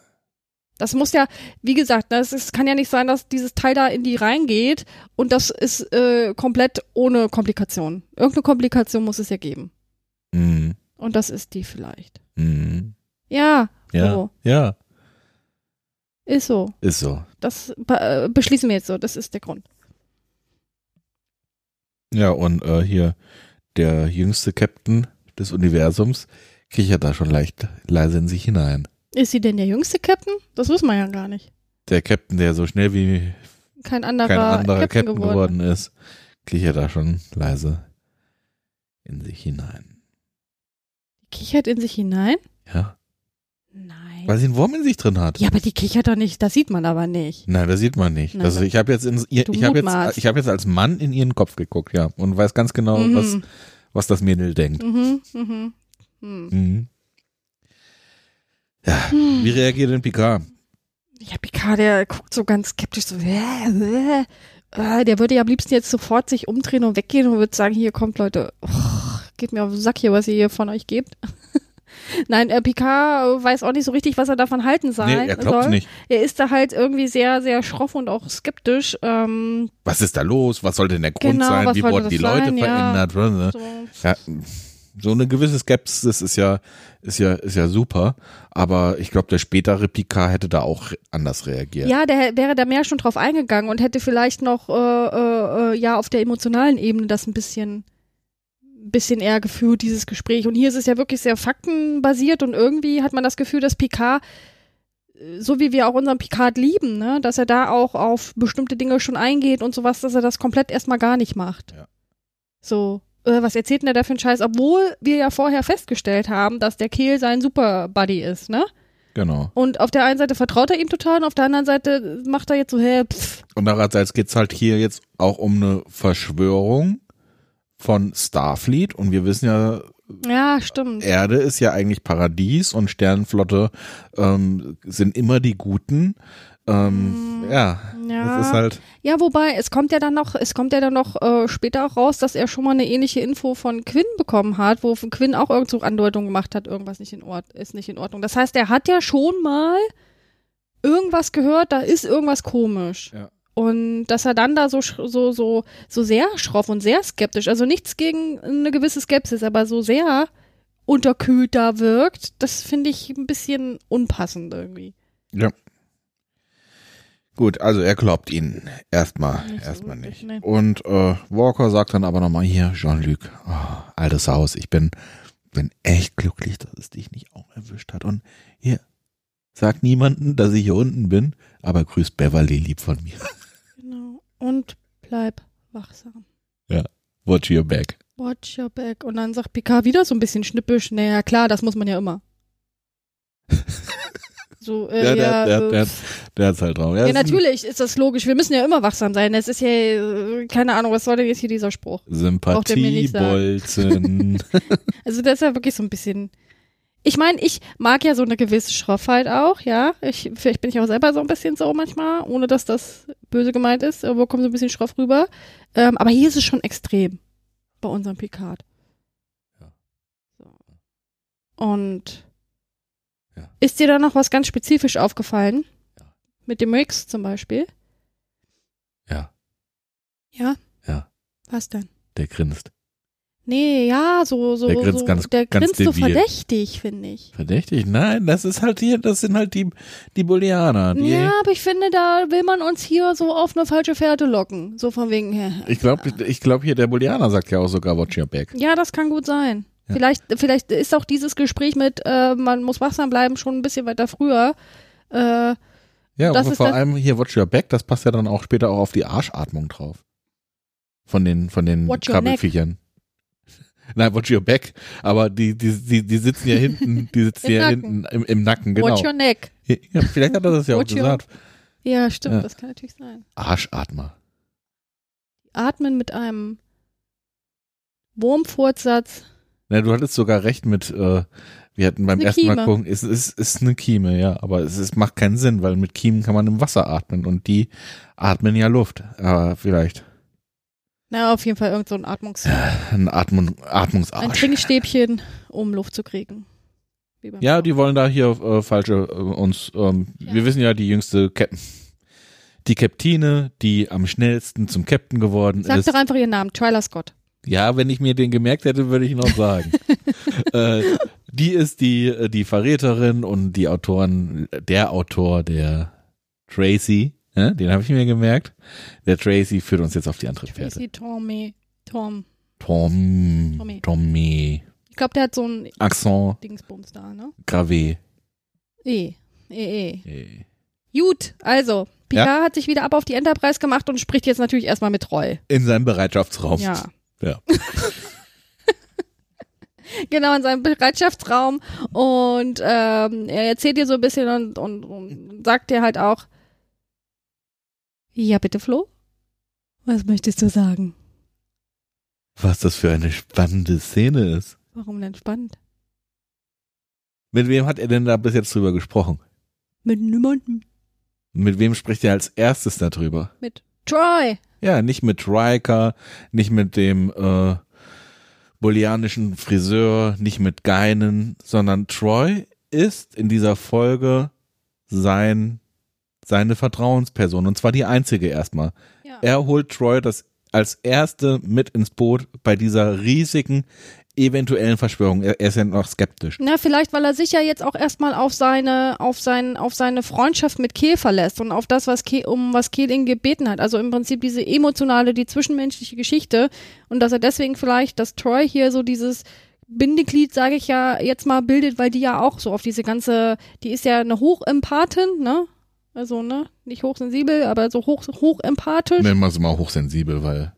Das muss ja, wie gesagt, es ist, kann ja nicht sein, dass dieses Teil da in die reingeht und das ist äh, komplett ohne Komplikation. Irgendeine Komplikation muss es ja geben. Mhm. Und das ist die vielleicht. Mhm. Ja, Ja. so. Ja. Ist so. Ist so. Das äh, beschließen wir jetzt so. Das ist der Grund. Ja, und äh, hier der jüngste Captain des Universums kichert da schon leicht leise in sich hinein. Ist sie denn der jüngste Captain? Das wissen wir ja gar nicht. Der Captain, der so schnell wie Kein anderer, kein anderer Captain, Captain, geworden. ist, kichert da schon leise in sich hinein. Kichert in sich hinein? Ja, Nein. weil sie einen Wurm in sich drin hat. Ja, aber die kichert doch nicht. Das sieht man aber nicht. Nein, das sieht man nicht. Nein, also ich habe jetzt in ich habe jetzt ich habe jetzt als Mann in ihren Kopf geguckt, ja, und weiß ganz genau, Mhm. was was das Mädel denkt. Mhm, mhm. Mhm. Mhm. Ja, wie reagiert denn Picard? Ja, Picard, der guckt so ganz skeptisch so. Äh, äh, äh, der würde ja am liebsten jetzt sofort sich umdrehen und weggehen und würde sagen, hier kommt Leute, oh, geht mir auf den Sack hier, was ihr hier von euch gebt. <laughs> Nein, äh, Picard weiß auch nicht so richtig, was er davon halten soll. Nee, er glaubt nicht. Er ist da halt irgendwie sehr, sehr schroff und auch skeptisch. Ähm, Was ist da los? Was soll denn der Grund Genau, sein? Wie wurden die das Leute sein? Ja. verändert? so. Ja, so eine gewisse Skepsis ist ja, ist ja, ist ja super. Aber ich glaube, der spätere Picard hätte da auch anders reagiert. Ja, der wäre da mehr schon drauf eingegangen und hätte vielleicht noch äh, äh, äh, ja auf der emotionalen Ebene das ein bisschen bisschen eher geführt, dieses Gespräch. Und hier ist es ja wirklich sehr faktenbasiert und irgendwie hat man das Gefühl, dass Picard, äh, so wie wir auch unseren Picard lieben, ne, dass er da auch auf bestimmte Dinge schon eingeht und sowas, dass er das komplett erstmal gar nicht macht. Ja. So, äh, was erzählt denn der da für einen Scheiß? Obwohl wir ja vorher festgestellt haben, dass der Kehl sein Super-Buddy ist, ne? Genau. Und auf der einen Seite vertraut er ihm total und auf der anderen Seite macht er jetzt so, hä, pff. Und andererseits geht's halt hier jetzt auch um eine Verschwörung von Starfleet. Und wir wissen ja, Ja, stimmt. Erde ist ja eigentlich Paradies und Sternenflotte ähm, sind immer die Guten. Ähm, ja, Ja. das ist halt. Ja, wobei, es kommt ja dann noch, es kommt ja dann noch äh, später auch raus, dass er schon mal eine ähnliche Info von Quinn bekommen hat, wo Quinn auch irgend so Andeutungen gemacht hat, irgendwas nicht in Ord ist nicht in Ordnung. Das heißt, er hat ja schon mal irgendwas gehört, da ist irgendwas komisch. Ja. Und dass er dann da so, so, so, so sehr schroff und sehr skeptisch, also nichts gegen eine gewisse Skepsis, aber so sehr unterkühlt da wirkt, das finde ich ein bisschen unpassend irgendwie. Ja. Gut, also er glaubt ihnen erstmal, Nicht so erstmal wirklich, nicht. nee. Und äh, Walker sagt dann aber nochmal hier, Jean-Luc, oh, altes Haus, ich bin, bin echt glücklich, dass es dich nicht auch erwischt hat. Und hier, sag niemanden, dass ich hier unten bin, aber grüß Beverly lieb von mir. <laughs> Genau. Und bleib wachsam. Watch your back. Watch your back. Und dann sagt Picard wieder so ein bisschen schnippisch, naja, klar, das muss man ja immer. <laughs> So, äh, Ja, der- ja, der- der- Der hat's halt drauf. ja, ein natürlich ist das logisch. Wir müssen ja immer wachsam sein. Es ist ja, äh, keine Ahnung, was soll denn jetzt hier dieser Spruch? Sympathiebolzen. <laughs> Also das ist ja wirklich so ein bisschen, Ich meine, ich mag ja so eine gewisse Schroffheit auch, ja. Ich, vielleicht bin ich auch selber so ein bisschen so manchmal, ohne dass das böse gemeint ist, aber kommt so ein bisschen schroff rüber. Ähm, aber hier ist es schon extrem bei unserem Picard. Ja. So. Und Ja. ist dir da noch was ganz spezifisch aufgefallen? Ja. Mit dem Rix zum Beispiel? Ja, Ja? Ja. Was denn? der grinst. Nee, ja, so, so, Der grinst so, ganz- der ganz grinst so verdächtig, finde ich. Verdächtig? Nein, das ist halt hier, das sind halt die, die Booleaner. Die, Ja, aber ich finde, da will man uns hier so auf eine falsche Fährte locken. So von wegen, hä, Ich glaube, ich glaub hier, der Booleaner sagt ja auch sogar Watch your back. ja, das kann gut sein. Ja. Vielleicht, vielleicht ist auch dieses Gespräch mit, äh, man muss wachsam bleiben, schon ein bisschen weiter früher. Äh, Ja, Das aber ist vor allem hier Watch Your Back, das passt ja dann auch später auch auf die Arschatmung drauf. Von den, von den Watch. Krabbelfiechern. <laughs> Nein, Watch Your Back, aber die, die, die, die sitzen ja hinten, die <laughs> sitzen ja Nacken. hinten im, im Nacken, genau. Watch your neck. Ja, vielleicht hat er das ja auch your- gesagt. Ja, stimmt, Ja. das kann natürlich sein. Arschatmer. Atmen mit einem Wurmfortsatz. Na, du hattest sogar recht mit, äh, wir hatten beim ersten Mal Kieme. gucken, es ist, ist eine Kieme, ja, aber es ist, macht keinen Sinn, weil mit Kiemen kann man im Wasser atmen und die atmen ja Luft. Aber vielleicht Na, auf jeden Fall irgend so ein Atmungs... ein Atmung, Ein Atmungsarsch. Trinkstäbchen, um Luft zu kriegen. Ja, die wollen da hier äh, falsche äh, uns. Ähm, Ja. Wir wissen ja, die jüngste Cap die Captine, die am schnellsten zum Captain geworden Sag ist. doch einfach ihren Namen, Twyla Scott. Ja, wenn ich mir den gemerkt hätte, würde ich ihn auch sagen. <laughs> äh, die ist die äh, die Verräterin und die Autoren, der Autor der Tracy, äh, den habe ich mir gemerkt. Der Tracy führt uns jetzt auf die andere Pferde. Tracy Tommy. Tom. Tom, Tommy. Tommy, Ich glaube, der hat so ein Accent Dingsbums da, ne? gravé. E. E, E. Äh, Gut, also, Picard hat sich wieder ab auf die Enterprise gemacht und spricht jetzt natürlich erstmal mit Roy. In seinem Bereitschaftsraum. Ja. Ja. <laughs> genau, in seinem Bereitschaftsraum. Und ähm, er erzählt dir so ein bisschen und, und, und sagt dir halt auch, ja, bitte, Flo? Was möchtest du sagen? Was das für eine spannende Szene ist. Warum denn spannend? Mit wem hat er denn da bis jetzt drüber gesprochen? Mit niemandem. Mit wem spricht er als erstes darüber? Mit Troy. Ja, nicht mit Riker, nicht mit dem äh, bolianischen Friseur, nicht mit Geinen, sondern Troy ist in dieser Folge sein seine Vertrauensperson und zwar die einzige erstmal. Ja. Er holt Troy das als erste mit ins Boot bei dieser riesigen eventuellen Verschwörung. Er, er ist ja noch skeptisch. Na, vielleicht, weil er sich ja jetzt auch erstmal auf seine, auf sein, auf seine Freundschaft mit Kehl verlässt und auf das, was Kehl, um was Kehl ihn gebeten hat. Also im Prinzip diese emotionale, die zwischenmenschliche Geschichte und dass er deswegen vielleicht, dass Troy hier so dieses Bindeglied, sage ich ja jetzt mal, bildet, weil die ja auch so auf diese ganze, die ist ja eine Hochempathin, ne? Also, ne? Nicht hochsensibel, aber so hoch, hochempathisch. Nennen wir sie mal hochsensibel, weil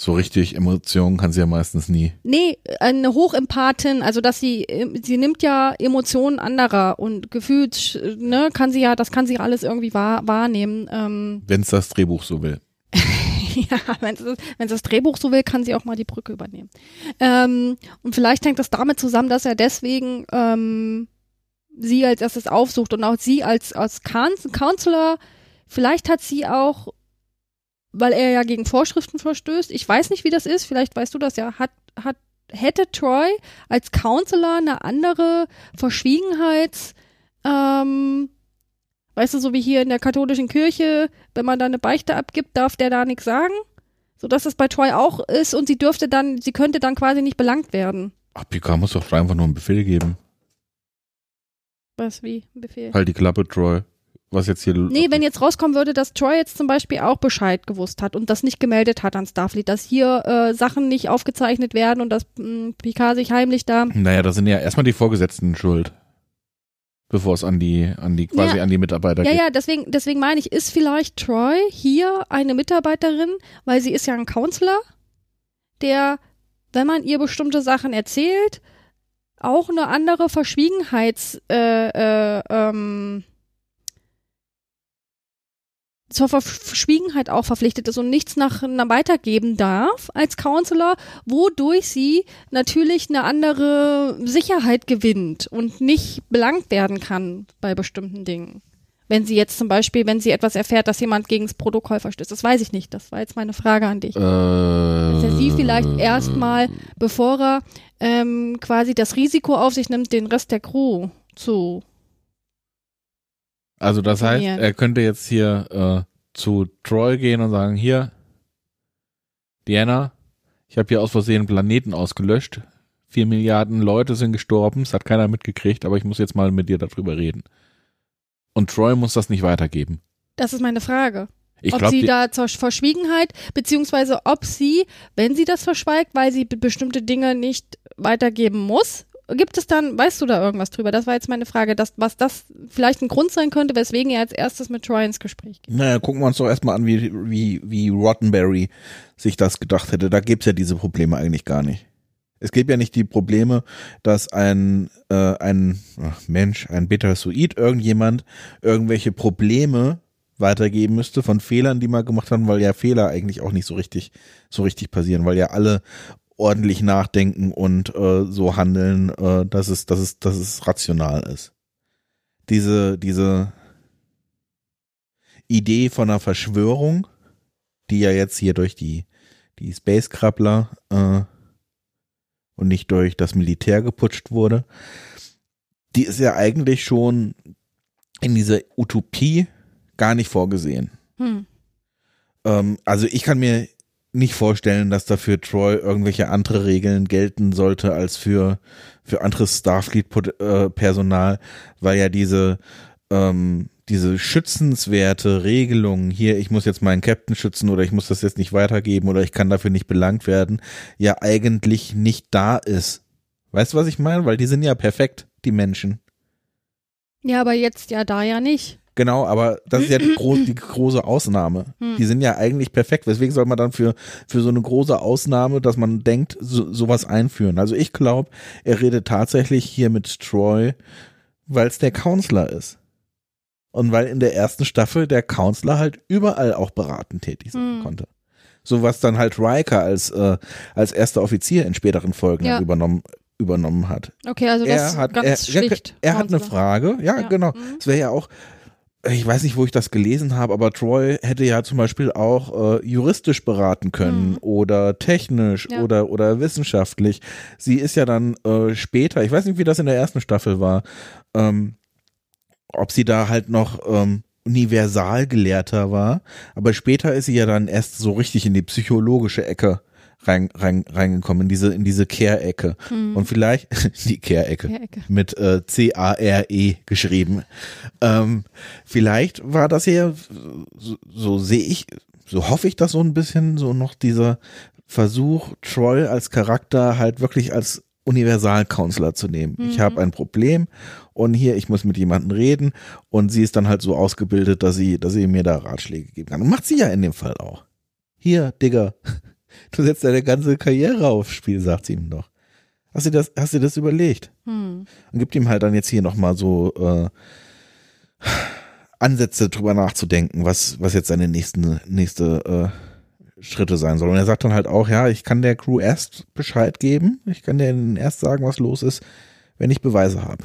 so richtig Emotionen kann sie ja meistens nie. Nee, eine Hochempathin, also dass sie, sie nimmt ja Emotionen anderer und gefühlt, ne, kann sie ja, das kann sie alles irgendwie wahr, wahrnehmen. Ähm, Wenn es das Drehbuch so will. <laughs> ja, wenn es das Drehbuch so will, kann sie auch mal die Brücke übernehmen. Ähm, und vielleicht hängt das damit zusammen, dass er deswegen ähm, sie als erstes aufsucht und auch sie als, als Coun- Counselor, vielleicht hat sie auch, weil er ja gegen Vorschriften verstößt, ich weiß nicht, wie das ist, vielleicht weißt du das ja, hat, hat, hätte Troy als Counselor eine andere Verschwiegenheits, ähm, weißt du, so wie hier in der katholischen Kirche, wenn man da eine Beichte abgibt, darf der da nichts sagen? So dass es bei Troy auch ist und sie dürfte dann, sie könnte dann quasi nicht belangt werden. Ach, Picard muss doch einfach nur einen Befehl geben. Was, wie? Ein Befehl? Halt die Klappe, Troy. Was jetzt hier. Nee, wenn jetzt rauskommen würde, dass Troy jetzt zum Beispiel auch Bescheid gewusst hat und das nicht gemeldet hat an Starfleet, dass hier äh, Sachen nicht aufgezeichnet werden und dass mh, Picard sich heimlich da. Naja, da sind ja erstmal die Vorgesetzten schuld. Bevor es an die, an die, quasi Ja. an die Mitarbeiter Ja, geht. ja, deswegen, deswegen meine ich, ist vielleicht Troy hier eine Mitarbeiterin, weil sie ist ja ein Counselor, der, wenn man ihr bestimmte Sachen erzählt, auch eine andere Verschwiegenheits, äh, äh, ähm, zur Verschwiegenheit auch verpflichtet ist und nichts nach, nach weitergeben darf als Counselor, wodurch sie natürlich eine andere Sicherheit gewinnt und nicht belangt werden kann bei bestimmten Dingen. Wenn sie jetzt zum Beispiel, wenn sie etwas erfährt, dass jemand gegen das Protokoll verstößt. Das weiß ich nicht. Das war jetzt meine Frage an dich. Äh, Dass er sie vielleicht erstmal, bevor er ähm, quasi das Risiko auf sich nimmt, den Rest der Crew zu. Also das heißt, er könnte jetzt hier äh, zu Troy gehen und sagen, hier, Diana, ich habe hier aus Versehen Planeten ausgelöscht. Vier Milliarden Leute sind gestorben, es hat keiner mitgekriegt, aber ich muss jetzt mal mit dir darüber reden. Und Troy muss das nicht weitergeben. Das ist meine Frage. Ich ob glaube, sie da zur Verschwiegenheit, beziehungsweise ob sie, wenn sie das verschweigt, weil sie be- bestimmte Dinge nicht weitergeben muss, gibt es dann, weißt du da irgendwas drüber? Das war jetzt meine Frage, dass, was das vielleicht ein Grund sein könnte, weswegen er als erstes mit Troy ins Gespräch geht. Naja, gucken wir uns doch erstmal an, wie, wie, wie Rottenberry sich das gedacht hätte. Da gibt's ja diese Probleme eigentlich gar nicht. Es gibt ja nicht die Probleme, dass ein, äh, ein Mensch, ein Betasoid, irgendjemand irgendwelche Probleme weitergeben müsste von Fehlern, die man gemacht haben, weil ja Fehler eigentlich auch nicht so richtig, so richtig passieren, weil ja alle ordentlich nachdenken und äh, so handeln, äh, dass es, dass es, dass es rational ist. Diese, diese Idee von einer Verschwörung, die ja jetzt hier durch die, die Space-Krabbler äh, und nicht durch das Militär geputscht wurde, die ist ja eigentlich schon in dieser Utopie gar nicht vorgesehen. Hm. Ähm, also ich kann mir nicht vorstellen, dass dafür Troy irgendwelche andere Regeln gelten sollte als für, für anderes Starfleet-Personal, weil ja diese, ähm, diese schützenswerte Regelung hier, ich muss jetzt meinen Captain schützen oder ich muss das jetzt nicht weitergeben oder ich kann dafür nicht belangt werden, ja eigentlich nicht da ist. Weißt du, was ich meine? Weil die sind ja perfekt, die Menschen. Ja, aber jetzt ja da ja nicht. Genau, aber das ist ja die, gro die große Ausnahme. Hm. Die sind ja eigentlich perfekt. Weswegen soll man dann für, für so eine große Ausnahme, dass man denkt, so, sowas einführen? Also ich glaube, er redet tatsächlich hier mit Troy, weil es der Counselor ist. Und weil in der ersten Staffel der Counselor halt überall auch beratend tätig sein Hm. konnte. So was dann halt Riker als, äh, als erster Offizier in späteren Folgen Ja. übernommen, übernommen hat Okay, also das er ist hat, ganz er, schlicht. Er, er hat eine. Frage, ja, Ja. genau. Mhm. Es wäre ja auch, ich weiß nicht, wo ich das gelesen habe, aber Troy hätte ja zum Beispiel auch äh, juristisch beraten können Mhm. oder technisch Ja. oder oder wissenschaftlich. Sie ist ja dann äh, später, ich weiß nicht, wie das in der ersten Staffel war, ähm, ob sie da halt noch ähm, Universalgelehrter war, aber später ist sie ja dann erst so richtig in die psychologische Ecke rein, rein, reingekommen, in diese, in diese Care-Ecke. Hm. Und vielleicht, <laughs> die Care-Ecke Ecke. mit äh, C-A-R-E geschrieben. Ähm, vielleicht war das hier, so, so sehe ich, so hoffe ich das so ein bisschen, so noch dieser Versuch, Troy als Charakter halt wirklich als Universal-Counselor zu nehmen. Ich Mhm. habe ein Problem und hier, ich muss mit jemandem reden und sie ist dann halt so ausgebildet, dass sie, dass sie mir da Ratschläge geben kann. Und macht sie ja in dem Fall auch. Hier, Digga, <laughs> du setzt deine ganze Karriere aufs Spiel, sagt sie ihm doch. Hast du das, hast du das überlegt? Hm. und gibt ihm halt dann jetzt hier nochmal so äh, Ansätze drüber nachzudenken, was, was jetzt seine nächsten, nächste äh, Schritte sein sollen. Und er sagt dann halt auch, ja, ich kann der Crew erst Bescheid geben, ich kann denen erst sagen, was los ist, wenn ich Beweise habe.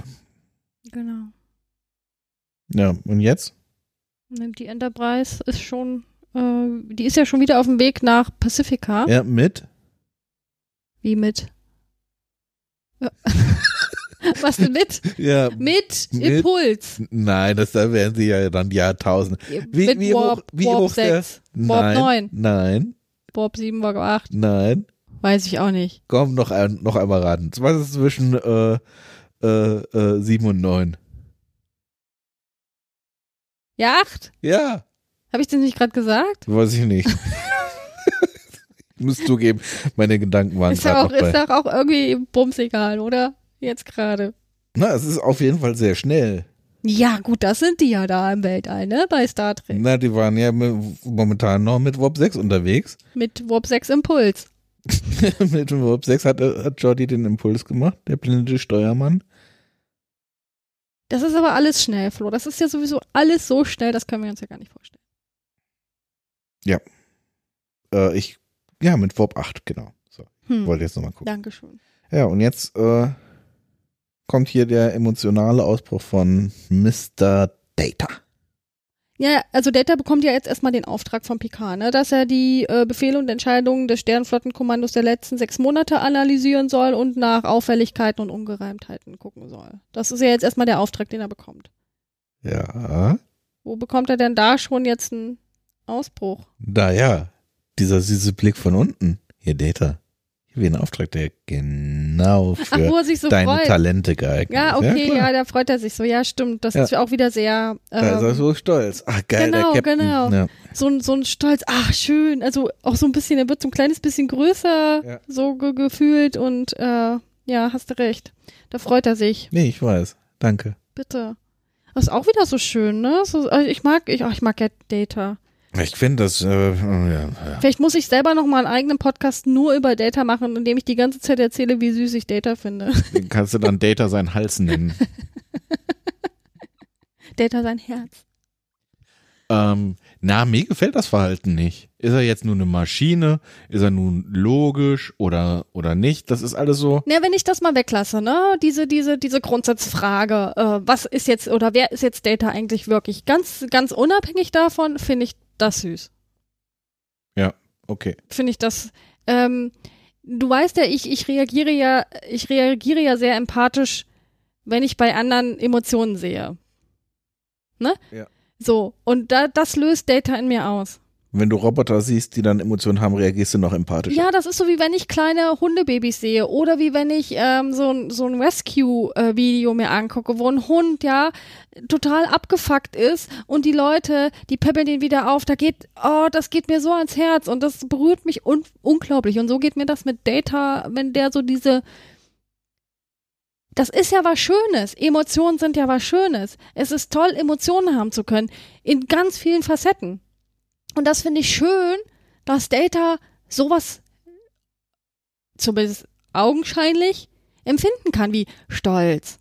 Genau. Ja, und jetzt? Und Die Enterprise ist schon, äh, die ist ja schon wieder auf dem Weg nach Pacifica. Ja, mit? Wie mit? Ja. <laughs> Was denn mit? Ja, Mit, Mit- Impuls. nein, das da werden sie ja dann Jahrtausende. Wie- mit wie Warp, hoch- wie Warp hoch ist der- 6, Warp nein, 9, nein, Warp 7, Warp 8. nein. Weiß ich auch nicht. Komm, noch, ein, noch einmal raten. Was ist zwischen äh, äh, äh, sieben und neun? Ja, 8? Ja. Habe ich das nicht gerade gesagt? Weiß ich nicht. ich <laughs> muss zugeben, meine Gedanken waren Ist auch, noch ist doch auch irgendwie bums egal, oder? Jetzt gerade. Na, es ist auf jeden Fall sehr schnell. Ja, gut, das sind die ja da im Weltall, ne? Bei Star Trek. Na, die waren ja momentan noch mit Warp 6 unterwegs. Mit Warp 6 Impuls. <laughs> mit Warp 6 hat, hat Jordi den Impuls gemacht, der blinde Steuermann. Das ist aber alles schnell, Flo. Das ist ja sowieso alles so schnell, das können wir uns ja gar nicht vorstellen. Äh, ich, ja, mit Warp 8, genau. So, Hm. wollte jetzt nochmal gucken. Dankeschön. Ja, und jetzt äh, kommt hier der emotionale Ausbruch von Mr. Data. Ja, also Data bekommt ja jetzt erstmal den Auftrag von Picard, ne, dass er die äh, Befehle und Entscheidungen des Sternflottenkommandos der letzten sechs Monate analysieren soll und nach Auffälligkeiten und Ungereimtheiten gucken soll. Das ist ja jetzt erstmal der Auftrag, den er bekommt. Ja, Wo bekommt er denn da schon jetzt einen Ausbruch? da ja, dieser süße Blick von unten. Hier, Data. Hier wie ein Auftrag, der genau Ach, für wo er sich so deine freut. Talente geeignet Ja, okay, ja, klar. da freut er sich so. Ja, stimmt. Das Ja. ist auch wieder sehr Da ist er ähm, so stolz. Ach, geil, Genau, der Captain. genau. Ja. so, ein- so ein Stolz. Ach, schön. Also auch so ein bisschen, er wird so ein kleines bisschen größer Ja. so ge gefühlt und äh, ja, hast du recht. Da freut er sich. Nee, ich weiß. Danke. Bitte. Das ist auch wieder so schön, ne? So, also ich mag, ich, ach, ich mag ja Data. Ich finde das, äh, ja, ja. Vielleicht muss ich selber noch mal einen eigenen Podcast nur über Data machen, indem ich die ganze Zeit erzähle, wie süß ich Data finde. Den kannst du dann Data seinen Hals nennen. <laughs> Data sein Herz. ähm, na, mir gefällt das Verhalten nicht. Ist er jetzt nur eine Maschine? Ist er nun logisch oder, oder nicht? Das ist alles so. Na, wenn ich das mal weglasse, ne, diese, diese, diese Grundsatzfrage, äh, was ist jetzt oder wer ist jetzt Data eigentlich wirklich? Ganz, ganz unabhängig davon finde ich das süß. Okay. Finde ich das. Ähm, du weißt ja, ich, ich reagiere ja, ich reagiere ja sehr empathisch, wenn ich bei anderen Emotionen sehe. Ne? Ja. So, und da, das löst Data in mir aus. Wenn du Roboter siehst, die dann Emotionen haben, reagierst du noch empathischer. Ja, das ist so wie wenn ich kleine Hundebabys sehe oder wie wenn ich ähm, so, ein- so ein Rescue-Video mir angucke, wo ein Hund ja total abgefuckt ist und die Leute, die peppeln den wieder auf. Da geht, oh, das geht mir so ans Herz und das berührt mich un unglaublich. Und so geht mir das mit Data, wenn der so diese das ist ja was Schönes. Emotionen sind ja was Schönes. Es ist toll, Emotionen haben zu können. In ganz vielen Facetten. Und das finde ich schön, dass Data sowas zumindest augenscheinlich empfinden kann, wie Stolz.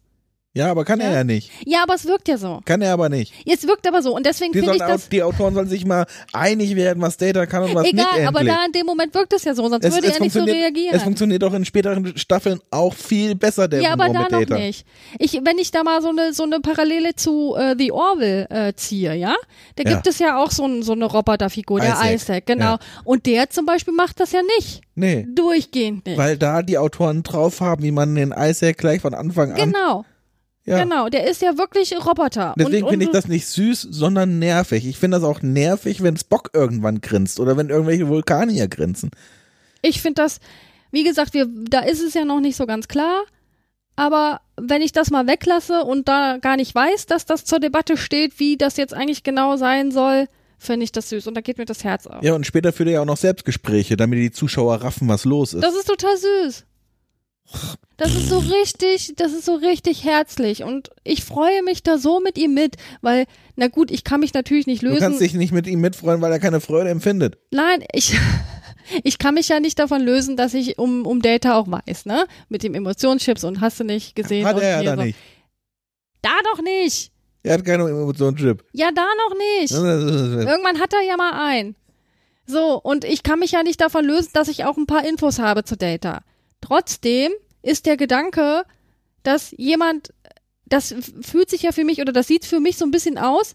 Ja, aber kann er Ja. ja nicht. Ja, aber es wirkt ja so. Kann er aber nicht. Es wirkt aber so. Und deswegen finde ich das. die Autoren sollen sich mal einig werden, was Data kann und was nicht Egal, aber da in dem Moment wirkt es ja so, sonst Es- würde es er nicht so reagieren. Es funktioniert doch in späteren Staffeln auch viel besser, der ja, aber da noch Data. nicht. Ich, wenn ich da mal so eine so eine Parallele zu äh, The Orville äh, ziehe, ja, da Ja. gibt es ja auch so, ein, so eine Roboterfigur, der Isaac, Isaac, genau. ja. Und der zum Beispiel macht das ja nicht. Nee, Durchgehend nicht. weil da die Autoren drauf haben, wie man den Isaac gleich von Anfang an. genau, Ja. genau. Der ist ja wirklich Roboter. Deswegen finde ich das nicht süß, sondern nervig. Ich finde das auch nervig, wenn Spock irgendwann grinst oder wenn irgendwelche Vulkanier grinsen. Ich finde das, wie gesagt, wir, da ist es ja noch nicht so ganz klar. Aber wenn ich das mal weglasse und da gar nicht weiß, dass das zur Debatte steht, wie das jetzt eigentlich genau sein soll, finde ich das süß. Und da geht mir das Herz auf. Ja, und später führt er ja auch noch Selbstgespräche, damit die Zuschauer raffen, was los ist. Das ist total süß. Das ist so richtig, das ist so richtig herzlich und ich freue mich da so mit ihm mit, weil, na gut, ich kann mich natürlich nicht du lösen. kannst dich nicht mit ihm mitfreuen, weil er keine Freude empfindet. Nein, ich, <laughs> ich kann mich ja nicht davon lösen, dass ich um, um Data auch weiß, ne? Mit dem Emotionschips und hast du nicht gesehen. Hat er ja da so. nicht. Da doch nicht. Er hat keine Emotionschip. Ja, da noch nicht. Irgendwann hat er ja mal ein. So, und ich kann mich ja nicht davon lösen, dass ich auch ein paar Infos habe zu Data. Trotzdem ist der Gedanke, dass jemand, das fühlt sich ja für mich oder das sieht für mich so ein bisschen aus,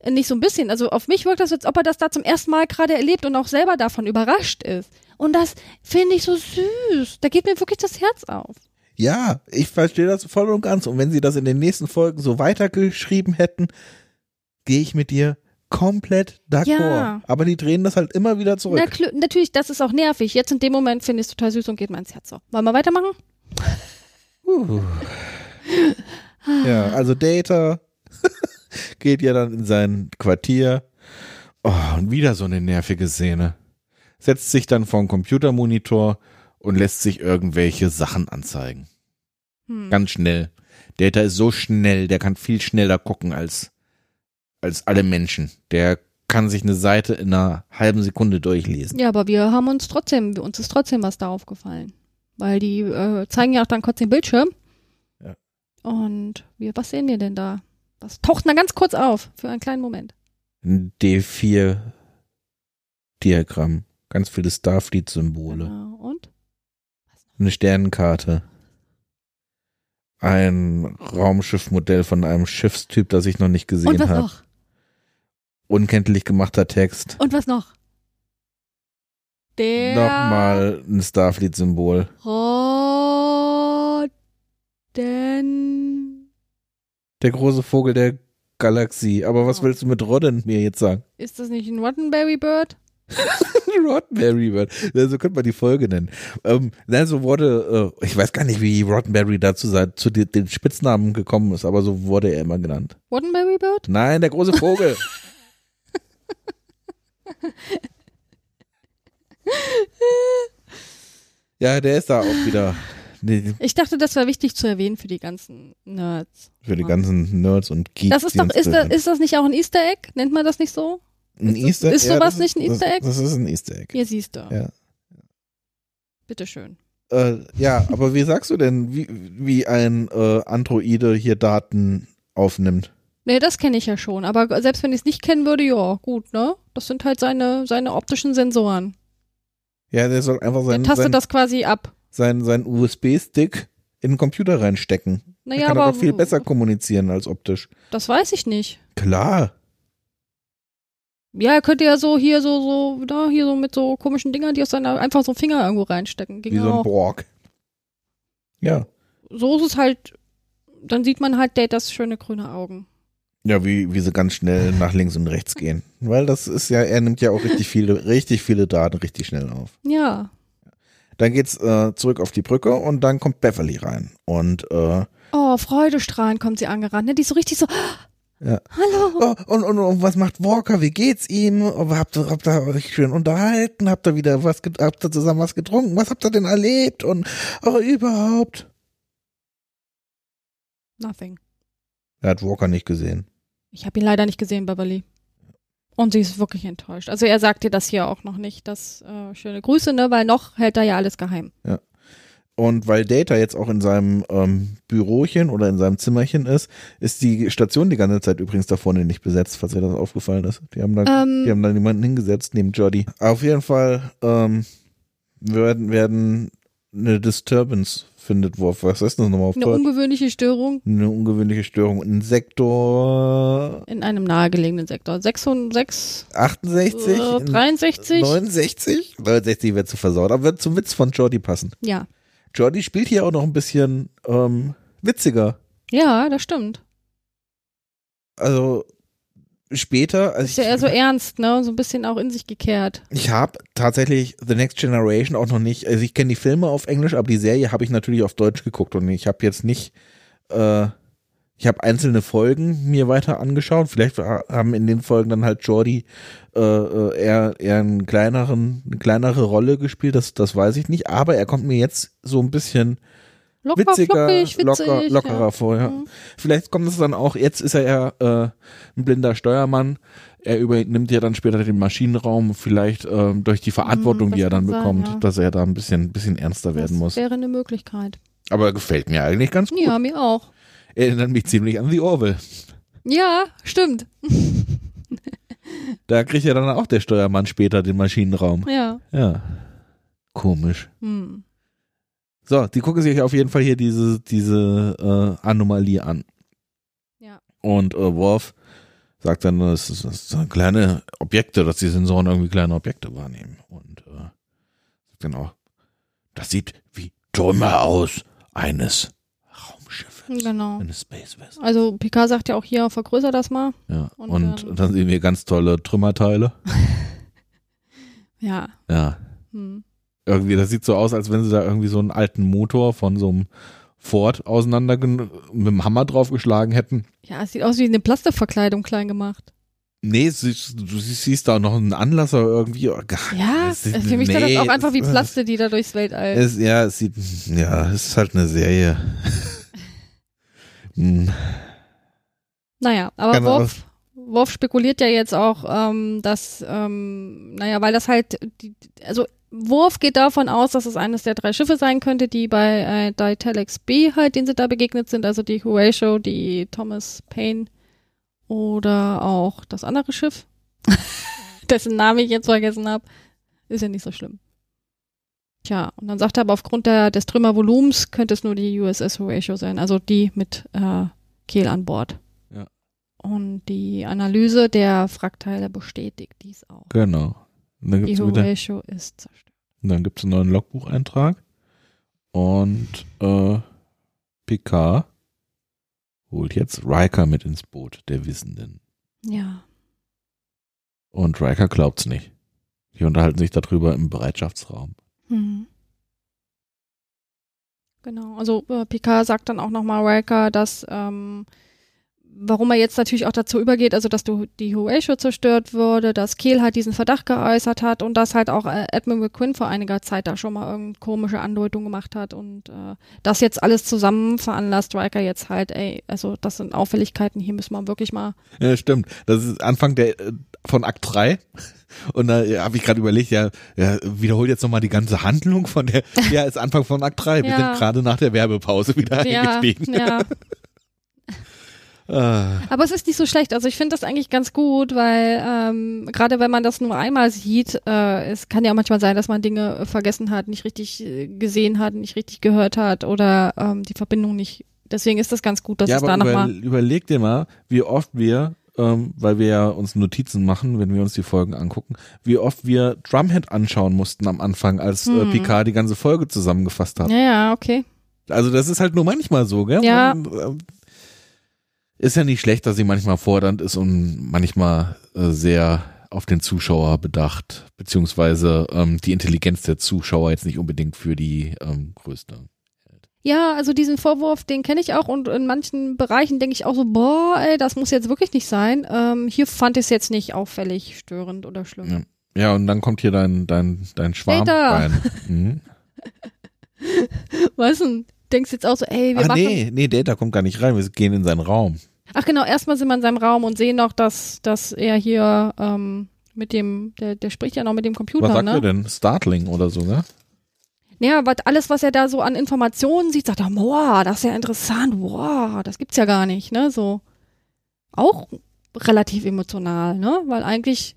äh, nicht so ein bisschen, also auf mich wirkt das, als ob er das da zum ersten Mal gerade erlebt und auch selber davon überrascht ist. Und das finde ich so süß. Da geht mir wirklich das Herz auf. Ja, ich verstehe das voll und ganz. Und wenn sie das in den nächsten Folgen so weitergeschrieben hätten, gehe ich mit dir komplett d'accord. Ja. Aber die drehen das halt immer wieder Na, zurück. klü- natürlich, das ist auch nervig. Jetzt in dem Moment finde ich es total süß und geht mir ins Herz auf. Wollen wir weitermachen? Ja, also Data <laughs> geht ja dann in sein Quartier. Oh, und wieder so eine nervige Szene. Setzt sich dann vor den Computermonitor und lässt sich irgendwelche Sachen anzeigen. Hm. Ganz schnell. Data ist so schnell, der kann viel schneller gucken als, als alle Menschen. Der kann sich eine Seite in einer halben Sekunde durchlesen. Ja, aber wir haben uns trotzdem, uns ist trotzdem was da aufgefallen. Weil die äh, zeigen ja auch dann kurz den Bildschirm. Ja. Und wir, was sehen wir denn da? Das taucht mal ganz kurz auf, für einen kleinen Moment. Ein D4 Diagramm. Ganz viele Starfleet-Symbole. Genau. Und? Eine Sternenkarte. Ein Raumschiffmodell von einem Schiffstyp, das ich noch nicht Und gesehen was habe. noch? Unkenntlich gemachter Text. Und was noch? Der Nochmal ein Starfleet-Symbol. Rodden. Der große Vogel der Galaxie. Aber was Oh. willst du mit Rodden mir jetzt sagen? Ist das nicht ein Roddenberry Bird? <laughs> Roddenberry wird. Ja, So könnte man die Folge nennen. Ähm, nein, so wurde, äh, ich weiß gar nicht, wie Roddenberry dazu sei- zu de- den Spitznamen gekommen ist, aber so wurde er immer genannt. Roddenberry Bird? Nein, der große Vogel. <laughs> ja, der ist da auch wieder. Nee, Ich dachte, das war wichtig zu erwähnen für die ganzen Nerds. für die ganzen Nerds und Geeks. Das ist doch, ist, da das, ist das nicht auch ein Easter Egg? Nennt man das nicht so? ein ist das- Easter ist ja, sowas das nicht ein Easter Egg? Das, das ist ein Easter Egg. Hier siehst du. Ja. Bitteschön. Äh, ja, aber wie sagst du denn, wie, wie ein äh, Androide hier Daten aufnimmt? Nee, das kenne ich ja schon. Aber selbst wenn ich es nicht kennen würde, ja, gut, ne? Das sind halt seine, seine optischen Sensoren. Ja, der soll einfach Der sein, tastet sein, das quasi ab. sein, sein USB-Stick in den Computer reinstecken. Naja, er kann aber viel besser kommunizieren als optisch. das weiß ich nicht. Klar. Ja, er könnte ja so hier so, so, da, hier so mit so komischen Dingern, die aus seiner einfach so Finger irgendwo reinstecken. Ging Wie so ein auch. Borg. Ja. So ist es halt, dann sieht man halt Datas schöne grüne Augen. Ja, wie, wie sie ganz schnell nach links und rechts gehen. Weil das ist ja, er nimmt ja auch richtig viele, richtig viele Daten richtig schnell auf. Ja. Dann geht's äh, zurück auf die Brücke und dann kommt Beverly rein. Und äh, Oh, freudestrahlend kommt sie angerannt, ne? Die ist so richtig so, <gasps> Ja. hallo. Oh, und, und, und was macht Walker? Wie geht's ihm? Oh, Habt ihr, habt ihr euch schön unterhalten? Habt ihr wieder was, habt ihr zusammen was getrunken? Was habt ihr denn erlebt? Und oh, überhaupt? Nothing. Er hat Walker nicht gesehen. Ich habe ihn leider nicht gesehen, Beverly. Und sie ist wirklich enttäuscht. Also er sagt dir das hier auch noch nicht. Das äh, schöne Grüße, ne? Weil noch hält er ja alles geheim. Und weil Data jetzt auch in seinem ähm, Bürochen oder in seinem Zimmerchen ist, ist die Station die ganze Zeit übrigens da vorne nicht besetzt, falls dir das aufgefallen ist. Die haben da, Ähm, die haben da niemanden hingesetzt neben Jodie. Auf jeden Fall ähm, werden, werden eine Disturbance findet Worf. Was heißt das nochmal auf eine Deutsch? ungewöhnliche Störung Eine ungewöhnliche Störung. Ein Sektor in einem nahegelegenen Sektor. 606, 68? äh, 63? 69? 69 wird zu versaut, aber wird zum Witz von Jordi passen. Ja. Jordi spielt hier auch noch ein bisschen ähm, witziger. Ja, das stimmt. Also später, also Ist ja eher so <laughs> ernst, ne? So ein bisschen auch in sich gekehrt. ich habe tatsächlich The Next Generation auch noch nicht, also ich kenne die Filme auf Englisch, aber die Serie habe ich natürlich auf Deutsch geguckt und ich habe jetzt nicht, äh, ich habe einzelne Folgen mir weiter angeschaut. Vielleicht haben in den Folgen dann halt Jordi äh, äh, eher, eher einen kleineren, eine kleinere Rolle gespielt, das, das weiß ich nicht, aber er kommt mir jetzt so ein bisschen Locker, witziger, flockig, witzig. locker, lockerer ja. vor. Ja. Mhm. Vielleicht kommt es dann auch, jetzt ist er ja äh, ein blinder Steuermann. Er übernimmt ja dann später den Maschinenraum, vielleicht ähm, durch die Verantwortung, Mhm, die er das dann sein, bekommt, ja. dass er da ein bisschen, bisschen ernster werden Das muss. wäre eine Möglichkeit. Aber gefällt mir eigentlich ganz gut. Ja, mir auch. Erinnert mich ziemlich an The Orville. Ja, stimmt. Da kriegt ja dann auch der Steuermann später den Maschinenraum. Ja. Ja. Komisch. Hm. So, die gucken sich auf jeden Fall hier diese, diese äh, Anomalie an. Ja. Und äh, Worf sagt dann, das sind kleine Objekte, dass die Sensoren irgendwie kleine Objekte wahrnehmen. Und äh, sagt dann auch, das sieht wie Trümmer aus eines Raumschiffes. Genau. Eines Space Vessels. Also Picard sagt ja auch hier, vergrößer das mal. Ja. Und, Und, ähm, dann sehen wir ganz tolle Trümmerteile. <laughs> Ja. Ja. Hm. Irgendwie, das sieht so aus, als wenn sie da irgendwie so einen alten Motor von so einem Ford auseinander mit dem Hammer draufgeschlagen hätten. Ja, es sieht aus wie eine Plastikverkleidung klein gemacht. Nee, du siehst da noch einen Anlasser irgendwie. Ja, Es ist- für mich sah das nee, auch einfach wie Plaste, die da durchs Weltall. Es, ja, es sieht, ja, es ist halt eine Serie. <laughs> Hm, Naja, aber Keine Worf, Worf spekuliert ja jetzt auch, ähm, dass, ähm, naja, weil das halt, die, also Worf geht davon aus, dass es eines der drei Schiffe sein könnte, die bei äh, Ditelex B halt, denen sie da begegnet sind, also die Horatio, die Thomas Paine oder auch das andere Schiff. <laughs> dessen Namen ich jetzt vergessen habe. Ist ja nicht so schlimm. Tja, und dann sagt er aber aufgrund der, des Trümmervolumens könnte es nur die USS Horatio sein, also die mit äh, Kehl an Bord. Ja. Und die Analyse der Frackteile bestätigt dies auch. Genau. Und dann Die gibt's wieder, Horatio ist zerstört. und dann gibt's einen neuen Logbucheintrag und äh, Picard holt jetzt Riker mit ins Boot, der Wissenden. Ja. Und Riker glaubt's nicht. Die unterhalten sich darüber im Bereitschaftsraum. Mhm. Genau, also äh, Picard sagt dann auch nochmal Riker, dass ähm, warum er jetzt natürlich auch dazu übergeht, also dass du die Horatio zerstört wurde, dass Kehl halt diesen Verdacht geäußert hat und dass halt auch äh, Edmund McQuinn vor einiger Zeit da schon mal irgendeine komische Andeutung gemacht hat und äh, das jetzt alles zusammen veranlasst Riker jetzt halt, ey, also das sind Auffälligkeiten, hier müssen wir wirklich mal Ja, stimmt. Das ist Anfang der äh, von Akt 3. <laughs> Und da äh, habe ich gerade überlegt, ja, ja, wiederholt jetzt nochmal die ganze Handlung von der, ja, ist Anfang von Akt 3. Wir Ja. sind gerade nach der Werbepause wieder ja, eingestiegen. ja. <laughs> Ah, Aber es ist nicht so schlecht. Also ich finde das eigentlich ganz gut, weil ähm, gerade wenn man das nur einmal sieht, äh, es kann ja auch manchmal sein, dass man Dinge äh, vergessen hat, nicht richtig äh, gesehen hat, nicht richtig gehört hat oder ähm, die Verbindung nicht. Deswegen ist das ganz gut, dass ja, es da aber über, nochmal. überleg dir mal, wie oft wir, ähm, weil wir ja uns Notizen machen, wenn wir uns die Folgen angucken, wie oft wir Drumhead anschauen mussten am Anfang, als äh, Hm. Picard die ganze Folge zusammengefasst hat. Ja, ja, okay. Also das ist halt nur manchmal so, gell? Ja. Man, ähm, ist ja nicht schlecht, dass sie manchmal fordernd ist und manchmal äh, sehr auf den Zuschauer bedacht, beziehungsweise ähm, die Intelligenz der Zuschauer jetzt nicht unbedingt für die ähm, größte. Ja, also diesen Vorwurf, den kenne ich auch und in manchen Bereichen denke ich auch so, boah, ey, das muss jetzt wirklich nicht sein. Ähm, hier fand ich es jetzt nicht auffällig, störend oder schlimm. Ja. Ja, und dann kommt hier dein, dein, dein Schwarm Data. rein. Mhm. <laughs> Weißt du, denkst jetzt auch so, ey, wir Ah, machen. nee, nee, Data kommt gar nicht rein, wir gehen in seinen Raum. Ach genau, erstmal sind wir in seinem Raum und sehen noch, dass, dass er hier ähm, mit dem, der, der spricht ja noch mit dem Computer, Was sagt ne? er denn? Startling oder so, ne? Ja, was, alles, was er da so an Informationen sieht, sagt er, boah, das ist ja interessant, boah, das gibt's ja gar nicht, ne? So. Auch relativ emotional, ne? Weil eigentlich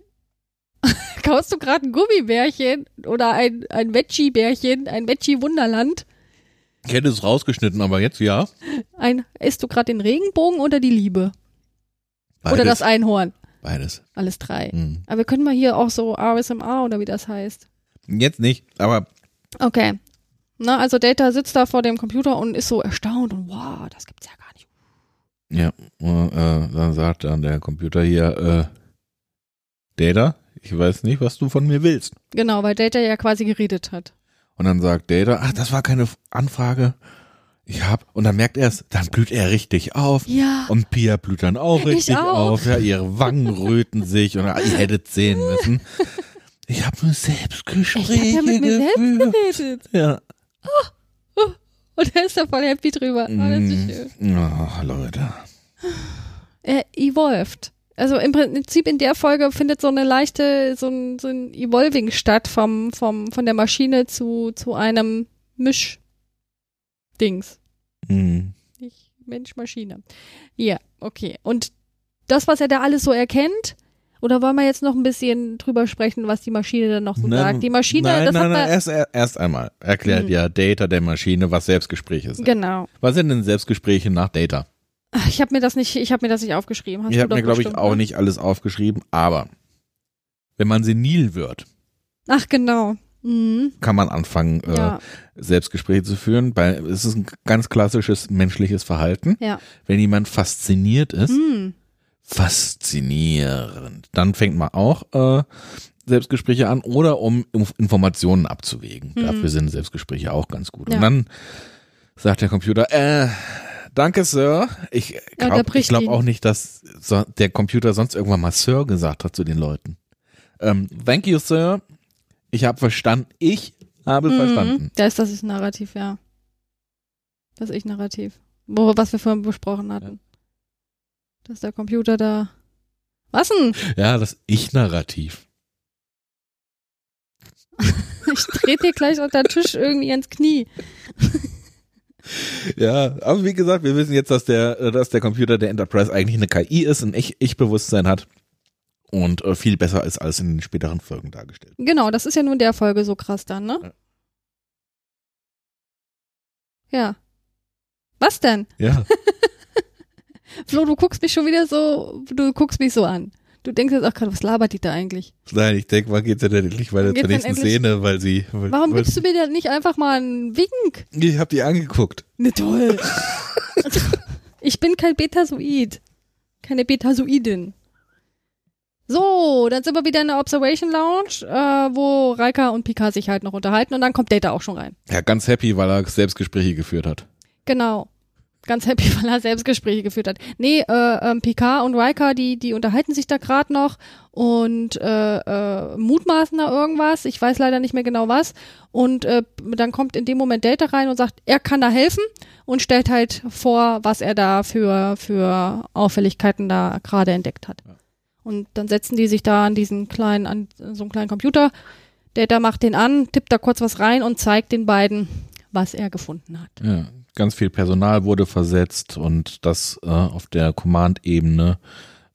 <laughs> kaufst du gerade ein Gummibärchen oder ein, ein Veggie-Bärchen, ein Veggie-Wunderland. Ich hätte es rausgeschnitten, aber jetzt ja. Ein, isst du gerade den Regenbogen oder die Liebe? Beides. Oder das Einhorn? Beides. Alles drei. Mhm. Aber wir können mal hier auch so RSMR oder wie das heißt. Jetzt nicht, aber Okay. Na, also Data sitzt da vor dem Computer und ist so erstaunt und wow, das gibt's ja gar nicht. Ja, äh, dann sagt dann der Computer hier, äh, Data, ich weiß nicht, was du von mir willst. Genau, weil Data ja quasi geredet hat. Und dann sagt Data, ach, das war keine Anfrage. Ich hab, und dann merkt er es, dann blüht er richtig auf. Ja. Und Pia blüht dann auch Ich richtig auch. auf. Ja, ihre Wangen röten sich und ihr hättet sehen müssen. Ich habe nur Selbstgespräche Ich hab ja mit mir selbst geführt. geredet. Ja. Und er ist da voll happy drüber. Oh, das ist schön. Oh, Leute. Er evolved. Also im Prinzip in der Folge findet so eine leichte, so ein, so ein Evolving statt vom, vom, von der Maschine zu, zu einem Misch-Dings. Hm. Nicht Mensch-Maschine. Ja, okay. Und das, was er da alles so erkennt, oder wollen wir jetzt noch ein bisschen drüber sprechen, was die Maschine dann noch so Nein, sagt? Die Maschine, nein, das nein, hat nein, erst, erst einmal erklärt Hm. ja Data der Maschine, was Selbstgespräche sind. Genau. Was sind denn Selbstgespräche nach Data? Ich habe mir das nicht, ich habe mir das nicht aufgeschrieben. Hast ich habe mir, glaube ich, auch ne? nicht alles aufgeschrieben, aber wenn man senil wird, Ach genau. Mhm. kann man anfangen, Ja. äh, Selbstgespräche zu führen. Bei, es ist ein ganz klassisches menschliches Verhalten. Ja. Wenn jemand fasziniert ist, Mhm. faszinierend, dann fängt man auch äh, Selbstgespräche an oder um Inf- Informationen abzuwägen. Mhm. Dafür sind Selbstgespräche auch ganz gut. Ja. Und dann sagt der Computer, äh, danke Sir. Ich Ja, der glaube bricht glaub auch nicht, dass der Computer sonst irgendwann mal Sir gesagt hat zu den Leuten. Ähm, thank you Sir. Ich habe verstanden. Ich habe verstanden. Mhm. Da ist das Narrativ, ja. Das Ich-Narrativ. Was wir vorhin besprochen hatten. Dass der Computer da. Was denn? Ja, das Ich-Narrativ. <laughs> Ich trete dir gleich unter den Tisch irgendwie ins Knie. Ja, aber wie gesagt, wir wissen jetzt, dass der, dass der Computer der Enterprise eigentlich eine KI ist, ein Ich- Ich-Bewusstsein hat und äh, viel besser ist als in den späteren Folgen dargestellt. Genau, das ist ja nur in der Folge so krass dann, ne? Ja. Was denn? Ja. <laughs> Flo, du guckst mich schon wieder so, du guckst mich so an. Du denkst jetzt auch gerade, was labert die da eigentlich? Nein, ich denke, wann geht's denn endlich weiter zur nächsten Szene, weil sie. Weil, Warum weil, gibst du mir denn nicht einfach mal einen Wink? Ich hab die angeguckt. Ne, toll. <laughs> ich bin kein Betasoid. Keine Betasoidin. So, dann sind wir wieder in der Observation Lounge, äh, wo Raika und Picard sich halt noch unterhalten und dann kommt Data auch schon rein. Ja, ganz happy, weil er Selbstgespräche geführt hat. Genau. Ganz happy, <laughs> weil er Selbstgespräche geführt hat. Nee, äh, ähm, Picard und Riker, die, die unterhalten sich da gerade noch und äh, äh, mutmaßen da irgendwas. Ich weiß leider nicht mehr genau was. Und äh, dann kommt in dem Moment Data rein und sagt, er kann da helfen und stellt halt vor, was er da für, für Auffälligkeiten da gerade entdeckt hat. Und dann setzen die sich da an diesen kleinen, an so einen kleinen Computer. Data macht den an, tippt da kurz was rein und zeigt den beiden, was er gefunden hat. Ja, ganz viel Personal wurde versetzt und das äh, auf der Command-Ebene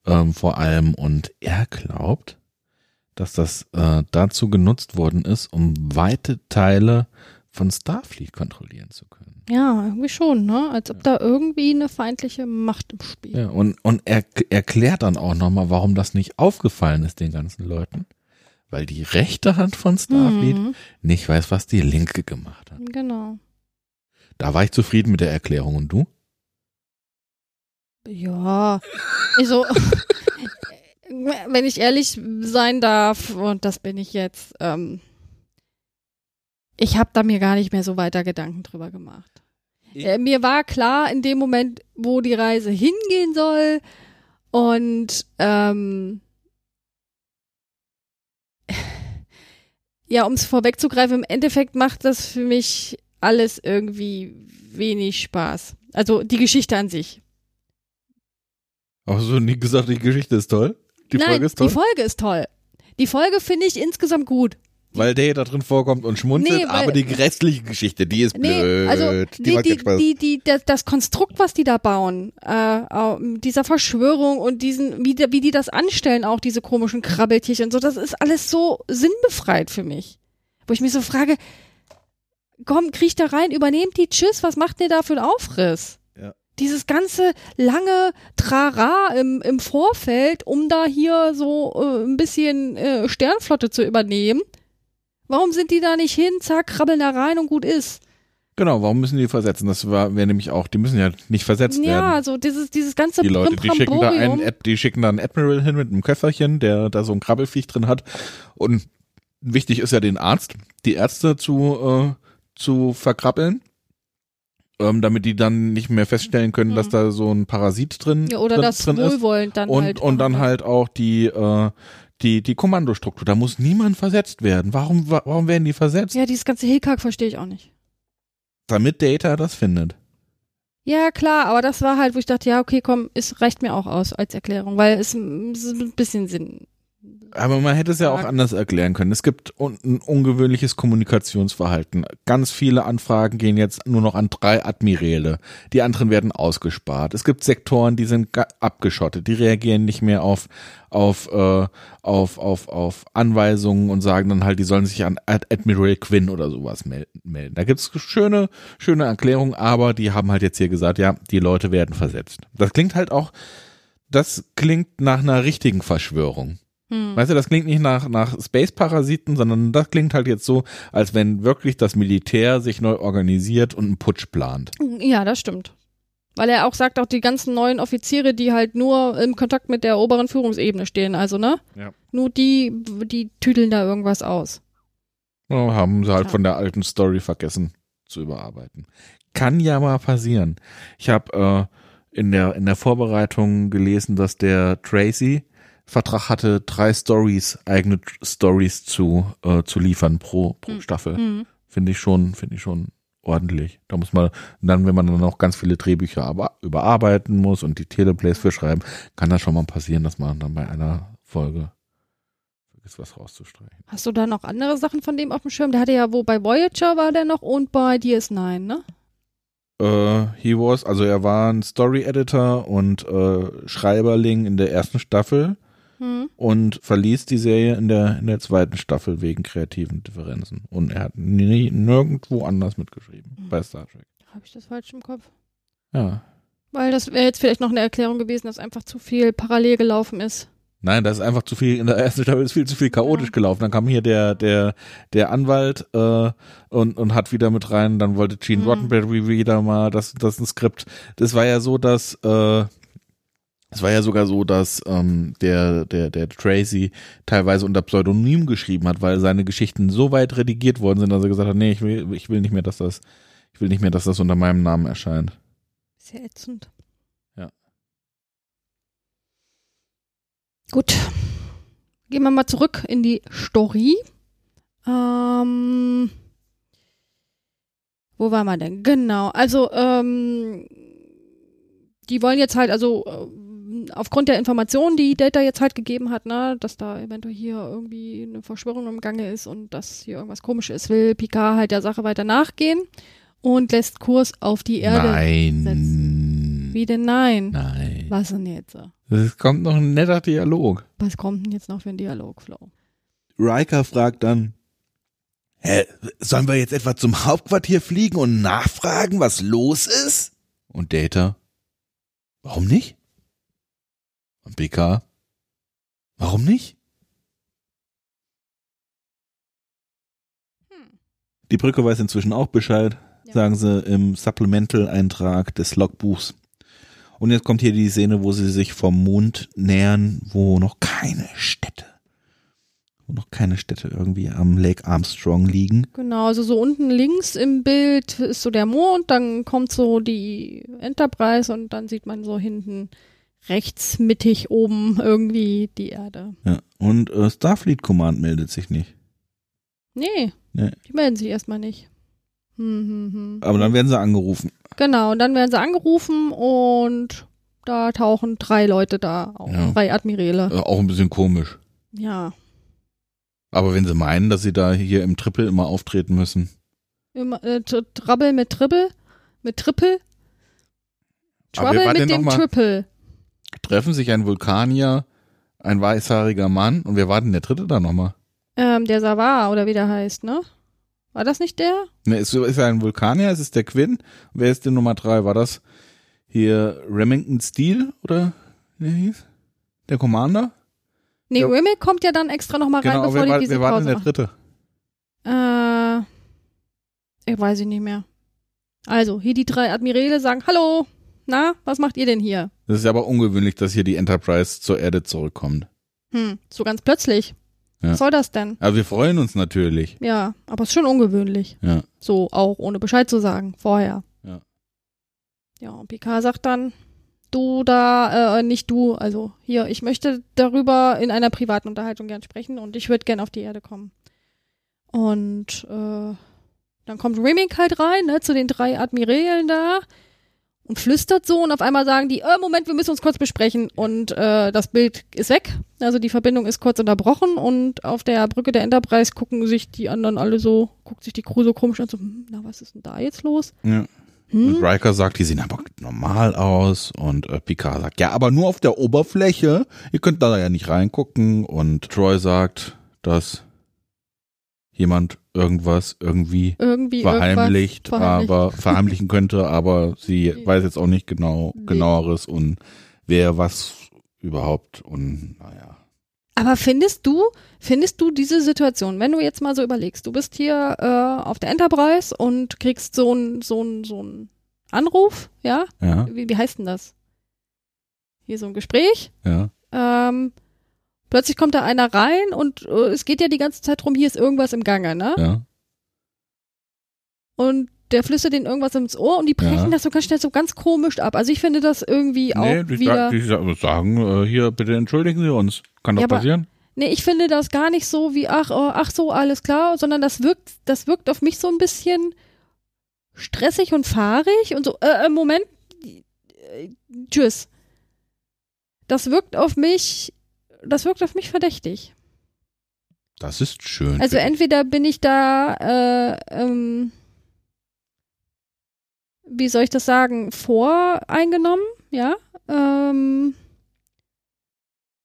ähm, vor allem. Und er glaubt, dass das äh, dazu genutzt worden ist, um weite Teile von Starfleet kontrollieren zu können. Ja, irgendwie schon, ne? Als ob da irgendwie eine feindliche Macht im Spiel. Ja, und, und er erklärt dann auch nochmal, warum das nicht aufgefallen ist den ganzen Leuten. Weil die rechte Hand von Starfleet Mhm, nicht weiß, was die linke gemacht hat. genau. Da war ich zufrieden mit der Erklärung. Und du? Ja. Also, <laughs> wenn ich ehrlich sein darf, und das bin ich jetzt, ähm, ich habe da mir gar nicht mehr so weiter Gedanken drüber gemacht. Äh, mir war klar in dem Moment, wo die Reise hingehen soll und ähm, ja, um es vorwegzugreifen, im Endeffekt macht das für mich alles irgendwie wenig Spaß. Also die Geschichte an sich. Hast du nie gesagt, die Geschichte ist toll? Die Nein, Folge ist toll? die Folge ist toll. Die Folge finde ich insgesamt gut. weil der da drin vorkommt und schmunzelt, Nee, weil- aber die restliche Geschichte, die ist Nee, blöd. also die die, die, die, die, das, das Konstrukt, was die da bauen, äh, dieser Verschwörung und diesen, wie, die- wie die das anstellen, auch diese komischen Krabbeltierchen und so, das ist alles so sinnbefreit für mich. Wo ich mich so frage, komm, kriech da rein, übernehmt die, tschüss, was macht ihr da für einen Aufriss? Ja. Dieses ganze lange Trara im, im Vorfeld, um da hier so äh, ein bisschen äh, Sternflotte zu übernehmen. Warum sind die da nicht hin, zack, krabbeln da rein und gut ist? Genau, warum müssen die versetzen? Das war wäre nämlich auch, die müssen ja nicht versetzt Ja, werden. so dieses, dieses ganze Die Leute, die schicken da einen, die schicken da einen Admiral hin mit einem Köfferchen, der da so ein Krabbelfiech drin hat. Und wichtig ist ja den Arzt, die Ärzte zu, äh, zu verkrabbeln, ähm, damit die dann nicht mehr feststellen können, Mhm. dass da so ein Parasit drin, ja, oder drin, das drin ist. Wohlwollend dann Und, halt. und dann machen. halt auch die, äh, die, die Kommandostruktur. Da muss niemand versetzt werden. Warum, wa- warum werden die versetzt? Ja, dieses ganze Hickhack verstehe ich auch nicht. Damit Data das findet. Ja, klar, aber das war halt, wo ich dachte, ja, okay, komm, es reicht mir auch aus als Erklärung, weil es, es ist ein bisschen Sinn. Aber man hätte es ja auch anders erklären können. Es gibt un ein ungewöhnliches Kommunikationsverhalten. Ganz viele Anfragen gehen jetzt nur noch an drei Admiräle. Die anderen werden ausgespart. Es gibt Sektoren, die sind abgeschottet. Die reagieren nicht mehr auf, auf, äh, auf, auf, auf Anweisungen und sagen dann halt, die sollen sich an Ad Admiral Quinn oder sowas mel melden. Da gibt's schöne, schöne Erklärungen, aber die haben halt jetzt hier gesagt, ja, die Leute werden versetzt. Das klingt halt auch, das klingt nach einer richtigen Verschwörung. Hm. Weißt du, das klingt nicht nach, nach Space-Parasiten, sondern das klingt halt jetzt so, als wenn wirklich das Militär sich neu organisiert und einen Putsch plant. Ja, das stimmt. Weil er auch sagt, auch die ganzen neuen Offiziere, die halt nur im Kontakt mit der oberen Führungsebene stehen, also, ne? Ja. Nur die, die tüdeln da irgendwas aus. Ja, haben sie halt Ja. von der alten Story vergessen zu überarbeiten. Kann ja mal passieren. Ich habe äh, in, der, in der Vorbereitung gelesen, dass der Tracy Vertrag hatte, drei Stories, eigene Stories zu, äh, zu liefern pro, pro Hm. Staffel. Hm. Finde ich schon, finde ich schon ordentlich. Da muss man, dann, wenn man dann noch ganz viele Drehbücher aber, überarbeiten muss und die Teleplays für schreiben, kann das schon mal passieren, dass man dann bei einer Folge vergisst, was rauszustreichen. Hast du da noch andere Sachen von dem auf dem Schirm? Der hatte ja, wo bei Voyager war der noch und bei DS9, ne? Äh, he was, also er war ein Story Editor und äh, Schreiberling in der ersten Staffel. Hm. und verließ die Serie in der, in der zweiten Staffel wegen kreativen Differenzen. Und er hat nie, nirgendwo anders mitgeschrieben Mhm. bei Star Trek. Habe ich das falsch im Kopf? Ja. Weil das wäre jetzt vielleicht noch eine Erklärung gewesen, dass einfach zu viel parallel gelaufen ist. Nein, das ist einfach zu viel, in der ersten Staffel ist viel zu viel chaotisch Ja. gelaufen. Dann kam hier der, der, der Anwalt äh, und, und hat wieder mit rein, dann wollte Gene Mhm. Roddenberry wieder mal das, das ein Skript. Das war ja so, dass äh, es war ja sogar so, dass ähm, der, der, der Tracy teilweise unter Pseudonym geschrieben hat, weil seine Geschichten so weit redigiert worden sind, dass er gesagt hat, nee, ich will, ich will nicht mehr, dass das, ich will nicht mehr, dass das unter meinem Namen erscheint. Ja ätzend. Ja. Gut. Gehen wir mal zurück in die Story. Ähm, wo waren wir denn? Genau. Also, ähm, die wollen jetzt halt, also äh, aufgrund der Informationen, die Data jetzt halt gegeben hat, ne, dass da eventuell hier irgendwie eine Verschwörung im Gange ist und dass hier irgendwas komisch ist, will Picard halt der Sache weiter nachgehen und lässt Kurs auf die Erde. Nein. Wie denn nein? Nein. Was denn jetzt? Es kommt noch ein netter Dialog. Was kommt denn jetzt noch für ein Dialog, Flo? Riker fragt dann, Hä, sollen wir jetzt etwa zum Hauptquartier fliegen und nachfragen, was los ist? Und Data, warum nicht? Und BK, warum nicht? Hm. Die Brücke weiß inzwischen auch Bescheid, Ja. sagen sie im Supplemental-Eintrag des Logbuchs. Und jetzt kommt hier die Szene, wo sie sich vom Mond nähern, wo noch keine Städte, wo noch keine Städte irgendwie am Lake Armstrong liegen. Genau, also so unten links im Bild ist so der Mond, dann kommt so die Enterprise und dann sieht man so hinten rechts mittig oben irgendwie die Erde. Ja. Und äh, Starfleet Command meldet sich nicht. Nee, Nee. die melden sich erstmal nicht. Hm, hm, hm. Aber dann werden sie angerufen. Genau, und dann werden sie angerufen und da tauchen drei Leute da auf, Ja. drei Admiräle. Äh, auch ein bisschen komisch. Ja, Aber wenn sie meinen, dass sie da hier im Triple immer auftreten müssen. Immer, äh, Tr- Trouble mit Triple, mit Triple. Trouble mit dem Triple. Treffen sich ein Vulkanier, ein weißhaariger Mann und wer war denn der dritte da nochmal? Ähm, der Savar oder wie der heißt, ne? War das nicht der? Ne, ist, ist er ein Vulkanier? Ist es der Quinn? Wer ist die Nummer drei? War das hier Remington Steele oder wie der hieß? Der Commander? Nee, Ja. Remick kommt ja dann extra nochmal rein, Genau, bevor wer die diese wer war denn Pause der machen. dritte? Äh, ich weiß ich nicht mehr. Also, hier die drei Admiräle sagen, hallo, na, was macht ihr denn hier? Das ist aber ungewöhnlich, dass hier die Enterprise zur Erde zurückkommt. Hm, so ganz plötzlich. Ja. Was soll das denn? Aber wir freuen uns natürlich. Ja, aber es ist schon ungewöhnlich. Ja. So, auch ohne Bescheid zu sagen, vorher. Ja. Ja, und Picard sagt dann, du da, äh, nicht du, also hier, ich möchte darüber in einer privaten Unterhaltung gern sprechen und ich würde gern auf die Erde kommen. Und äh, dann kommt Reming halt rein, ne, zu den drei Admirälen da und flüstert so und auf einmal sagen die, äh, Moment, wir müssen uns kurz besprechen und äh, das Bild ist weg. Also die Verbindung ist kurz unterbrochen und auf der Brücke der Enterprise gucken sich die anderen alle so, guckt sich die Crew so komisch an, so, hm, na, was ist denn da jetzt los? Ja. Hm? Und Riker sagt, die sehen aber normal aus. Und äh, Picard sagt, ja, aber nur auf der Oberfläche. Ihr könnt da ja nicht reingucken. Und Troy sagt, dass jemand irgendwas irgendwie Irgendwie verheimlicht, irgendwas aber verheimlichen könnte, aber sie <laughs> weiß jetzt auch nicht genau Nee. genaueres und wer was überhaupt und naja. Aber findest du, findest du diese Situation, wenn du jetzt mal so überlegst, du bist hier äh, auf der Enterprise und kriegst so ein so ein so ein Anruf, ja? Ja, Wie, wie heißt denn das? Hier so ein Gespräch. ja. Ähm, plötzlich kommt da einer rein und äh, es geht ja die ganze Zeit drum, hier ist irgendwas im Gange, ne? Ja, Und der flüstert denen irgendwas ins Ohr und die brechen Ja. das so ganz schnell so ganz komisch ab. Also ich finde das irgendwie auch nee, die, wieder. die sa- sagen, äh, hier, bitte entschuldigen Sie uns. Kann doch Ja, aber- passieren. Nee, ich finde das gar nicht so wie, ach, oh, ach so, alles klar, sondern das wirkt, das wirkt auf mich so ein bisschen stressig und fahrig und so, äh, äh, Moment, äh, tschüss. Das wirkt auf mich, das wirkt auf mich verdächtig. Das ist schön. Also entweder bin ich da, äh, ähm, wie soll ich das sagen, voreingenommen, ja, ähm,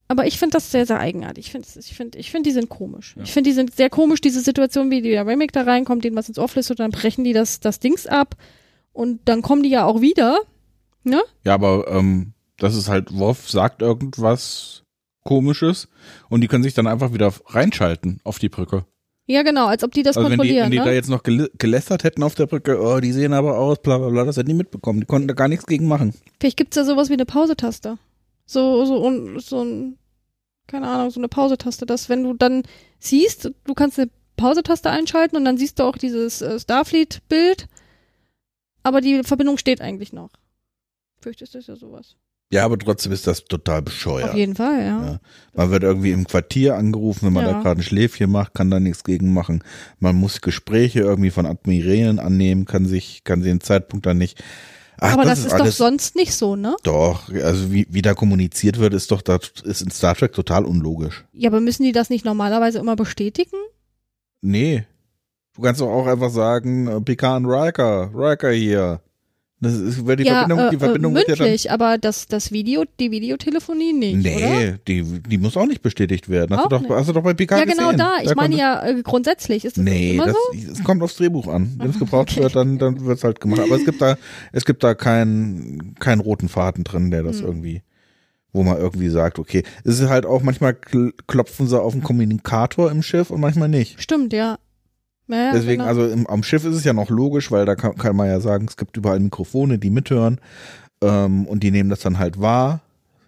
Aber ich finde das sehr, sehr eigenartig. Ich finde, ich finde, ich finde, die sind komisch. Ich finde, die sind sehr komisch, diese Situation, wie der Remake da reinkommt, denen was ins Ohr flüstert, dann brechen die das, das Dings ab und dann kommen die ja auch wieder. Ne? Ja, aber ähm, das ist halt, Worf sagt irgendwas komisches und die können sich dann einfach wieder reinschalten auf die Brücke. Ja, genau, als ob die das Also wenn die, kontrollieren. wenn die ne? da jetzt noch gel- gelästert hätten auf der Brücke, oh, die sehen aber aus, bla bla bla, das hätten die mitbekommen. Die konnten da gar nichts gegen machen. Vielleicht gibt's ja sowas wie eine Pausetaste. So, so, un, so ein, keine Ahnung, so eine Pausetaste, dass wenn du dann siehst, du kannst eine Pausetaste einschalten und dann siehst du auch dieses äh, Starfleet-Bild, aber die Verbindung steht eigentlich noch. Fürchtest du ja sowas. Ja, aber trotzdem ist das total bescheuert. Auf jeden Fall, ja. Ja. Man wird irgendwie im Quartier angerufen, wenn man Ja. da gerade ein Schläfchen macht, kann da nichts gegen machen. Man muss Gespräche irgendwie von Admirälen annehmen, kann sich, kann sie den Zeitpunkt dann nicht. Ach, aber das, ist, doch sonst nicht so, ne? doch, also wie, wie da kommuniziert wird, ist doch da, ist in Star Trek total unlogisch. Ja, aber müssen die das nicht normalerweise immer bestätigen? Nee. Du kannst doch auch einfach sagen, äh, Picard und Riker, Riker hier. Das ist, wird die ja, Verbindung, äh, die Verbindung äh, wird ja dann. mündlich, aber das, das Video, die Videotelefonie nicht, oder? Nee, die, die muss auch nicht bestätigt werden. Hast, Auch du doch, nicht. hast du doch bei Picard Ja, genau gesehen. da. Ich Da meine ja äh, grundsätzlich. Ist das Nee, das, so? es kommt aufs Drehbuch an. Wenn es gebraucht <laughs> Okay. wird, dann, dann wird's halt gemacht. Aber es gibt da, es gibt da keinen, keinen roten Faden drin, der das Hm. irgendwie, wo man irgendwie sagt, okay. Es ist halt auch manchmal kl- klopfen sie auf den Kommunikator im Schiff und manchmal nicht. Stimmt, ja. Ja ja, Deswegen, genau. also im, am Schiff ist es ja noch logisch, weil da kann, kann man ja sagen, es gibt überall Mikrofone, die mithören ähm, und die nehmen das dann halt wahr,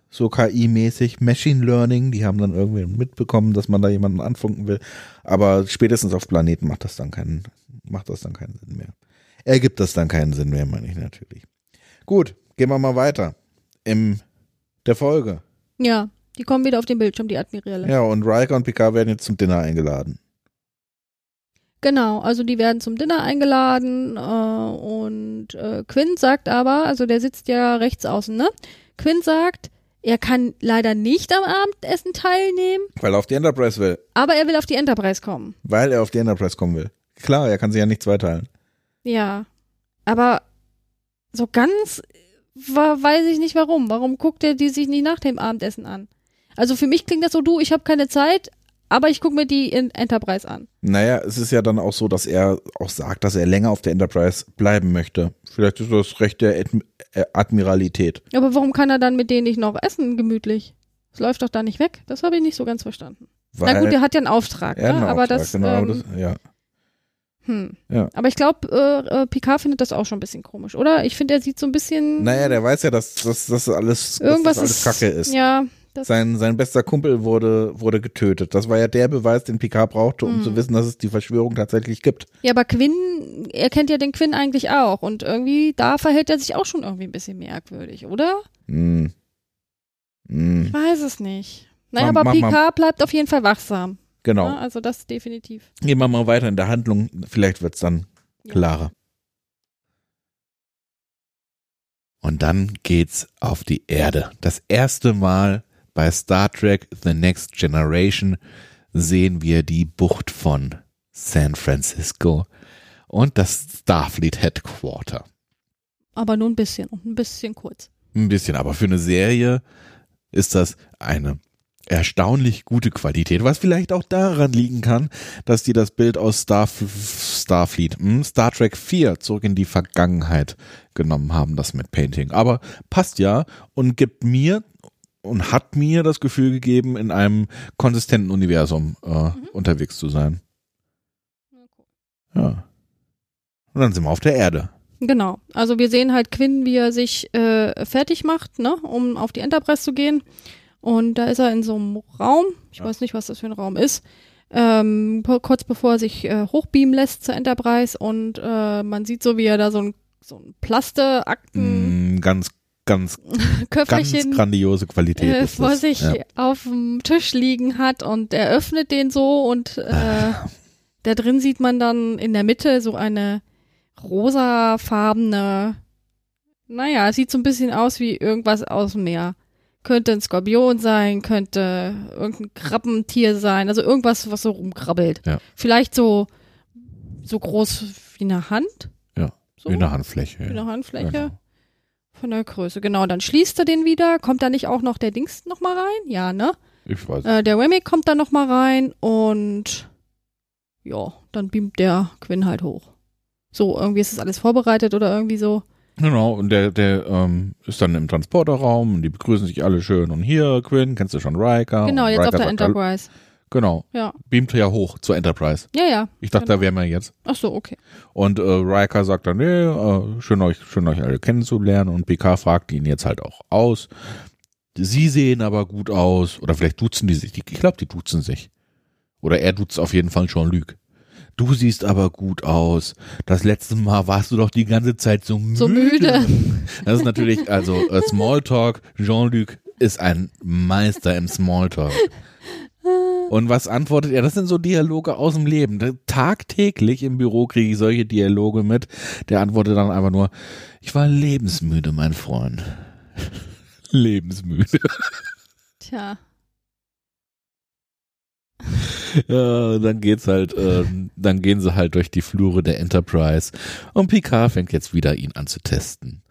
so KI-mäßig, Machine Learning, die haben dann irgendwie mitbekommen, dass man da jemanden anfunken will, aber spätestens auf Planeten macht das dann keinen, macht das dann keinen Sinn mehr. Ergibt das dann keinen Sinn mehr, meine ich natürlich. Gut, gehen wir mal weiter. Im der Folge. Ja, die kommen wieder auf den Bildschirm, die Admiräle. Ja, und Riker und Picard werden jetzt zum Dinner eingeladen. Genau, also die werden zum Dinner eingeladen äh, und äh, Quinn sagt aber, also der sitzt ja rechts außen, ne? Quinn sagt, er kann leider nicht am Abendessen teilnehmen, Weil er auf die Enterprise will. aber er will auf die Enterprise kommen. Weil er auf die Enterprise kommen will. Klar, er kann sich ja nicht zweiteilen. Ja, aber so ganz weiß ich nicht warum. Warum guckt er die sich nicht nach dem Abendessen an? Also für mich klingt das so, du, ich habe keine Zeit, aber ich gucke mir die in Enterprise an. Naja, es ist ja dann auch so, dass er auch sagt, dass er länger auf der Enterprise bleiben möchte. Vielleicht ist das Recht der Ad äh, Admiralität. Aber warum kann er dann mit denen nicht noch essen, gemütlich? Es läuft doch da nicht weg. Das habe ich nicht so ganz verstanden. Weil Na gut, er hat ja einen Auftrag, er hat ne? einen aber Auftrag, das, genau, aber ähm, das ja. hm. Ja. Aber ich glaube, äh, äh, Picard findet das auch schon ein bisschen komisch, oder? Ich finde, er sieht so ein bisschen Naja, der weiß ja, dass, dass, dass alles, irgendwas dass das alles Kacke ist. Ja, das, Sein, sein bester Kumpel wurde, wurde getötet. Das war ja der Beweis, den Picard brauchte, um Mhm. zu wissen, dass es die Verschwörung tatsächlich gibt. ja, aber Quinn, er kennt ja den Quinn eigentlich auch und irgendwie da verhält er sich auch schon irgendwie ein bisschen merkwürdig, oder? Hm. Hm. Ich weiß es nicht. Naja, Mach- aber mach Picard bleibt auf jeden Fall wachsam. Genau. Ne? Also das definitiv. Gehen wir mal weiter in der Handlung. Vielleicht wird's dann Ja. klarer. Und dann geht's auf die Erde. Das erste Mal bei Star Trek The Next Generation sehen wir die Bucht von San Francisco und das Starfleet Headquarter. Aber nur ein bisschen und ein bisschen kurz. Ein bisschen, aber für eine Serie ist das eine erstaunlich gute Qualität, was vielleicht auch daran liegen kann, dass die das Bild aus Star Starfleet, hm, Star Trek 4 zurück in die Vergangenheit genommen haben, das mit Painting. Aber passt ja und gibt mir und hat mir das Gefühl gegeben, in einem konsistenten Universum äh, unterwegs zu sein. Ja. Und dann sind wir auf der Erde. Genau. Also wir sehen halt Quinn, wie er sich äh, fertig macht, ne, um auf die Enterprise zu gehen. Und da ist er in so einem Raum. Ich weiß nicht, was das für ein Raum ist. Ähm, kurz bevor er sich äh, hochbeamen lässt zur Enterprise und äh, man sieht so, wie er da so ein, so ein Plaste-Akten Mm, ganz, ganz, <laughs> ganz grandiose Qualität. äh, ist vor das. sich Ja. auf dem Tisch liegen hat und er öffnet den so und äh, Ah. da drin sieht man dann in der Mitte so eine rosafarbene, naja, sieht so ein bisschen aus wie irgendwas aus dem Meer. Könnte ein Skorpion sein, könnte irgendein Krabbentier sein, also irgendwas, was so rumkrabbelt. Ja. Vielleicht so, so groß wie eine Hand. Ja, So, Wie eine Handfläche. wie eine Handfläche. Genau. Von der Größe, genau. Dann schließt er den wieder. Kommt da nicht auch noch der Dings noch mal rein? Ja, ne? Ich weiß. Äh, der Remy kommt dann nochmal rein und ja, dann beamt der Quinn halt hoch. So, irgendwie ist das alles vorbereitet oder irgendwie so. Genau, und der, der ähm, ist dann im Transporterraum und die begrüßen sich alle schön. Und hier, Quinn, kennst du schon Riker? genau, jetzt Riker auf der sagt, "Hallo." Genau, Ja. beamt ja hoch zur Enterprise. Ja, ja. Ich dachte, Genau. da wären wir jetzt. Ach so, okay. Und äh, Riker sagt dann, nee, äh, schön euch, schön euch alle kennenzulernen. Und PK fragt ihn jetzt halt auch aus. Sie sehen aber gut aus. Oder vielleicht duzen die sich. Ich glaube, die duzen sich. Oder er duzt auf jeden Fall Jean-Luc. Du siehst aber gut aus. Das letzte Mal warst du doch die ganze Zeit so müde. So müde. <laughs> Das ist natürlich, also äh, Smalltalk. Jean-Luc ist ein Meister im Smalltalk. Und was antwortet er? Das sind so Dialoge aus dem Leben. Tagtäglich im Büro kriege ich solche Dialoge mit. Der antwortet dann einfach nur, ich war lebensmüde, mein Freund. <laughs> lebensmüde. Tja. <laughs> Ja, dann geht's halt, ähm, dann gehen sie halt durch die Flure der Enterprise und Picard fängt jetzt wieder ihn an zu testen.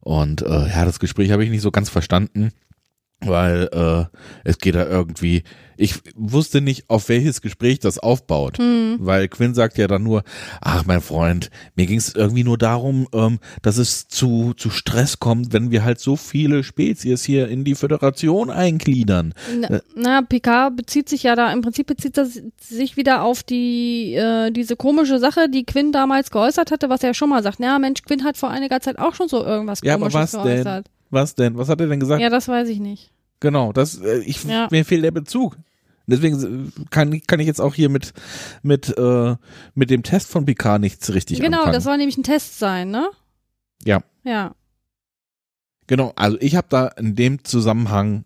Und äh, ja, das Gespräch habe ich nicht so ganz verstanden, weil äh, es geht da irgendwie. Ich wusste nicht, auf welches Gespräch das aufbaut, Hm. weil Quinn sagt ja dann nur, ach mein Freund, mir ging es irgendwie nur darum, ähm, dass es zu zu Stress kommt, wenn wir halt so viele Spezies hier in die Föderation eingliedern. Na, na, Picard bezieht sich ja da, im Prinzip bezieht er sich wieder auf die, äh, diese komische Sache, die Quinn damals geäußert hatte, was er ja schon mal sagt. Ja, Mensch, Quinn hat vor einiger Zeit auch schon so irgendwas Ja, aber komisches was denn? Was denn? Was hat er denn gesagt? Ja, das weiß ich nicht. Genau, das äh, ich Ja. mir fehlt der Bezug. Deswegen äh, kann, kann ich jetzt auch hier mit mit äh, mit dem Test von Picard nichts richtig genau, anfangen. das soll nämlich ein Test sein, ne? Ja. Ja. Genau, also ich habe da in dem Zusammenhang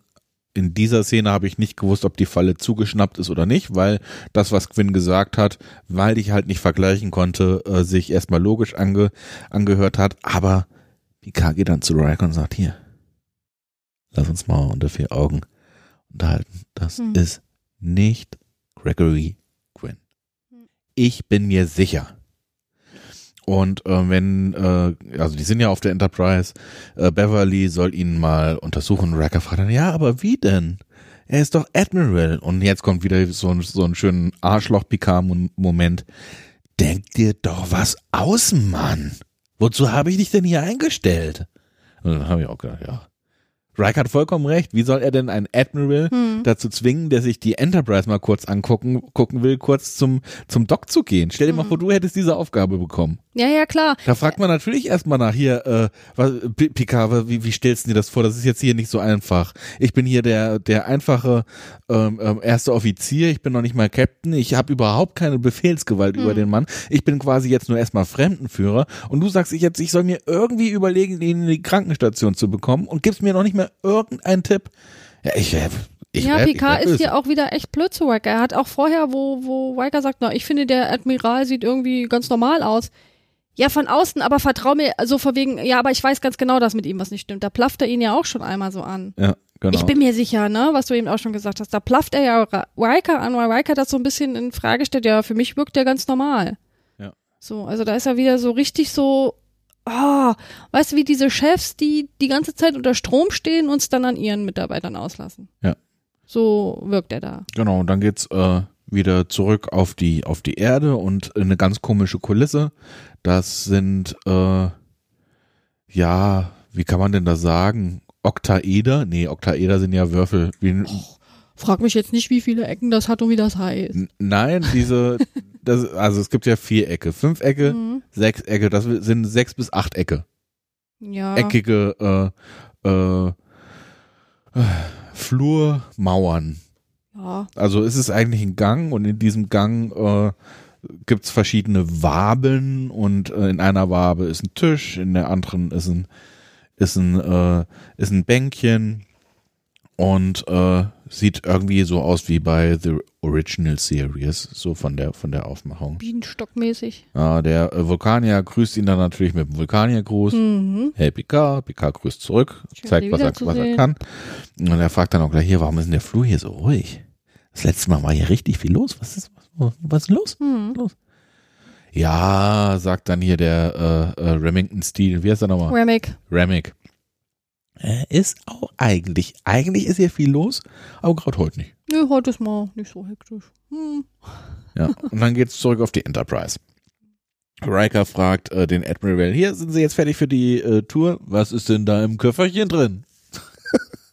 in dieser Szene habe ich nicht gewusst, ob die Falle zugeschnappt ist oder nicht, weil das, was Quinn gesagt hat, weil ich halt nicht vergleichen konnte, äh, sich erstmal logisch ange, angehört hat. Aber Picard geht dann zu Riker und sagt, hier, lass uns mal unter vier Augen unterhalten. Das Hm. ist nicht Gregory Quinn. Ich bin mir sicher. Und äh, wenn, äh, also die sind ja auf der Enterprise, äh, Beverly soll ihn mal untersuchen. Riker fragt dann, ja, aber wie denn? Er ist doch Admiral. Und jetzt kommt wieder so ein, so ein schönen Arschloch-Picard-Moment. Denk dir doch was aus, Mann. Wozu habe ich dich denn hier eingestellt? Und dann habe ich auch gedacht, ja. Riker hat vollkommen recht. Wie soll er denn einen Admiral Hm. dazu zwingen, der sich die Enterprise mal kurz angucken gucken will, kurz zum, zum Dock zu gehen? Stell dir mal Mhm. vor, du hättest diese Aufgabe bekommen. Ja, ja, klar. Da fragt man natürlich erstmal nach, hier, äh, was, Picard, wie, wie stellst du dir das vor? Das ist jetzt hier nicht so einfach. Ich bin hier der, der einfache ähm, ähm, erste Offizier, ich bin noch nicht mal Captain, ich habe überhaupt keine Befehlsgewalt über den Mann. Ich bin quasi jetzt nur erstmal Fremdenführer und du sagst ich jetzt, ich soll mir irgendwie überlegen, ihn in die Krankenstation zu bekommen und gibst mir noch nicht mal irgendeinen Tipp. Ja, ich wär, ich ja, wär, Picard ist hier auch wieder echt blöd zu Riker. Er hat auch vorher, wo, wo Riker sagt, na, ich finde, der Admiral sieht irgendwie ganz normal aus. Ja, von außen, aber vertrau mir, also vor wegen, ja, aber ich weiß ganz genau, dass mit ihm was nicht stimmt. Da plafft er ihn ja auch schon einmal so an. Ja, genau. Ich bin mir sicher, ne, was du eben auch schon gesagt hast. Da plafft er ja Riker an, weil Riker das so ein bisschen in Frage stellt. Ja, für mich wirkt der ganz normal. Ja. So, also da ist er wieder so richtig so, ah, weißt du, wie diese Chefs, die die ganze Zeit unter Strom stehen und es dann an ihren Mitarbeitern auslassen. Ja. So wirkt er da. Genau, und dann geht's äh, wieder zurück auf die auf die Erde und in eine ganz komische Kulisse. Das sind äh, ja, wie kann man denn das sagen? Oktaeder? Nee, Oktaeder sind ja Würfel. Wie, Frag mich jetzt nicht, wie viele Ecken das hat und wie das heißt. Nein, diese, <laughs> das, also es gibt ja Vierecke, Fünfecke, Mhm. Sechsecke, das sind sechs bis acht Ecke. Ja. Eckige äh, äh, Flurmauern. Ja. Also es ist eigentlich ein Gang und in diesem Gang äh, gibt's verschiedene Waben und äh, in einer Wabe ist ein Tisch, in der anderen ist ein ist ein äh, ist ein Bänkchen und äh, sieht irgendwie so aus wie bei The Original Series, so von der von der Aufmachung. Bienenstockmäßig. Ja, der äh, Vulkanier grüßt ihn dann natürlich mit dem Vulkaniergruß. Mhm. Hey Picard, Picard grüßt zurück, Schön, zeigt, was er, was er kann. Und er fragt dann auch gleich, hier, warum ist denn der Flur hier so ruhig? Das letzte Mal war hier richtig viel los. Was ist, was, was ist los? Mhm. Ja, sagt dann hier der äh, äh, Remington Steel, wie heißt er nochmal? Remick. Remick. Er ist auch eigentlich, eigentlich ist hier viel los, aber gerade heute nicht. Nö, heute ist mal nicht so hektisch. Hm. Ja, und dann geht's zurück auf die Enterprise. Riker fragt äh, den Admiral, hier sind Sie jetzt fertig für die äh, Tour? Was ist denn da im Köfferchen drin? <laughs>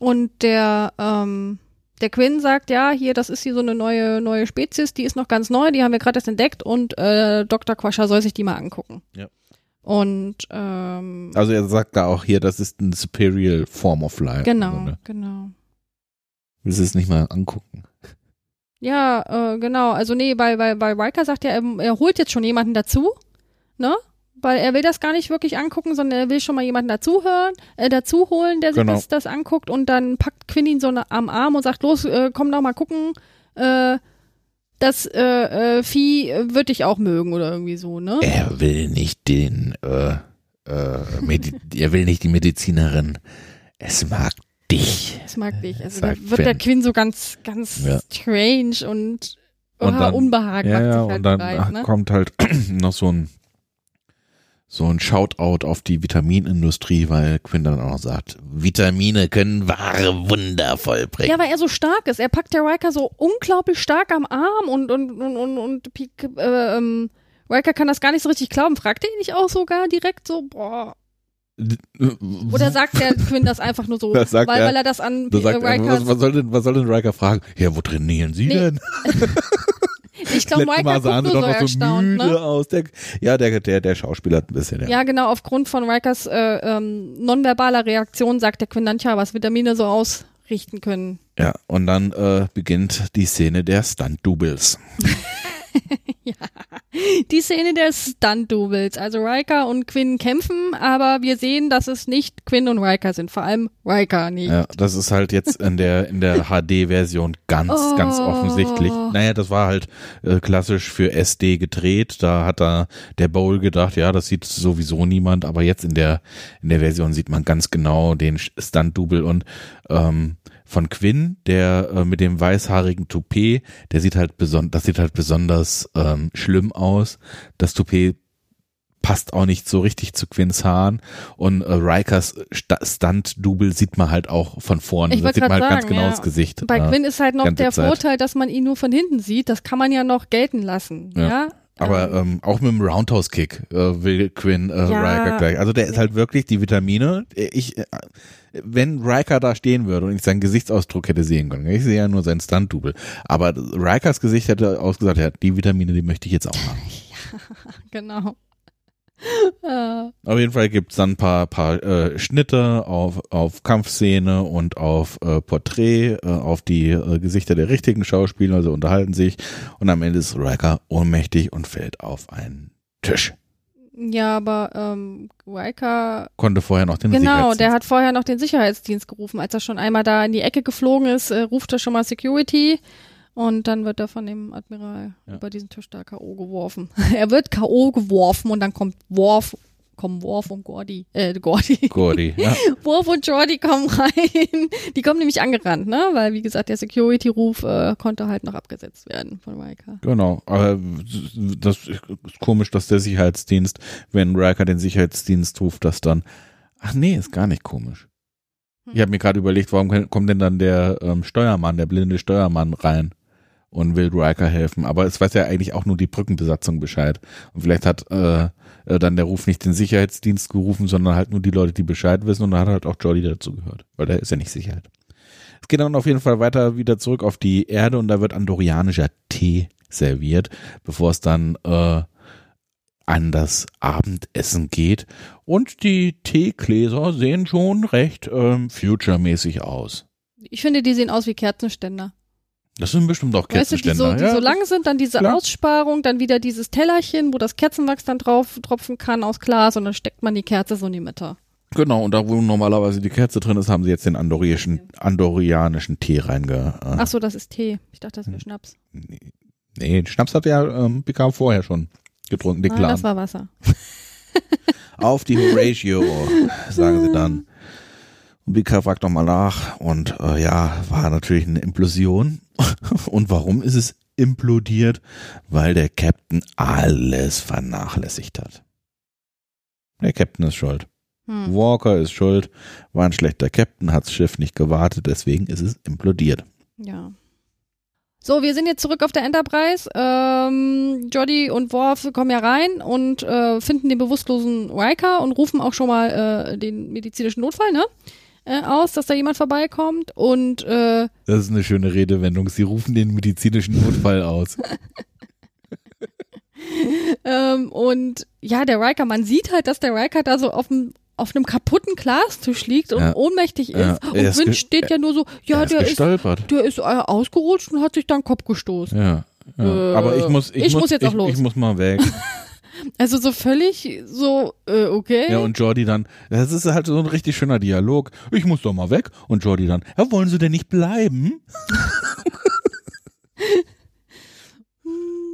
Und der, ähm, der Quinn sagt, ja, hier, das ist hier so eine neue, neue Spezies, die ist noch ganz neu, die haben wir gerade erst entdeckt und äh, Dr. Quasha soll sich die mal angucken. Ja. Und ähm, Also er sagt da auch hier, das ist eine superior form of life. genau, Also, ne? genau. Willst du es nicht mal angucken? Ja, äh, genau. Also nee, bei, bei, bei Riker sagt er, er, er holt jetzt schon jemanden dazu, ne? Weil er will das gar nicht wirklich angucken, sondern er will schon mal jemanden dazu hören, äh, dazu holen, der sich Genau. das, das anguckt und dann packt Quinn ihn so ne- am Arm und sagt, los, äh, komm doch mal gucken, äh, das äh, äh, Vieh wird dich auch mögen oder irgendwie so, ne? Er will nicht den, äh, äh, <laughs> er will nicht die Medizinerin. Es mag dich. Das mag dich. Also da wird der Finn. Quinn so ganz, ganz Ja. strange und, Und äh, dann- Unbehagen Ja, ja, halt und dann breit, ne? kommt halt <clears throat> noch so ein so ein Shoutout auf die Vitaminindustrie, weil Quinn dann auch noch sagt, Vitamine können wahre Wunder vollbringen. Ja, weil er so stark ist. Er packt der Riker so unglaublich stark am Arm und und und und, und Pik- äh, ähm, Riker kann das gar nicht so richtig glauben. Fragt er ihn nicht auch sogar direkt so, boah. Oder sagt der Quinn das einfach nur so, <laughs> Das weil, er. weil er das an Da äh, sagt er, Rikers, was, was, soll denn, was soll denn Riker fragen? Ja, wo trainieren Sie Nee, denn? <laughs> <laughs> ich glaube, Mal guckt sie nur doch so noch so erstaunt, müde ne? aus. Der, ja, der, der, der Schauspieler hat ein bisschen, ja. Ja, genau, aufgrund von Rikers äh, ähm, nonverbaler Reaktion sagt der tja, was Vitamine so ausrichten können. Ja, und dann äh, beginnt die Szene der Stunt-Doubles. <laughs> <laughs> Die Szene der Stunt-Doubles. Also Riker und Quinn kämpfen, aber wir sehen, dass es nicht Quinn und Riker sind. Vor allem Riker nicht. Ja, das ist halt jetzt in der in der HD-Version ganz, Oh. ganz offensichtlich. Naja, das war halt äh, klassisch für SD gedreht. Da hat da der Bowl gedacht, ja, das sieht sowieso niemand, aber jetzt in der in der Version sieht man ganz genau den Stunt-Double und ähm, von Quinn, der äh, mit dem weißhaarigen Toupet, der sieht halt beson das sieht halt besonders ähm, schlimm aus. Das Toupet passt auch nicht so richtig zu Quinns Haaren und äh, Rikers Sta- Stunt-Double sieht man halt auch von vorne. Ich Da sieht man halt ganz sagen, genau ja. das Gesicht. Bei ja. Quinn ist halt noch der Zeit. Vorteil, dass man ihn nur von hinten sieht. Das kann man ja noch gelten lassen. Ja. Ja. Aber Ähm, ähm, auch mit dem Roundhouse-Kick äh, will Quinn äh, Ja. Riker gleich. Also der ist halt wirklich die Vitamine. Ich, äh, wenn Riker da stehen würde und ich seinen Gesichtsausdruck hätte sehen können, ich sehe ja nur seinen Stunt-Double. Aber Rikers Gesicht hätte ausgesagt, ja, die Vitamine, die möchte ich jetzt auch haben. <laughs> genau. Auf jeden Fall gibt's dann ein paar, paar äh, Schnitte auf, auf Kampfszene und auf äh, Porträt, äh, auf die äh, Gesichter der richtigen Schauspieler, also unterhalten sich und am Ende ist Riker ohnmächtig und fällt auf einen Tisch. ja, aber ähm, Riker, Konnte vorher noch den genau, der hat vorher noch den Sicherheitsdienst gerufen. Als er schon einmal da in die Ecke geflogen ist, äh, ruft er schon mal Security. Und dann wird er von dem Admiral Ja. über diesen Tisch da K.O. geworfen. <laughs> er wird K.O. geworfen und dann kommt Worf, kommen Worf und Gordy, äh, Gordy. Gordy, <laughs> ja. Worf und Jordi kommen rein. Die kommen nämlich angerannt, ne? Weil, wie gesagt, der Security-Ruf äh, konnte halt noch abgesetzt werden von Riker. Genau, aber das ist komisch, dass der Sicherheitsdienst, wenn Riker den Sicherheitsdienst ruft, das dann. Ach nee, ist gar nicht komisch. Ich habe mir gerade überlegt, warum kommt denn dann der ähm, Steuermann, der blinde Steuermann rein und will Riker helfen? Aber es weiß ja eigentlich auch nur die Brückenbesatzung Bescheid. Und vielleicht hat äh, äh, dann der Ruf nicht den Sicherheitsdienst gerufen, sondern halt nur die Leute, die Bescheid wissen. Und da hat halt auch Jordi dazu gehört, weil der ist ja nicht Sicherheit. Es geht dann auf jeden Fall weiter wieder zurück auf die Erde und da wird andorianischer Tee serviert, bevor es dann äh, an das Abendessen geht. Und die Teegläser sehen schon recht ähm, future-mäßig aus. Ich finde, die sehen aus wie Kerzenständer. Das sind bestimmt auch Weißt du, die Kerzenständer. so, die ja. so lang sind, dann diese Klar. Aussparung, dann wieder dieses Tellerchen, wo das Kerzenwachs dann drauf tropfen kann aus Glas und dann steckt man die Kerze so in die Mitte. Genau, und da wo normalerweise die Kerze drin ist, haben sie jetzt den andorianischen, andorianischen Tee reinge... Äh, Ach so, das ist Tee. Ich dachte, das wäre. Schnaps. nee, den Schnaps hat ja ähm, Picard vorher schon getrunken, den Ah, das war Wasser. <laughs> Auf die Horatio, sagen sie dann. <laughs> Und Picard fragt nochmal nach und äh, ja, war natürlich eine Implosion. <laughs> und warum ist es implodiert? Weil der Captain alles vernachlässigt hat. Der Captain ist schuld. Hm. Walker ist schuld, war ein schlechter Captain, hat das Schiff nicht gewartet, deswegen ist es implodiert. Ja. So, wir sind jetzt zurück auf der Enterprise. Ähm, Jodie und Worf kommen ja rein und äh, finden den bewusstlosen Riker und rufen auch schon mal äh, den medizinischen Notfall, ne? Äh, aus, dass da jemand vorbeikommt und äh, Das ist eine schöne Redewendung. Sie rufen den medizinischen Notfall aus. <laughs> ähm, und ja, der Riker, man sieht halt, dass der Riker da so auf dem auf einem kaputten Glastisch liegt und Ja. ohnmächtig ist. Ja, und ist Win ge- steht ja nur so, ja, ist der ist, der ist äh, ausgerutscht und hat sich dann Kopf gestoßen. Ja. ja. Äh, Aber ich muss, ich, ich muss jetzt auch ich, los. Ich muss mal weg. <laughs> Also so völlig so, äh, okay. Ja, und Jordi dann, das ist halt so ein richtig schöner Dialog. Ich muss doch mal weg. Und Jordi dann, ja, wollen Sie denn nicht bleiben?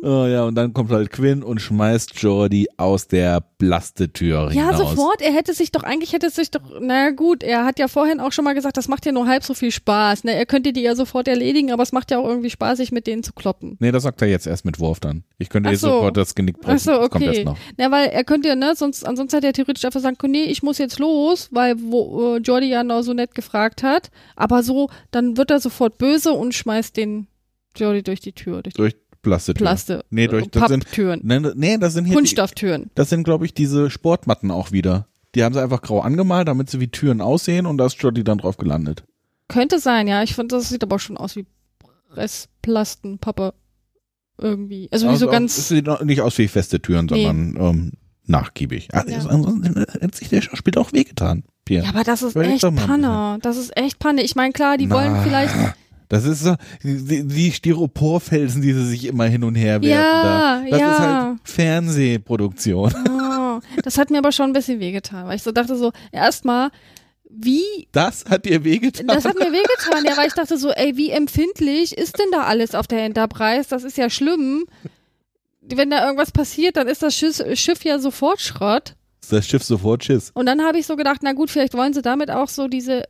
Oh ja, und dann kommt halt Quinn und schmeißt Jordi aus der Plastetür Ja, hinaus. sofort. Er hätte sich doch, eigentlich hätte es sich doch, na gut, er hat ja vorhin auch schon mal gesagt, das macht ja nur halb so viel Spaß. Ne? Er könnte die ja sofort erledigen, aber es macht ja auch irgendwie Spaß, sich mit denen zu kloppen. Nee, das sagt er jetzt erst mit Wurf dann. Ich könnte jetzt so. sofort das Genick brechen. Ach so, Das kommt okay. erst noch. Na, weil er könnte ja, ne, sonst, ansonsten hätte er theoretisch einfach sagen können, nee, ich muss jetzt los, weil wo, äh, Jordi ja noch so nett gefragt hat. Aber so, dann wird er sofort böse und schmeißt den Jordi durch die Tür, durch die Durch Plastetür. Plaste, Nee, durch, äh, das sind, nee, nee, das sind hier die, Kunststofftüren. Das sind, glaube ich, diese Sportmatten auch wieder. Die haben sie einfach grau angemalt, damit sie wie Türen aussehen und da ist Jordi dann drauf gelandet. Könnte sein, ja. Ich finde, das sieht aber schon aus wie Restplastenpappe. Irgendwie. Also wie Also so auch- ganz. Es sieht nicht aus wie feste Türen, Nee. sondern ähm, nachgiebig. Ah, Ja. Ansonsten hätte sich der Schauspieler auch wehgetan. Pierre. Ja, aber das ist Überleg echt Panne. Das ist echt Panne. Ich meine, klar, die wollen Na, vielleicht. Das ist so, die, die Styroporfelsen, die sie sich immer hin und her werfen. Ja, da. Das ja. ist halt Fernsehproduktion. <laughs> Oh, das hat mir aber schon ein bisschen wehgetan, weil ich so dachte so, erstmal, wie, Das hat dir wehgetan. das hat mir <laughs> wehgetan, ja, weil ich dachte so, ey, wie empfindlich ist denn da alles auf der Enterprise? Das ist ja schlimm. Wenn da irgendwas passiert, dann ist das Schiff, Schiff ja sofort Schrott. das Schiff sofort Schiss. Und dann habe ich so gedacht, na gut, vielleicht wollen sie damit auch so diese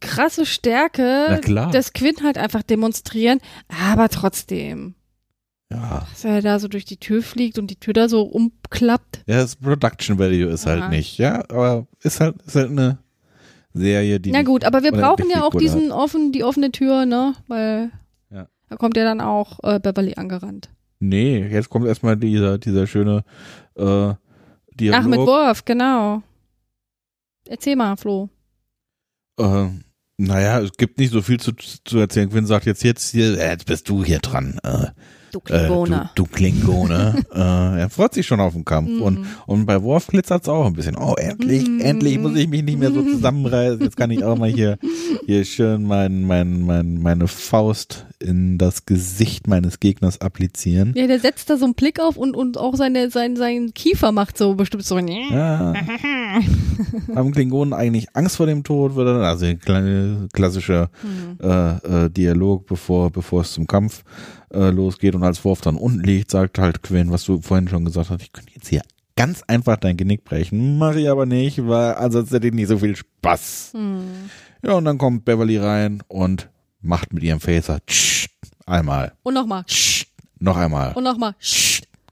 krasse Stärke des Quinn halt einfach demonstrieren. Aber trotzdem, Ja. dass er da so durch die Tür fliegt und die Tür da so umklappt. Ja, das Production Value ist halt Aha. nicht, ja, aber ist halt, ist halt eine Serie, die. Na gut, aber wir brauchen ja auch diesen offen, die offene Tür, ne? Weil Ja. da kommt ja dann auch äh, Beverly angerannt. Nee, jetzt kommt erstmal dieser, dieser schöne äh, Dialog. Ach, mit Wurf, genau. Erzähl mal, Flo. Äh, naja, es gibt nicht so viel zu, zu erzählen. Quinn sagt jetzt, jetzt hier, äh, jetzt bist du hier dran. Äh, Du äh, du, du Klingone. <laughs> äh, er freut sich schon auf den Kampf. Mhm. Und, und bei Worf glitzert's auch ein bisschen. Oh, endlich, Mhm. endlich muss ich mich nicht mehr so zusammenreißen. Jetzt kann ich auch mal hier, hier schön mein, mein, mein, meine Faust in das Gesicht meines Gegners applizieren. Ja, der setzt da so einen Blick auf und, und auch seine, sein, sein Kiefer macht so bestimmt so. Ja. Haben Klingonen eigentlich Angst vor dem Tod? Wird er- Also klassischer Hm. äh, Dialog, bevor, bevor es zum Kampf äh, losgeht. Und als Worf dann unten liegt, sagt halt Quinn, was du vorhin schon gesagt hast, ich könnte jetzt hier ganz einfach dein Genick brechen. Mache ich aber nicht, weil ansonsten hätte ich nicht so viel Spaß. Hm. Ja, und dann kommt Beverly rein und macht mit ihrem Phaser einmal, Und nochmal. noch einmal, Und nochmal.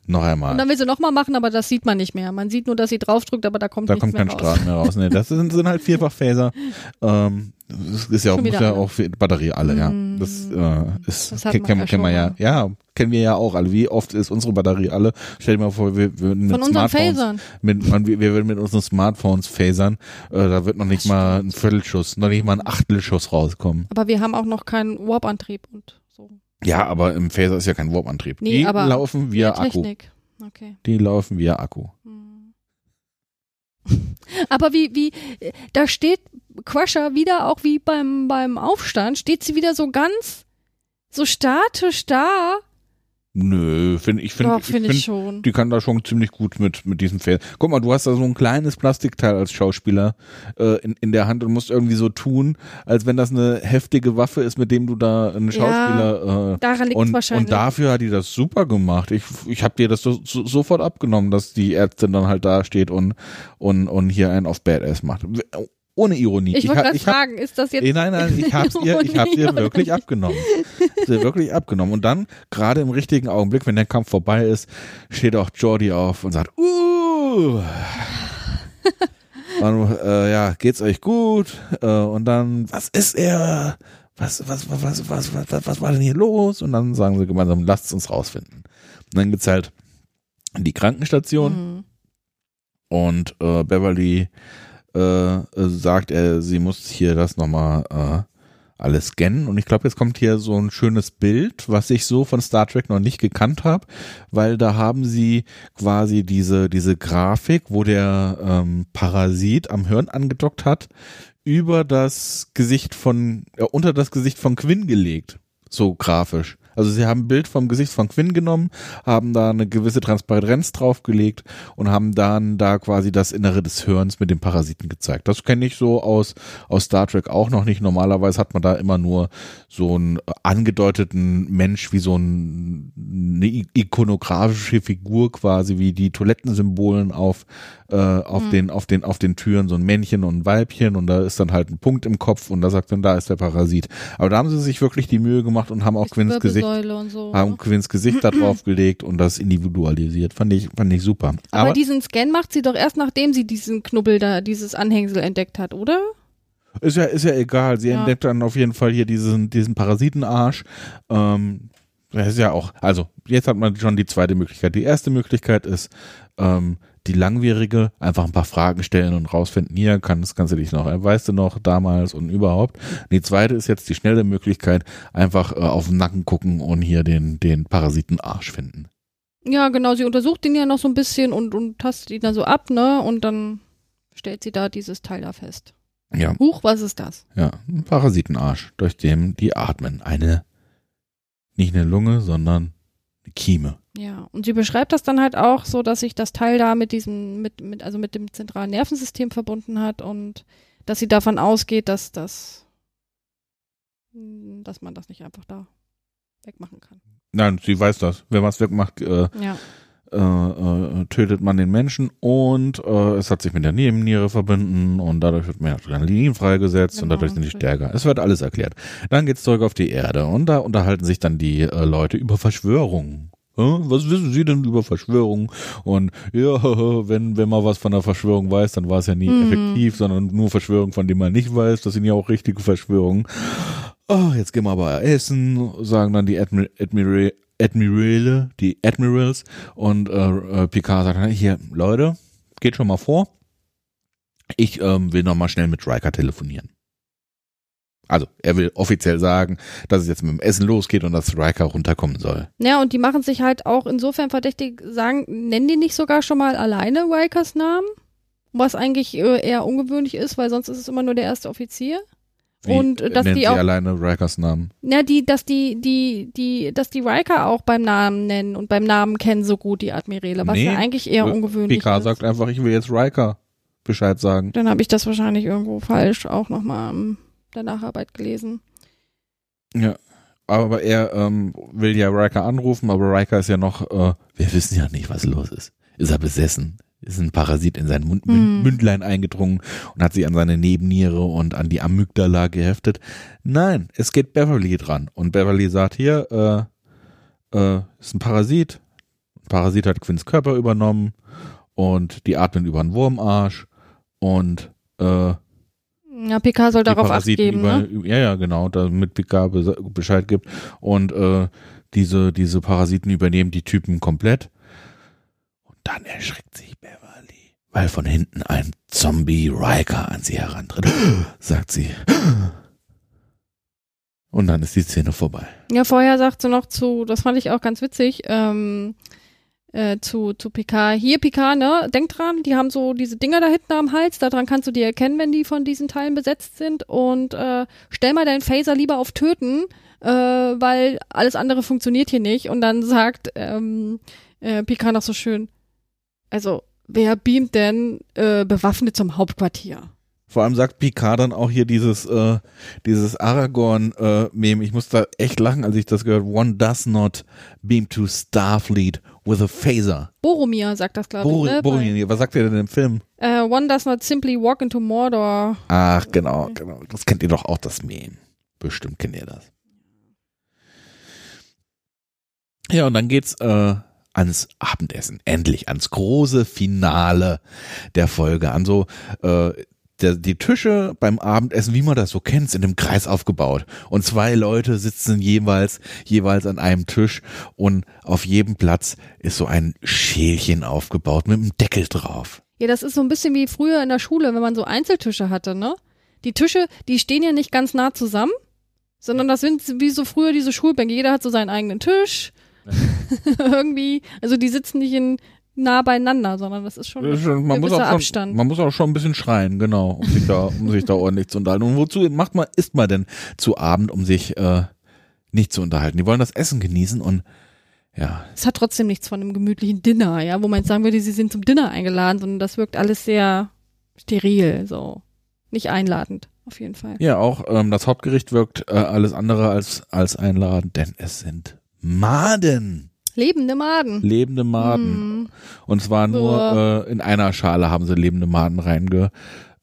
Noch einmal. Und dann will sie nochmal machen, aber das sieht man nicht mehr. Man sieht nur, dass sie draufdrückt, aber da kommt Da nichts kommt mehr kein raus. Strahl mehr raus. Nee, das sind, sind halt vierfach Phaser. <laughs> Ähm, das ist ja auch, muss ja alle. auch für Batterie alle, ja. Mm. Das äh, ist Das wir kennen, ja kennen wir ja. schon Ja, kennen wir ja auch alle. Wie oft ist unsere Batterie alle? Stell dir mal vor, wir würden mit Von unseren Smartphones, Phasern. mit, man, wir würden mit unseren Smartphones phasern. Äh, da wird noch nicht mal ein Viertelschuss, noch nicht mal ein Achtelschuss rauskommen. Aber wir haben auch noch keinen Warp-Antrieb und. Ja, aber im Phaser ist ja kein Warp-Antrieb. Nee, Die aber laufen via Akku. Okay. Die laufen via Akku. Hm. <laughs> Aber wie, wie, da steht Crusher wieder, auch wie beim, beim Aufstand, steht sie wieder so ganz, so statisch da. Nö, finde ich, finde ich, find, ich schon. Die kann da schon ziemlich gut mit, mit diesem Pferd. Guck mal, du hast da so ein kleines Plastikteil als Schauspieler äh, in, in der Hand und musst irgendwie so tun, als wenn das eine heftige Waffe ist, mit dem du da einen Schauspieler äh, Daran liegt es und, wahrscheinlich. und dafür hat die das super gemacht. Ich, ich habe dir das so, so, sofort abgenommen, dass die Ärztin dann halt da steht und, und, und hier einen auf Badass macht. Ohne Ironie. ich wollte gerade hab- fragen, ist das jetzt nein, nein, ich hab's ihr, ich hab's ihr wirklich abgenommen. Sie wirklich abgenommen. Und dann, gerade im richtigen Augenblick, wenn der Kampf vorbei ist, steht auch Jordi auf und sagt, uh. <laughs> Und, äh, ja, geht's euch gut? Äh, und dann, was ist er? Was, was, was, was, was, was, was, was war denn hier los? Und dann sagen sie gemeinsam, lasst uns rausfinden. Und dann geht's halt in die Krankenstation Mhm. und äh, Beverly äh, sagt, er, sie muss hier das nochmal alles scannen. Und ich glaube, jetzt kommt hier so ein schönes Bild, was ich so von Star Trek noch nicht gekannt habe, weil da haben sie quasi diese, diese Grafik, wo der ähm, Parasit am Hirn angedockt hat, über das Gesicht von, äh, unter das Gesicht von Quinn gelegt. So grafisch. Also sie haben ein Bild vom Gesicht von Quinn genommen, haben da eine gewisse Transparenz draufgelegt und haben dann da quasi das Innere des Hirns mit dem Parasiten gezeigt. Das kenne ich so aus, aus Star Trek auch noch nicht. Normalerweise hat man da immer nur so einen angedeuteten Mensch wie so ein, eine ikonografische Figur quasi wie die Toilettensymbolen auf äh, auf den auf den auf den Türen so ein Männchen und ein Weibchen und da ist dann halt ein Punkt im Kopf und da sagt dann da ist der Parasit. Aber da haben sie sich wirklich die Mühe gemacht und haben auch Quinns Gesicht Wirbelsäule und so. haben ne? Quinns Gesicht da drauf <clears throat> gelegt und das individualisiert. Fand ich, fand ich super. Aber, diesen Scan macht sie doch erst, nachdem sie diesen Knubbel da, dieses Anhängsel entdeckt hat, oder? ist ja, ist ja egal. Sie Ja. entdeckt dann auf jeden Fall hier diesen, diesen Parasitenarsch. Ähm, das ist ja auch, also jetzt hat man schon die zweite Möglichkeit. Die erste Möglichkeit ist, ähm, die langwierige, einfach ein paar Fragen stellen und rausfinden, hier, kann, das kannst du dich noch, äh, weißt du noch, damals und überhaupt. Die zweite ist jetzt die schnelle Möglichkeit, einfach äh, auf den Nacken gucken und hier den, den Parasitenarsch finden. Ja, genau, sie untersucht ihn ja noch so ein bisschen und, und tastet ihn dann so ab, ne? Und dann stellt sie da dieses Teil da fest. Ja, Huch, was ist das? ja, ein Parasitenarsch, durch den die atmen. Eine, nicht eine Lunge, sondern eine Kieme. Ja, und sie beschreibt das dann halt auch so, dass sich das Teil da mit diesem, mit, mit, also mit dem zentralen Nervensystem verbunden hat und dass sie davon ausgeht, dass das, hm, dass man das nicht einfach da wegmachen kann. Nein, sie weiß das. Wenn man es wegmacht, äh, Ja. äh, äh, tötet man den Menschen und äh, es hat sich mit der Nebenniere verbunden und dadurch wird mehr Adrenalin freigesetzt und Genau, dadurch sind die stärker. Es wird alles erklärt. Dann geht's zurück auf die Erde und da unterhalten sich dann die äh, Leute über Verschwörungen. Was wissen Sie denn über Verschwörungen? Und ja, <laughs> wenn, wenn man was von der Verschwörung weiß, dann war es ja nie Mhm. effektiv, sondern nur Verschwörungen, von denen man nicht weiß. Das sind ja auch richtige Verschwörungen. Oh, jetzt gehen wir aber essen, sagen dann die Admir Admira Admirale, die Admirals und äh, äh, Picard sagt dann, hier, Leute, geht schon mal vor. Ich ähm, will noch mal schnell mit Riker telefonieren. Also, er will offiziell sagen, dass es jetzt mit dem Essen losgeht und dass Riker runterkommen soll. Ja, und die machen sich halt auch insofern verdächtig, sagen, nennen die nicht sogar schon mal alleine Rikers Namen? Was eigentlich äh, eher ungewöhnlich ist, weil sonst ist es immer nur der erste Offizier. Wie Und, äh, dass die sie auch- alleine Rikers Namen? Ja, die, dass die, die, die, dass die Riker auch beim Namen nennen und beim Namen kennen so gut die Admirale, was Nee, ja eigentlich eher ungewöhnlich Picard ist. sagt einfach, ich will jetzt Riker Bescheid sagen. Dann habe ich das wahrscheinlich irgendwo falsch auch nochmal in der Nacharbeit gelesen. Ja. Aber er ähm, will ja Riker anrufen, aber Riker ist ja noch, äh, wir wissen ja nicht, was los ist. Ist er besessen? Ist ein Parasit in sein Mund, Hm. Mündlein eingedrungen und hat sich an seine Nebenniere und an die Amygdala geheftet? Nein, es geht Beverly dran. Und Beverly sagt hier, äh, äh, ist ein Parasit. Ein Parasit hat Quinns Körper übernommen und die atmen über einen Wurmarsch und äh, Ja, Picard soll darauf Acht Parasiten geben, über, ne? ja, ja, genau, damit bes- Bescheid gibt. Und äh, diese, diese Parasiten übernehmen die Typen komplett. Und dann erschrickt sich Beverly, weil von hinten ein Zombie Riker an sie herantritt, <gasps> sagt sie. <gasps> Und dann ist die Szene vorbei. Ja, vorher sagt sie noch zu, das fand ich auch ganz witzig, ähm, äh, zu, zu Picard, hier Picard, ne, denk dran, die haben so diese Dinger da hinten am Hals, daran kannst du die erkennen, wenn die von diesen Teilen besetzt sind und äh, stell mal deinen Phaser lieber auf Töten, äh, weil alles andere funktioniert hier nicht und dann sagt ähm, äh, Picard noch so schön, also wer beamt denn äh, bewaffnet zum Hauptquartier? Vor allem sagt Picard dann auch hier dieses, äh, dieses Aragorn-Meme. ich muss da echt lachen, als ich das gehört. One does not beam to Starfleet with a phaser. Boromir sagt das, glaube ich, Bor ne? Boromir, was sagt er denn im Film? Äh, one does not simply walk into Mordor. Ach, genau, genau. Das kennt ihr doch auch, das Meme. Bestimmt kennt ihr das. Ja, und dann geht's äh, ans Abendessen, endlich ans große Finale der Folge, an so äh, der, die Tische beim Abendessen, wie man das so kennt, sind im Kreis aufgebaut. Und zwei Leute sitzen jeweils, jeweils an einem Tisch und auf jedem Platz ist so ein Schälchen aufgebaut mit einem Deckel drauf. Ja, das ist so ein bisschen wie früher in der Schule, wenn man so Einzeltische hatte, ne? Die Tische, die stehen ja nicht ganz nah zusammen, sondern das sind wie so früher diese Schulbänke. Jeder hat so seinen eigenen Tisch. <laughs> Irgendwie, also die sitzen nicht in nah beieinander, sondern das ist schon, Das ist schon- man, ein muss auch schon, Abstand. man muss auch schon ein bisschen schreien, genau, um sich da, um sich da ordentlich zu unterhalten. Und wozu macht man, isst man denn zu Abend, um sich äh, nicht zu unterhalten? Die wollen das Essen genießen und ja, Es hat trotzdem nichts von einem gemütlichen Dinner, ja, wo man jetzt sagen würde, sie sind zum Dinner eingeladen, sondern das wirkt alles sehr steril, so. Nicht einladend, auf jeden Fall. Ja, auch ähm, das Hauptgericht wirkt äh, alles andere als, als einladend, denn es sind Maden, Lebende Maden. lebende Maden. Mm. Und zwar nur äh, in einer Schale haben sie lebende Maden reinge,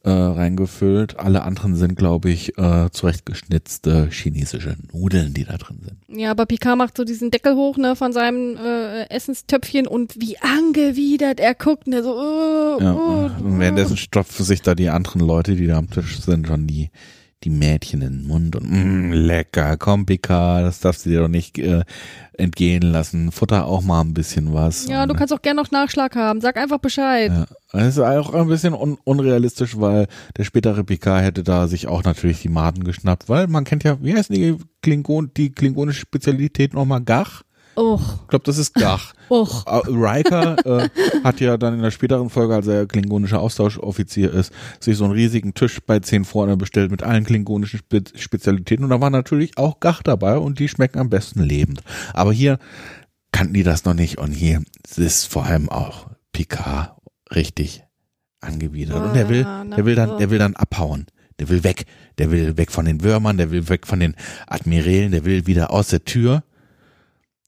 äh, reingefüllt. Alle anderen sind, glaube ich, äh, zurechtgeschnitzte chinesische Nudeln, die da drin sind. Ja, aber Picard macht so diesen Deckel hoch, ne, von seinem äh, Essenstöpfchen und wie angewidert er guckt, und er so, äh, Ja, oh, und währenddessen stopfen sich da die anderen Leute, die da am Tisch sind, schon die, die Mädchen in den Mund und mm, lecker, komm Picard, das darfst du dir doch nicht äh, entgehen lassen. Futter auch mal ein bisschen was. Ja, und, du kannst auch gerne noch Nachschlag haben. Sag einfach Bescheid. Ja, das ist auch ein bisschen un unrealistisch, weil der spätere Picard hätte da sich auch natürlich die Maden geschnappt, weil man kennt ja, wie heißt die Klingon, die klingonische Spezialität nochmal Gach? Och, Ich glaube, das ist Gach. <laughs> och. Äh, Riker äh, hat ja dann in der späteren Folge, als er klingonischer Austauschoffizier ist, sich so einen riesigen Tisch bei 10 vorne bestellt mit allen klingonischen Spe Spezialitäten und da war natürlich auch Gach dabei und die schmecken am besten lebend. Aber hier kannten die das noch nicht und hier ist vor allem auch Picard richtig angewidert und der will, Ah, der will dann, der will dann abhauen. Der will weg. Der will weg von den Würmern, der will weg von den Admirälen, der will wieder aus der Tür.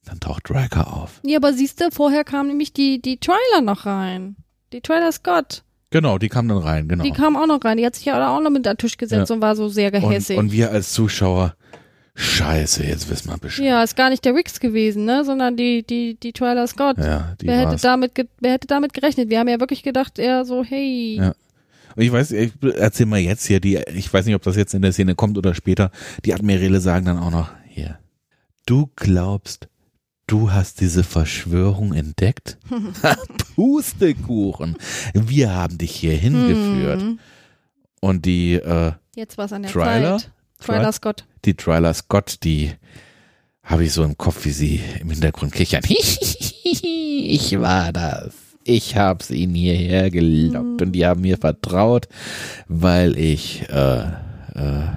Dann taucht Riker auf. Ja, aber siehst du, vorher kam nämlich die, die Trailer noch rein. Die Trailer Scott. Genau, die kam dann rein, genau. Die kam auch noch rein. Die hat sich ja auch noch mit an den Tisch gesetzt Ja. und war so sehr gehässig. und, und wir als Zuschauer, scheiße, jetzt wissen wir Bescheid. ja, ist gar nicht der Rix gewesen, ne, sondern die, die, die Trailer Scott. Ja, die wer hätte damit, wer hätte damit gerechnet? Wir haben ja wirklich gedacht, eher so, hey. Ja. Und ich weiß, ich erzähl mal jetzt hier, die, ich weiß nicht, ob das jetzt in der Szene kommt oder später, die Admiräle sagen dann auch noch, hier, du glaubst, du hast diese Verschwörung entdeckt? <laughs> <laughs> Pustekuchen. Wir haben dich hier hingeführt. Hm. Und die, äh, Jetzt war es an der Trailer? Zeit. Trailer Scott. die Tryla Scott, die habe ich so im Kopf, wie sie im Hintergrund kichern. <laughs> ich war das. Ich hab's ihnen hierher gelockt und die haben mir vertraut, weil ich, äh, äh,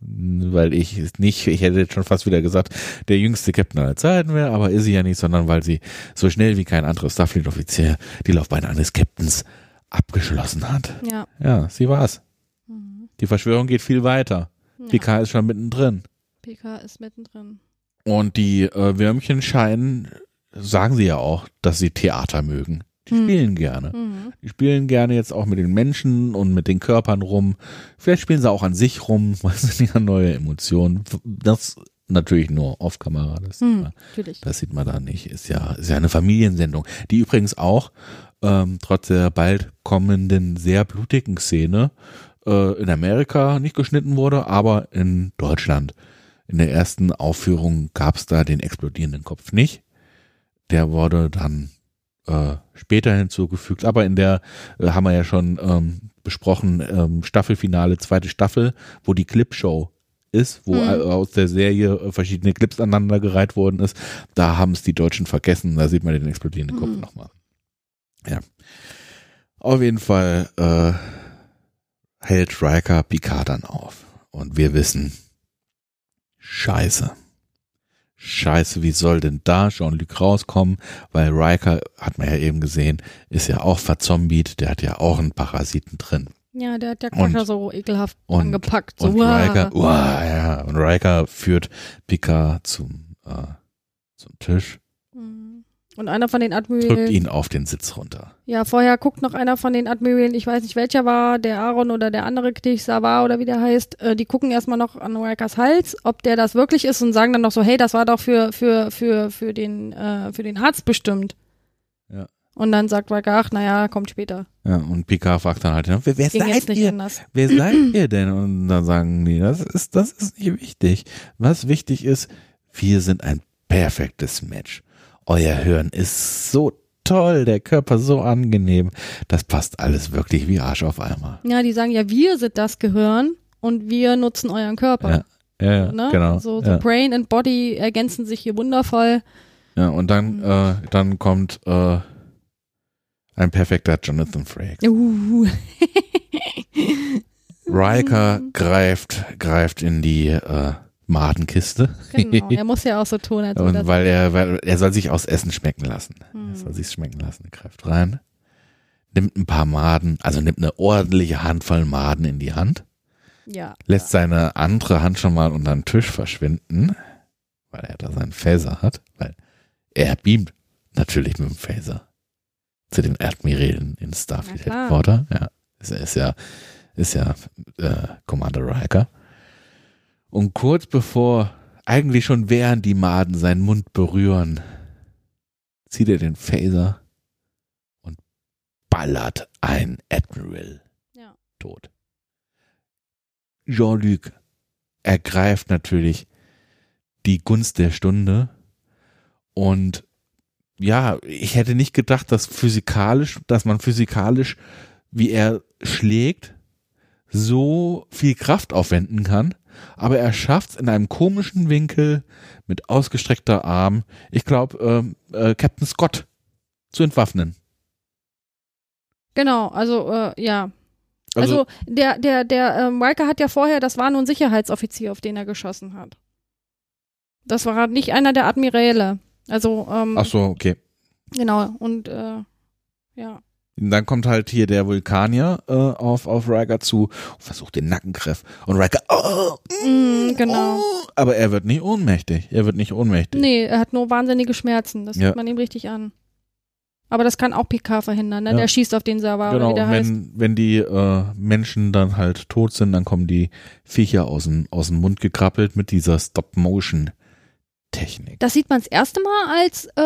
weil ich nicht, ich hätte jetzt schon fast wieder gesagt, der jüngste Captain aller Zeiten wäre, aber ist sie ja nicht, sondern weil sie so schnell wie kein anderer Starfleet-Offizier die Laufbahn eines Captains abgeschlossen hat. Ja. Ja, sie war's. Die Verschwörung geht viel weiter. PK ist schon mittendrin. PK ist mittendrin. Und die äh, Würmchen scheinen, sagen sie ja auch, dass sie Theater mögen. Die Hm. spielen gerne. Mhm. Die spielen gerne jetzt auch mit den Menschen und mit den Körpern rum. Vielleicht spielen sie auch an sich rum, <laughs> weil es sind ja neue Emotionen. Das natürlich nur auf Kamera. Das, sieht Hm, man, das sieht man da nicht. Ist ja, ist ja eine Familiensendung, die übrigens auch ähm, trotz der bald kommenden sehr blutigen Szene äh, in Amerika nicht geschnitten wurde, aber in Deutschland. In der ersten Aufführung gab es da den explodierenden Kopf nicht. Der wurde dann äh, später hinzugefügt, aber in der äh, haben wir ja schon ähm, besprochen, ähm, Staffelfinale, zweite Staffel, wo die Clipshow ist, wo Mhm. aus der Serie verschiedene Clips aneinandergereiht worden ist. Da haben es die Deutschen vergessen. Da sieht man den explodierenden Kopf Mhm. nochmal. Ja. Auf jeden Fall äh, hält Riker Picard dann auf. Und wir wissen, scheiße. Scheiße, wie soll denn da Jean-Luc rauskommen? Weil Riker, hat man ja eben gesehen, ist ja auch verzombiet, der hat ja auch einen Parasiten drin. Ja, der hat der Und- Quascher so ekelhaft und- angepackt. So, Und. Riker, uah, ja, und Riker führt Picard zum, äh, zum Tisch. Und einer von den drückt Admirälen, ihn auf den Sitz runter. ja, vorher guckt noch einer von den Admirälen, ich weiß nicht welcher war, der Aaron oder der andere Knich Savar oder wie der heißt, äh, die gucken erstmal noch an Rikers Hals, ob der das wirklich ist und sagen dann noch so, hey, das war doch für, für, für, für den, äh, für den Arzt bestimmt. Ja. Und dann sagt Riker, ach, naja, kommt später. Ja, und Picard fragt dann halt, wer, wer seid nicht ihr? anders. Wer seid <clears throat> ihr denn? Und dann sagen die, das ist, das ist nicht wichtig. Was wichtig ist, wir sind ein perfektes Match. Euer Hören ist so toll, der Körper so angenehm. Das passt alles wirklich wie Arsch auf Eimer. Ja, die sagen ja, wir sind das Gehirn und wir nutzen euren Körper. Ja, ja, Ne? genau. So, so ja. Brain and Body ergänzen sich hier wundervoll. ja, und dann, Mhm. äh, dann kommt äh, ein perfekter Jonathan Frakes. Uh. Riker <laughs> greift, greift in die äh, Madenkiste. Genau, <laughs> er muss ja auch so tun, als Und weil er, weil er soll sich aus Essen schmecken lassen. Hm. Er soll sich schmecken lassen. Er greift rein, nimmt ein paar Maden, also nimmt eine ordentliche Handvoll Maden in die Hand, ja. lässt seine andere Hand schon mal unter den Tisch verschwinden, weil er da seinen Phaser hat, weil er beamt natürlich mit dem Phaser zu den Admirälen in Starfleet klar. Headquarter. Ja, ist, ist ja, ist ja äh, Commander Riker. Und kurz bevor, eigentlich schon während die Maden seinen Mund berühren, zieht er den Phaser und ballert ein Admiral Ja. tot. Jean-Luc ergreift natürlich die Gunst der Stunde und ja, ich hätte nicht gedacht, dass physikalisch, dass man physikalisch, wie er schlägt, so viel Kraft aufwenden kann. Aber er schafft es in einem komischen Winkel mit ausgestreckter Arm, ich glaube, ähm, äh, Captain Scott zu entwaffnen. Genau, also äh, ja. Also, der, der, der ähm, Riker hat ja vorher, das war nur ein Sicherheitsoffizier, auf den er geschossen hat. Das war nicht einer der Admiräle. Also, ähm, ach so, okay. genau, und äh, ja. Und dann kommt halt hier der Vulkanier äh, auf, auf Riker zu und versucht den Nackengriff. Und Riker, oh, Mm, genau. oh, aber er wird nicht ohnmächtig. Er wird nicht ohnmächtig. Nee, er hat nur wahnsinnige Schmerzen. Das Ja. sieht man ihm richtig an. Aber das kann auch PK verhindern, ne? Ja. Der schießt auf den Server, Genau, wie der und heißt. wenn, wenn die äh, Menschen dann halt tot sind, dann kommen die Viecher aus dem, aus dem Mund gekrabbelt mit dieser Stop-Motion-Technik. Das sieht man das erste Mal als, äh,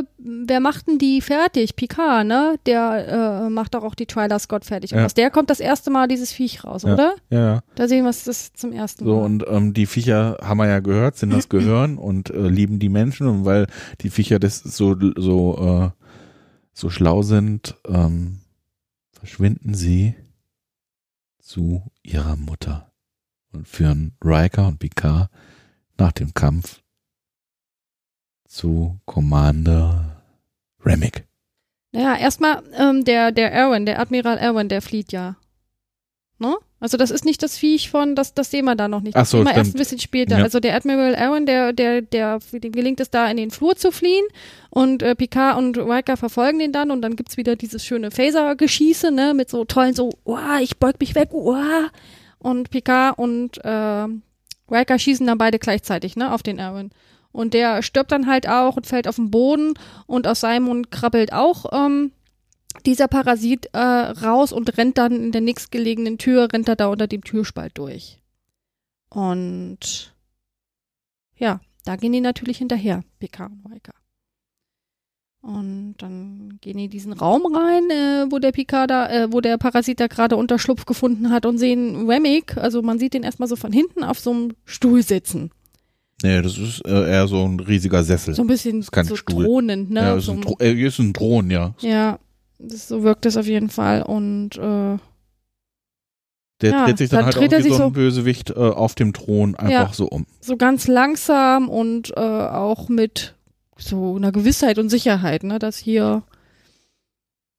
äh, wer macht denn die fertig? Picard, ne? Der äh, macht doch auch die Twyla Scott fertig. Und Ja. aus der kommt das erste Mal dieses Viech raus, Ja. oder? Ja. Da sehen wir es das zum ersten So, Mal. und ähm, die Viecher haben wir ja gehört, sind das <laughs> Gehirn und äh, lieben die Menschen. Und weil die Viecher das so, so, äh, so schlau sind, ähm, verschwinden sie zu ihrer Mutter und führen Riker und Picard nach dem Kampf zu Commander Remick. Naja, erstmal, ähm, der, der Erwin, der Admiral Erwin, der flieht ja. Ne? Also das ist nicht das Viech von, das, das sehen wir da noch nicht. Ach Das so, sehen wir erst stimmt. ein bisschen später. Ja. Also der Admiral Erwin, der, der, der, dem gelingt es da in den Flur zu fliehen und äh, Picard und Riker verfolgen den dann und dann gibt's wieder dieses schöne Phaser-Geschieße, ne, mit so tollen so, uah, ich beug mich weg, uah. Und Picard und äh, Riker schießen dann beide gleichzeitig, ne, auf den Erwin. Und der stirbt dann halt auch und fällt auf den Boden und aus seinem Mund krabbelt auch ähm, dieser Parasit äh, raus und rennt dann in der nächstgelegenen Tür, rennt er da unter dem Türspalt durch. Und ja, da gehen die natürlich hinterher, PK und Riker. Und dann gehen die in diesen Raum rein, äh, wo der Picard da, äh, wo der Parasit da gerade Unterschlupf gefunden hat und sehen Remick, also man sieht den erstmal so von hinten auf so einem Stuhl sitzen. Nee, das ist äh, eher so ein riesiger Sessel. So ein bisschen ist kein so Stuhl. thronend, ne? ja, ist so ein, Thro- äh, ist ein Thron, ja. ja, das, so wirkt es auf jeden Fall. Und äh, Der Ja, dreht sich dann, dann halt dreht auch er wie sich so ein so- Bösewicht äh, auf dem Thron einfach Ja. so um. so ganz langsam und äh, auch mit so einer Gewissheit und Sicherheit, ne, dass hier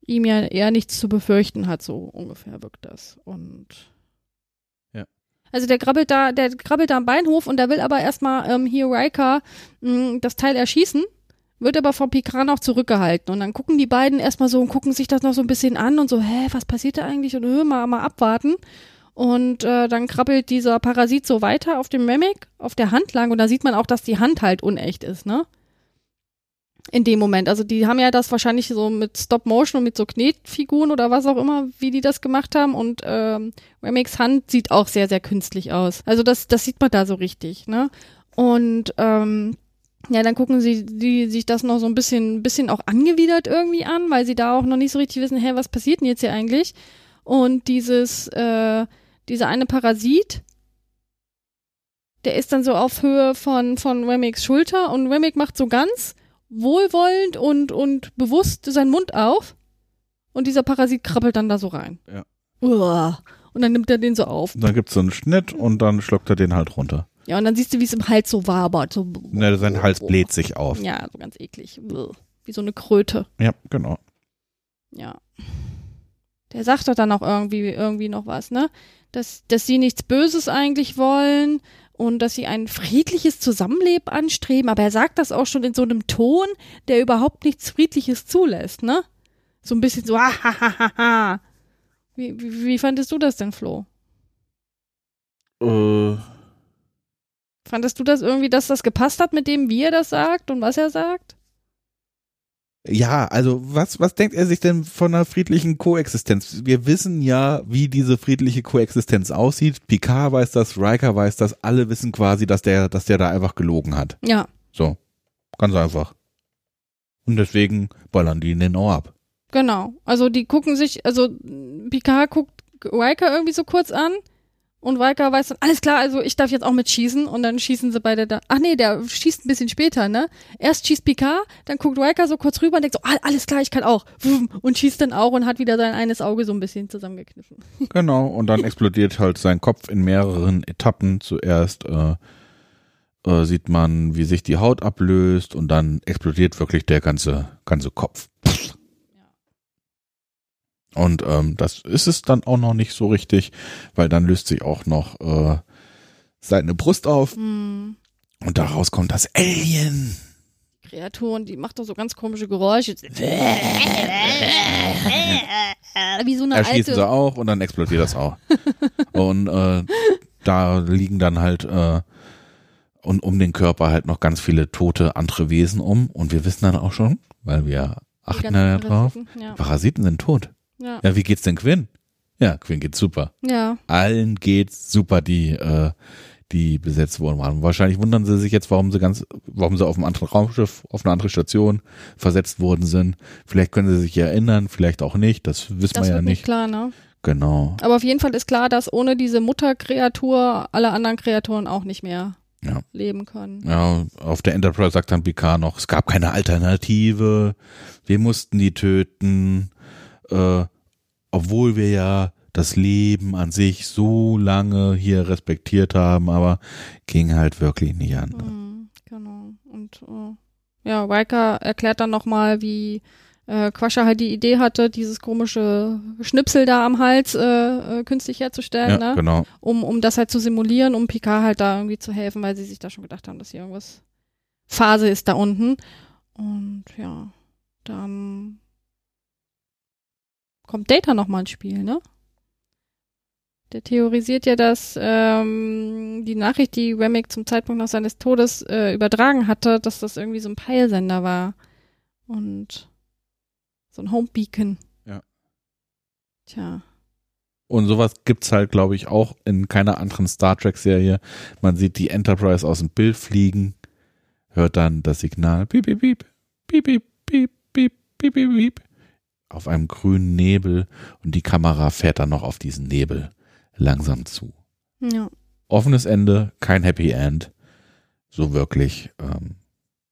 ihm ja eher nichts zu befürchten hat, so ungefähr wirkt das. Und. Also der krabbelt da, der krabbelt da am Beinhof und der will aber erstmal ähm, hier Riker mh, das Teil erschießen, wird aber vom Picard noch zurückgehalten. Und dann gucken die beiden erstmal so und gucken sich das noch so ein bisschen an und so, hä, was passiert da eigentlich? Und äh, mal, mal abwarten. Und äh, dann krabbelt dieser Parasit so weiter auf dem Remick, auf der Hand lang. Und da sieht man auch, dass die Hand halt unecht ist, ne? In dem Moment. Also die haben ja das wahrscheinlich so mit Stop Motion und mit so Knetfiguren oder was auch immer, wie die das gemacht haben. Und ähm, Remix Hand sieht auch sehr, sehr künstlich aus. Also das, das sieht man da so richtig, ne? Und ähm, ja, dann gucken sie die, sich das noch so ein bisschen, bisschen auch angewidert irgendwie an, weil sie da auch noch nicht so richtig wissen, hä, was passiert denn jetzt hier eigentlich? Und dieses, äh, dieser eine Parasit, der ist dann so auf Höhe von, von Remiks Schulter und Remik macht so ganz wohlwollend und, und bewusst seinen Mund auf und dieser Parasit krabbelt dann da so rein. Ja. Uah. Und dann nimmt er den so auf. Dann gibt's so einen Schnitt und dann schluckt er den halt runter. Ja, und dann siehst du, wie es im Hals so wabert. So, Ne, sein Hals bläht sich auf. Ja, so ganz eklig. Wie so eine Kröte. Ja, genau. Ja. Der sagt doch dann auch irgendwie, irgendwie noch was, ne? Dass, dass sie nichts Böses eigentlich wollen und dass sie ein friedliches Zusammenleben anstreben, aber er sagt das auch schon in so einem Ton, der überhaupt nichts Friedliches zulässt, ne? So ein bisschen so, ha, ha, ha, ha. Wie, wie, wie fandest du das denn, Flo? Äh, Fandest du das irgendwie, dass das gepasst hat mit dem, wie er das sagt und was er sagt? Ja, also was, was denkt er sich denn von einer friedlichen Koexistenz? Wir wissen ja, wie diese friedliche Koexistenz aussieht. Picard weiß das, Riker weiß das, alle wissen quasi, dass der, dass der da einfach gelogen hat. Ja, So. Ganz einfach. Und deswegen ballern die den auch ab. genau. Also die gucken sich, also Picard guckt Riker irgendwie so kurz an und Riker weiß dann, alles klar, also ich darf jetzt auch mitschießen und dann schießen sie beide da. Ach nee, der schießt ein bisschen später, ne? Erst schießt Picard, dann guckt Riker so kurz rüber und denkt so, ah, alles klar, ich kann auch. Und schießt dann auch und hat wieder sein eines Auge so ein bisschen zusammengekniffen. <laughs> Genau, und dann explodiert halt sein Kopf in mehreren Etappen. Zuerst äh, äh, sieht man, wie sich die Haut ablöst und dann explodiert wirklich der ganze, ganze Kopf. Und ähm, das ist es dann auch noch nicht so richtig, weil dann löst sich auch noch äh, seine Brust auf Hm. und daraus kommt das Alien. Kreatur und die macht doch so ganz komische Geräusche. Wie so eine Erschießen sie alte. auch und dann explodiert das auch. <laughs> und äh, da liegen dann halt äh, und um den Körper halt noch ganz viele tote andere Wesen um. Und wir wissen dann auch schon, weil wir die achten ja drauf, Parasiten. Ja. Parasiten sind tot. Ja. Ja, wie geht's denn Quinn? Ja, Quinn geht super. ja. Allen geht's super, die äh, die besetzt worden waren. Wahrscheinlich wundern sie sich jetzt, warum sie ganz, warum sie auf einem anderen Raumschiff, auf eine andere Station versetzt worden sind. Vielleicht können sie sich erinnern, vielleicht auch nicht. Das wissen Das wir ja wird nicht nicht. klar, ne? Genau. Aber auf jeden Fall ist klar, dass ohne diese Mutterkreatur alle anderen Kreaturen auch nicht mehr Ja. leben können. Ja, auf der Enterprise sagt dann Picard noch, es gab keine Alternative, wir mussten die töten, äh, obwohl wir ja das Leben an sich so lange hier respektiert haben, aber ging halt wirklich nicht an. Mhm, genau. Und äh, ja, Riker erklärt dann nochmal, wie äh, Quasha halt die Idee hatte, dieses komische Schnipsel da am Hals äh, äh, künstlich herzustellen, Ja, ne? genau. um, um das halt zu simulieren, um Picard halt da irgendwie zu helfen, weil sie sich da schon gedacht haben, dass hier irgendwas Phase ist da unten. Und ja, dann kommt Data nochmal ins Spiel, ne? Der theorisiert ja, dass ähm, die Nachricht, die Remick zum Zeitpunkt nach seines Todes äh, übertragen hatte, dass das irgendwie so ein Peilsender war. Und so ein Homebeacon. Ja. Tja. Und sowas gibt's halt, glaube ich, auch in keiner anderen Star Trek-Serie. Man sieht die Enterprise aus dem Bild fliegen, hört dann das Signal piep, piep, piep, piep, piep, piep, piep, piep, piep, piep, auf einem grünen Nebel und die Kamera fährt dann noch auf diesen Nebel langsam zu. Ja. Offenes Ende, kein Happy End. So wirklich. Ähm,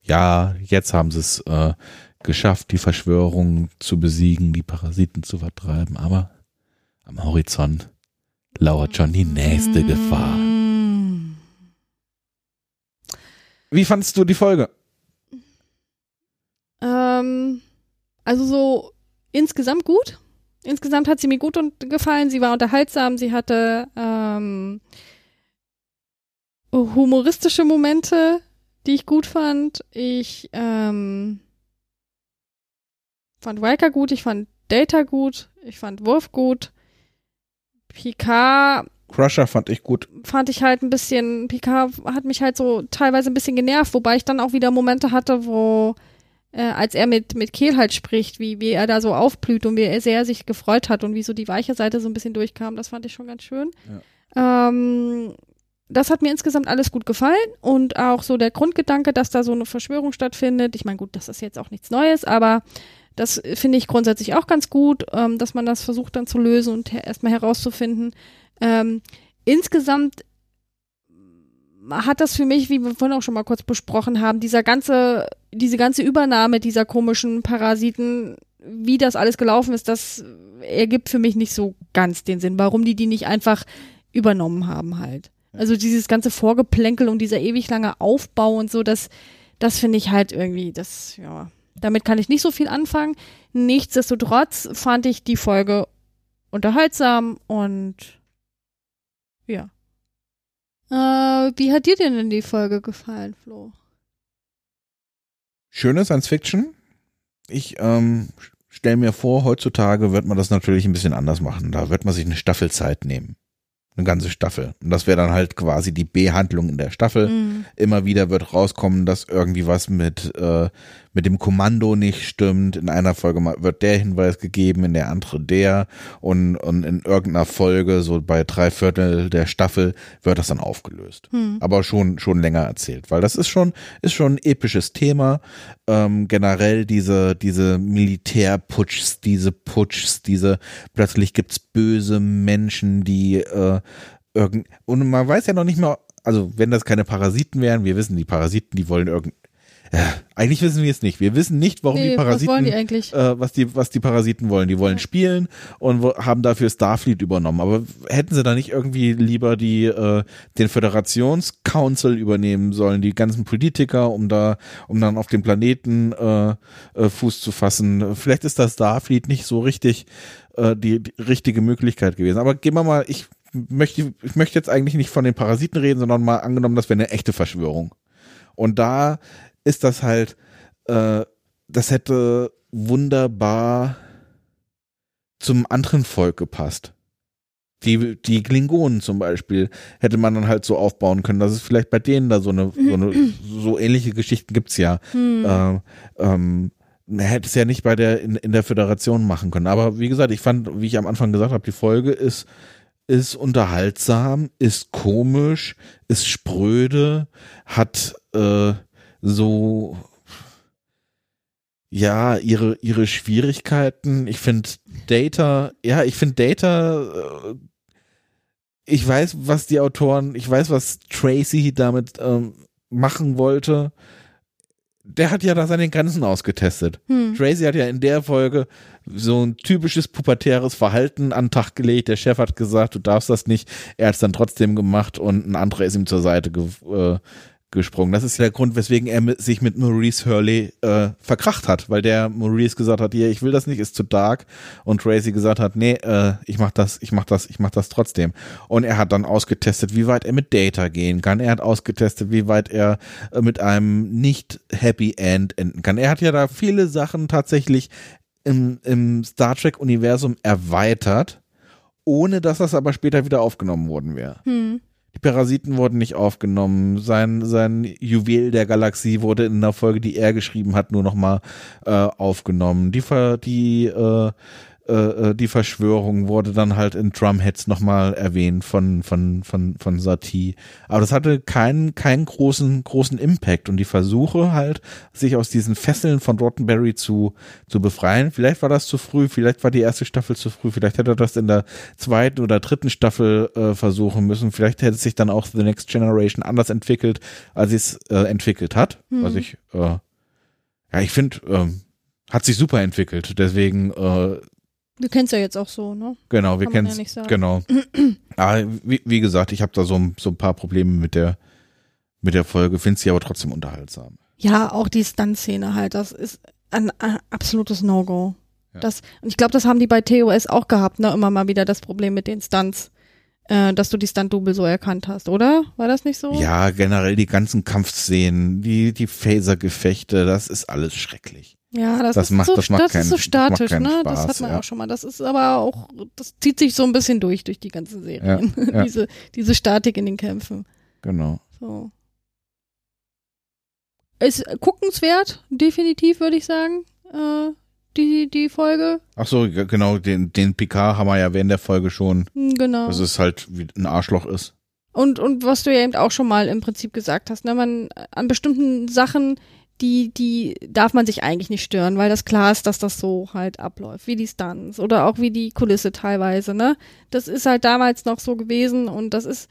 ja, jetzt haben sie es äh, geschafft, die Verschwörung zu besiegen, die Parasiten zu vertreiben, aber am Horizont lauert schon die nächste Gefahr. Mm. Wie fandest du die Folge? Ähm, also so insgesamt gut. Insgesamt hat sie mir gut gefallen. Sie war unterhaltsam. Sie hatte ähm, humoristische Momente, die ich gut fand. Ich ähm, fand Riker gut. Ich fand Data gut. Ich fand Wolf gut. Picard Crusher fand ich gut. fand ich halt ein bisschen, Picard hat mich halt so teilweise ein bisschen genervt, wobei ich dann auch wieder Momente hatte, wo äh, als er mit, mit Kehl halt spricht, wie, wie er da so aufblüht und wie er sehr sich gefreut hat und wie so die weiche Seite so ein bisschen durchkam, das fand ich schon ganz schön. Ähm, das hat mir insgesamt alles gut gefallen und auch so der Grundgedanke, dass da so eine Verschwörung stattfindet. Ich meine, gut, das ist jetzt auch nichts Neues, aber das finde ich grundsätzlich auch ganz gut, ähm, dass man das versucht dann zu lösen und her erstmal herauszufinden. Ähm, insgesamt hat das für mich, wie wir vorhin auch schon mal kurz besprochen haben, dieser ganze, diese ganze Übernahme dieser komischen Parasiten, wie das alles gelaufen ist, das ergibt für mich nicht so ganz den Sinn, warum die die nicht einfach übernommen haben halt. Also dieses ganze Vorgeplänkel und dieser ewig lange Aufbau und so, das, das finde ich halt irgendwie, das, ja, damit kann ich nicht so viel anfangen. Nichtsdestotrotz fand ich die Folge unterhaltsam und ja. Äh, wie hat dir denn die Folge gefallen, Flo? Schöne Science Fiction. Ich ähm, stelle mir vor, heutzutage wird man das natürlich ein bisschen anders machen. Da wird man sich eine Staffelzeit nehmen. Eine ganze Staffel. Und das wäre dann halt quasi die B-Handlung in der Staffel. Mhm. Immer wieder wird rauskommen, dass irgendwie was mit, äh, mit dem Kommando nicht stimmt. In einer Folge wird der Hinweis gegeben, in der andere der. Und, und in irgendeiner Folge, so bei drei Viertel der Staffel, wird das dann aufgelöst. Hm. Aber schon, schon länger erzählt. Weil das ist schon, ist schon ein episches Thema. Ähm, generell diese, diese Militärputschs, diese Putschs, diese, plötzlich gibt's böse Menschen, die, äh, irgend, und man weiß ja noch nicht mal, also wenn das keine Parasiten wären, wir wissen, die Parasiten, die wollen irgend, ja, eigentlich wissen wir es nicht. Wir wissen nicht, warum Nee, die was Parasiten, wollen die eigentlich? Äh, was die, was die Parasiten wollen. Die wollen spielen und wo, haben dafür Starfleet übernommen. Aber hätten sie da nicht irgendwie lieber die, äh, den Föderationscouncil übernehmen sollen, die ganzen Politiker, um da, um dann auf dem Planeten äh, äh, Fuß zu fassen? Vielleicht ist das Starfleet nicht so richtig äh, die, die richtige Möglichkeit gewesen. Aber gehen wir mal, ich möchte, ich möchte jetzt eigentlich nicht von den Parasiten reden, sondern mal angenommen, das wäre eine echte Verschwörung. Und da ist das halt, äh, das hätte wunderbar zum anderen Volk gepasst. Die, die Klingonen zum Beispiel hätte man dann halt so aufbauen können, dass es vielleicht bei denen da so eine, so, eine, <clears throat> so ähnliche Geschichten gibt's ja. Hm. Ähm, ähm, hätte es ja nicht bei der in, in der Föderation machen können. Aber wie gesagt, ich fand, wie ich am Anfang gesagt habe, die Folge ist ist unterhaltsam, ist komisch, ist spröde, hat äh, so ja ihre ihre Schwierigkeiten. Ich finde Data, ja, ich finde Data. Äh, ich weiß, was die Autoren, ich weiß, was Tracy damit ähm, machen wollte. Der hat ja da seine Grenzen ausgetestet. Hm. Tracy hat ja in der Folge so ein typisches pubertäres Verhalten an den Tag gelegt. Der Chef hat gesagt, du darfst das nicht. Er hat es dann trotzdem gemacht und ein anderer ist ihm zur Seite ge äh, gesprungen. Das ist der Grund, weswegen er mit, sich mit Maurice Hurley äh, verkracht hat, weil der Maurice gesagt hat, hier, ich will das nicht, ist zu dark und Tracy gesagt hat, nee, äh, ich mach das, ich mach das, ich mach das trotzdem. Und er hat dann ausgetestet, wie weit er mit Data gehen kann. Er hat ausgetestet, wie weit er äh, mit einem nicht Happy End enden kann. Er hat ja da viele Sachen tatsächlich im, im Star Trek Universum erweitert, ohne dass das aber später wieder aufgenommen worden wäre. Hm. Die Parasiten wurden nicht aufgenommen. Sein, sein Juwel der Galaxie wurde in einer Folge, die er geschrieben hat, nur nochmal äh, aufgenommen. Die, die, äh, äh, die Verschwörung wurde dann halt in Drumheads nochmal erwähnt von, von, von, von Satie. Aber das hatte keinen, keinen großen, großen Impact. Und die Versuche halt, sich aus diesen Fesseln von Rottenberry zu, zu befreien. Vielleicht war das zu früh, vielleicht war die erste Staffel zu früh, vielleicht hätte er das in der zweiten oder dritten Staffel äh, versuchen müssen. Vielleicht hätte sich dann auch The Next Generation anders entwickelt, als es äh, entwickelt hat. Hm. Was ich, äh, ja, ich finde, ähm, hat sich super entwickelt. Deswegen, äh, Du kennst ja jetzt auch so, ne? genau, wir kennen ja nicht sagen. Genau. Aber <clears throat> wie, wie gesagt, ich habe da so, so ein paar Probleme mit der, mit der Folge, finde sie aber trotzdem unterhaltsam. Ja, auch die Stunt-Szene halt, das ist ein, ein absolutes No-Go. Ja. Das, und ich glaube, das haben die bei TOS auch gehabt, ne? Immer mal wieder das Problem mit den Stunts, äh, dass du die Stunt-Double so erkannt hast, oder? War das nicht so? Ja, generell die ganzen Kampfszenen, die, die Phaser-Gefechte, das ist alles schrecklich. Ja, das, Das ist macht- so, das macht das keinen- ist so das statisch, ne? das Spaß, hat man ja. auch schon mal. Das ist aber auch, das zieht sich so ein bisschen durch, durch die ganzen Serien. Ja, ja. <laughs> diese, diese Statik in den Kämpfen. Genau. So. Ist guckenswert, definitiv, würde ich sagen. Äh, die, die Folge. Ach so, genau, den, den Picard haben wir ja während der Folge schon, Hm, Genau. dass es halt wie ein Arschloch ist. Und, und was du ja eben auch schon mal im Prinzip gesagt hast, ne, man, an bestimmten Sachen, die, die darf man sich eigentlich nicht stören, weil das klar ist, dass das so halt abläuft, wie die Stunts oder auch wie die Kulisse teilweise, ne. Das ist halt damals noch so gewesen und das ist,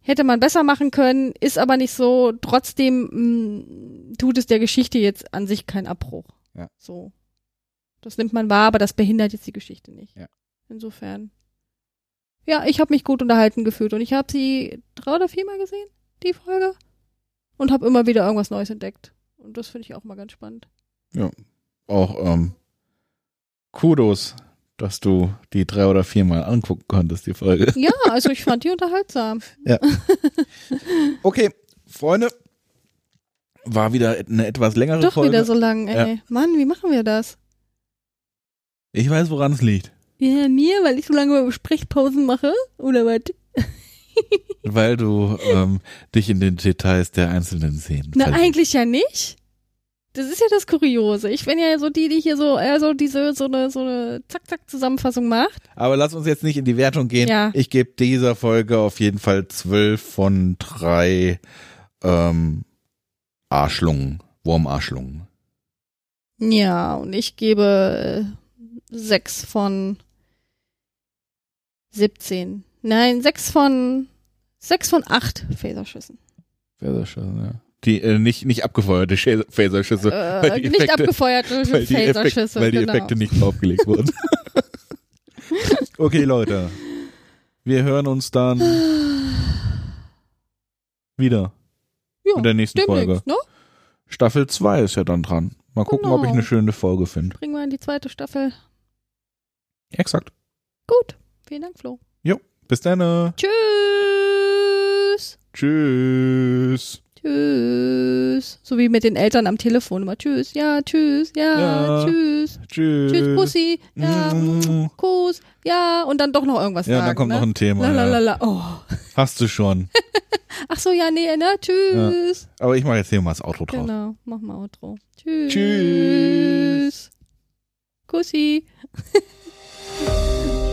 hätte man besser machen können, ist aber nicht so, trotzdem mh, tut es der Geschichte jetzt an sich keinen Abbruch. Ja. So. Das nimmt man wahr, aber das behindert jetzt die Geschichte nicht. Ja. Insofern. Ja, ich habe mich gut unterhalten gefühlt und ich habe sie drei oder viermal gesehen, die Folge. Und habe immer wieder irgendwas Neues entdeckt. Und das finde ich auch mal ganz spannend. Auch ähm, Kudos, dass du die drei oder viermal angucken konntest, die Folge. Ja, also ich fand die unterhaltsam. Okay, Freunde, war wieder eine etwas längere Doch Folge. wieder so lang, ey. Mann, wie machen wir das? Ich weiß, woran es liegt. Ja, mir, weil ich so lange Sprechpausen mache? Oder was? Weil du ähm, dich in den Details der einzelnen Szenen Na, verliebst. eigentlich ja nicht. Das ist ja das Kuriose. Ich bin ja so die, die hier so, eher so diese, so eine, so eine Zack-Zack-Zusammenfassung macht. Aber lass uns jetzt nicht in die Wertung gehen. Ja. Ich gebe dieser Folge auf jeden Fall zwölf von drei ähm, Arschlungen, Wurmarschlungen. Ja, und ich gebe äh, sechs von 17. Nein, sechs von sechs von acht Phaserschüssen. Phaserschüsse, ja. Die äh, nicht, nicht abgefeuerte Phaserschüsse, Äh, weil die nicht Effekte- abgefeuerte <laughs> weil die, Effekte, Phaserschüsse. weil die genau. Effekte nicht draufgelegt wurden. <laughs> okay, Leute. Wir hören uns dann <sighs> wieder ja, in der nächsten Folge. ne? Staffel 2 ist ja dann dran. Mal gucken, ob ich Genau. eine schöne Folge finde. Bringen wir in die zweite Staffel. Exakt. Gut. Vielen Dank, Flo. Bis dann. Tschüss. Tschüss. Tschüss. So wie mit den Eltern am Telefon immer. Tschüss. Ja, tschüss. Ja, Ja. tschüss. Tschüss. Tschüss, Pussy. Ja, Mm. Kuss. Ja, und dann doch noch irgendwas Ja, sagen. dann kommt ne? noch ein Thema. Ja. Lalalala. Oh. Hast du schon. <laughs> Ach so, ja, nee, ne? Tschüss. Aber ich mache jetzt hier mal das Outro drauf. Genau, mach mal Outro. Tschüss. Tschüss. Kussi. <laughs>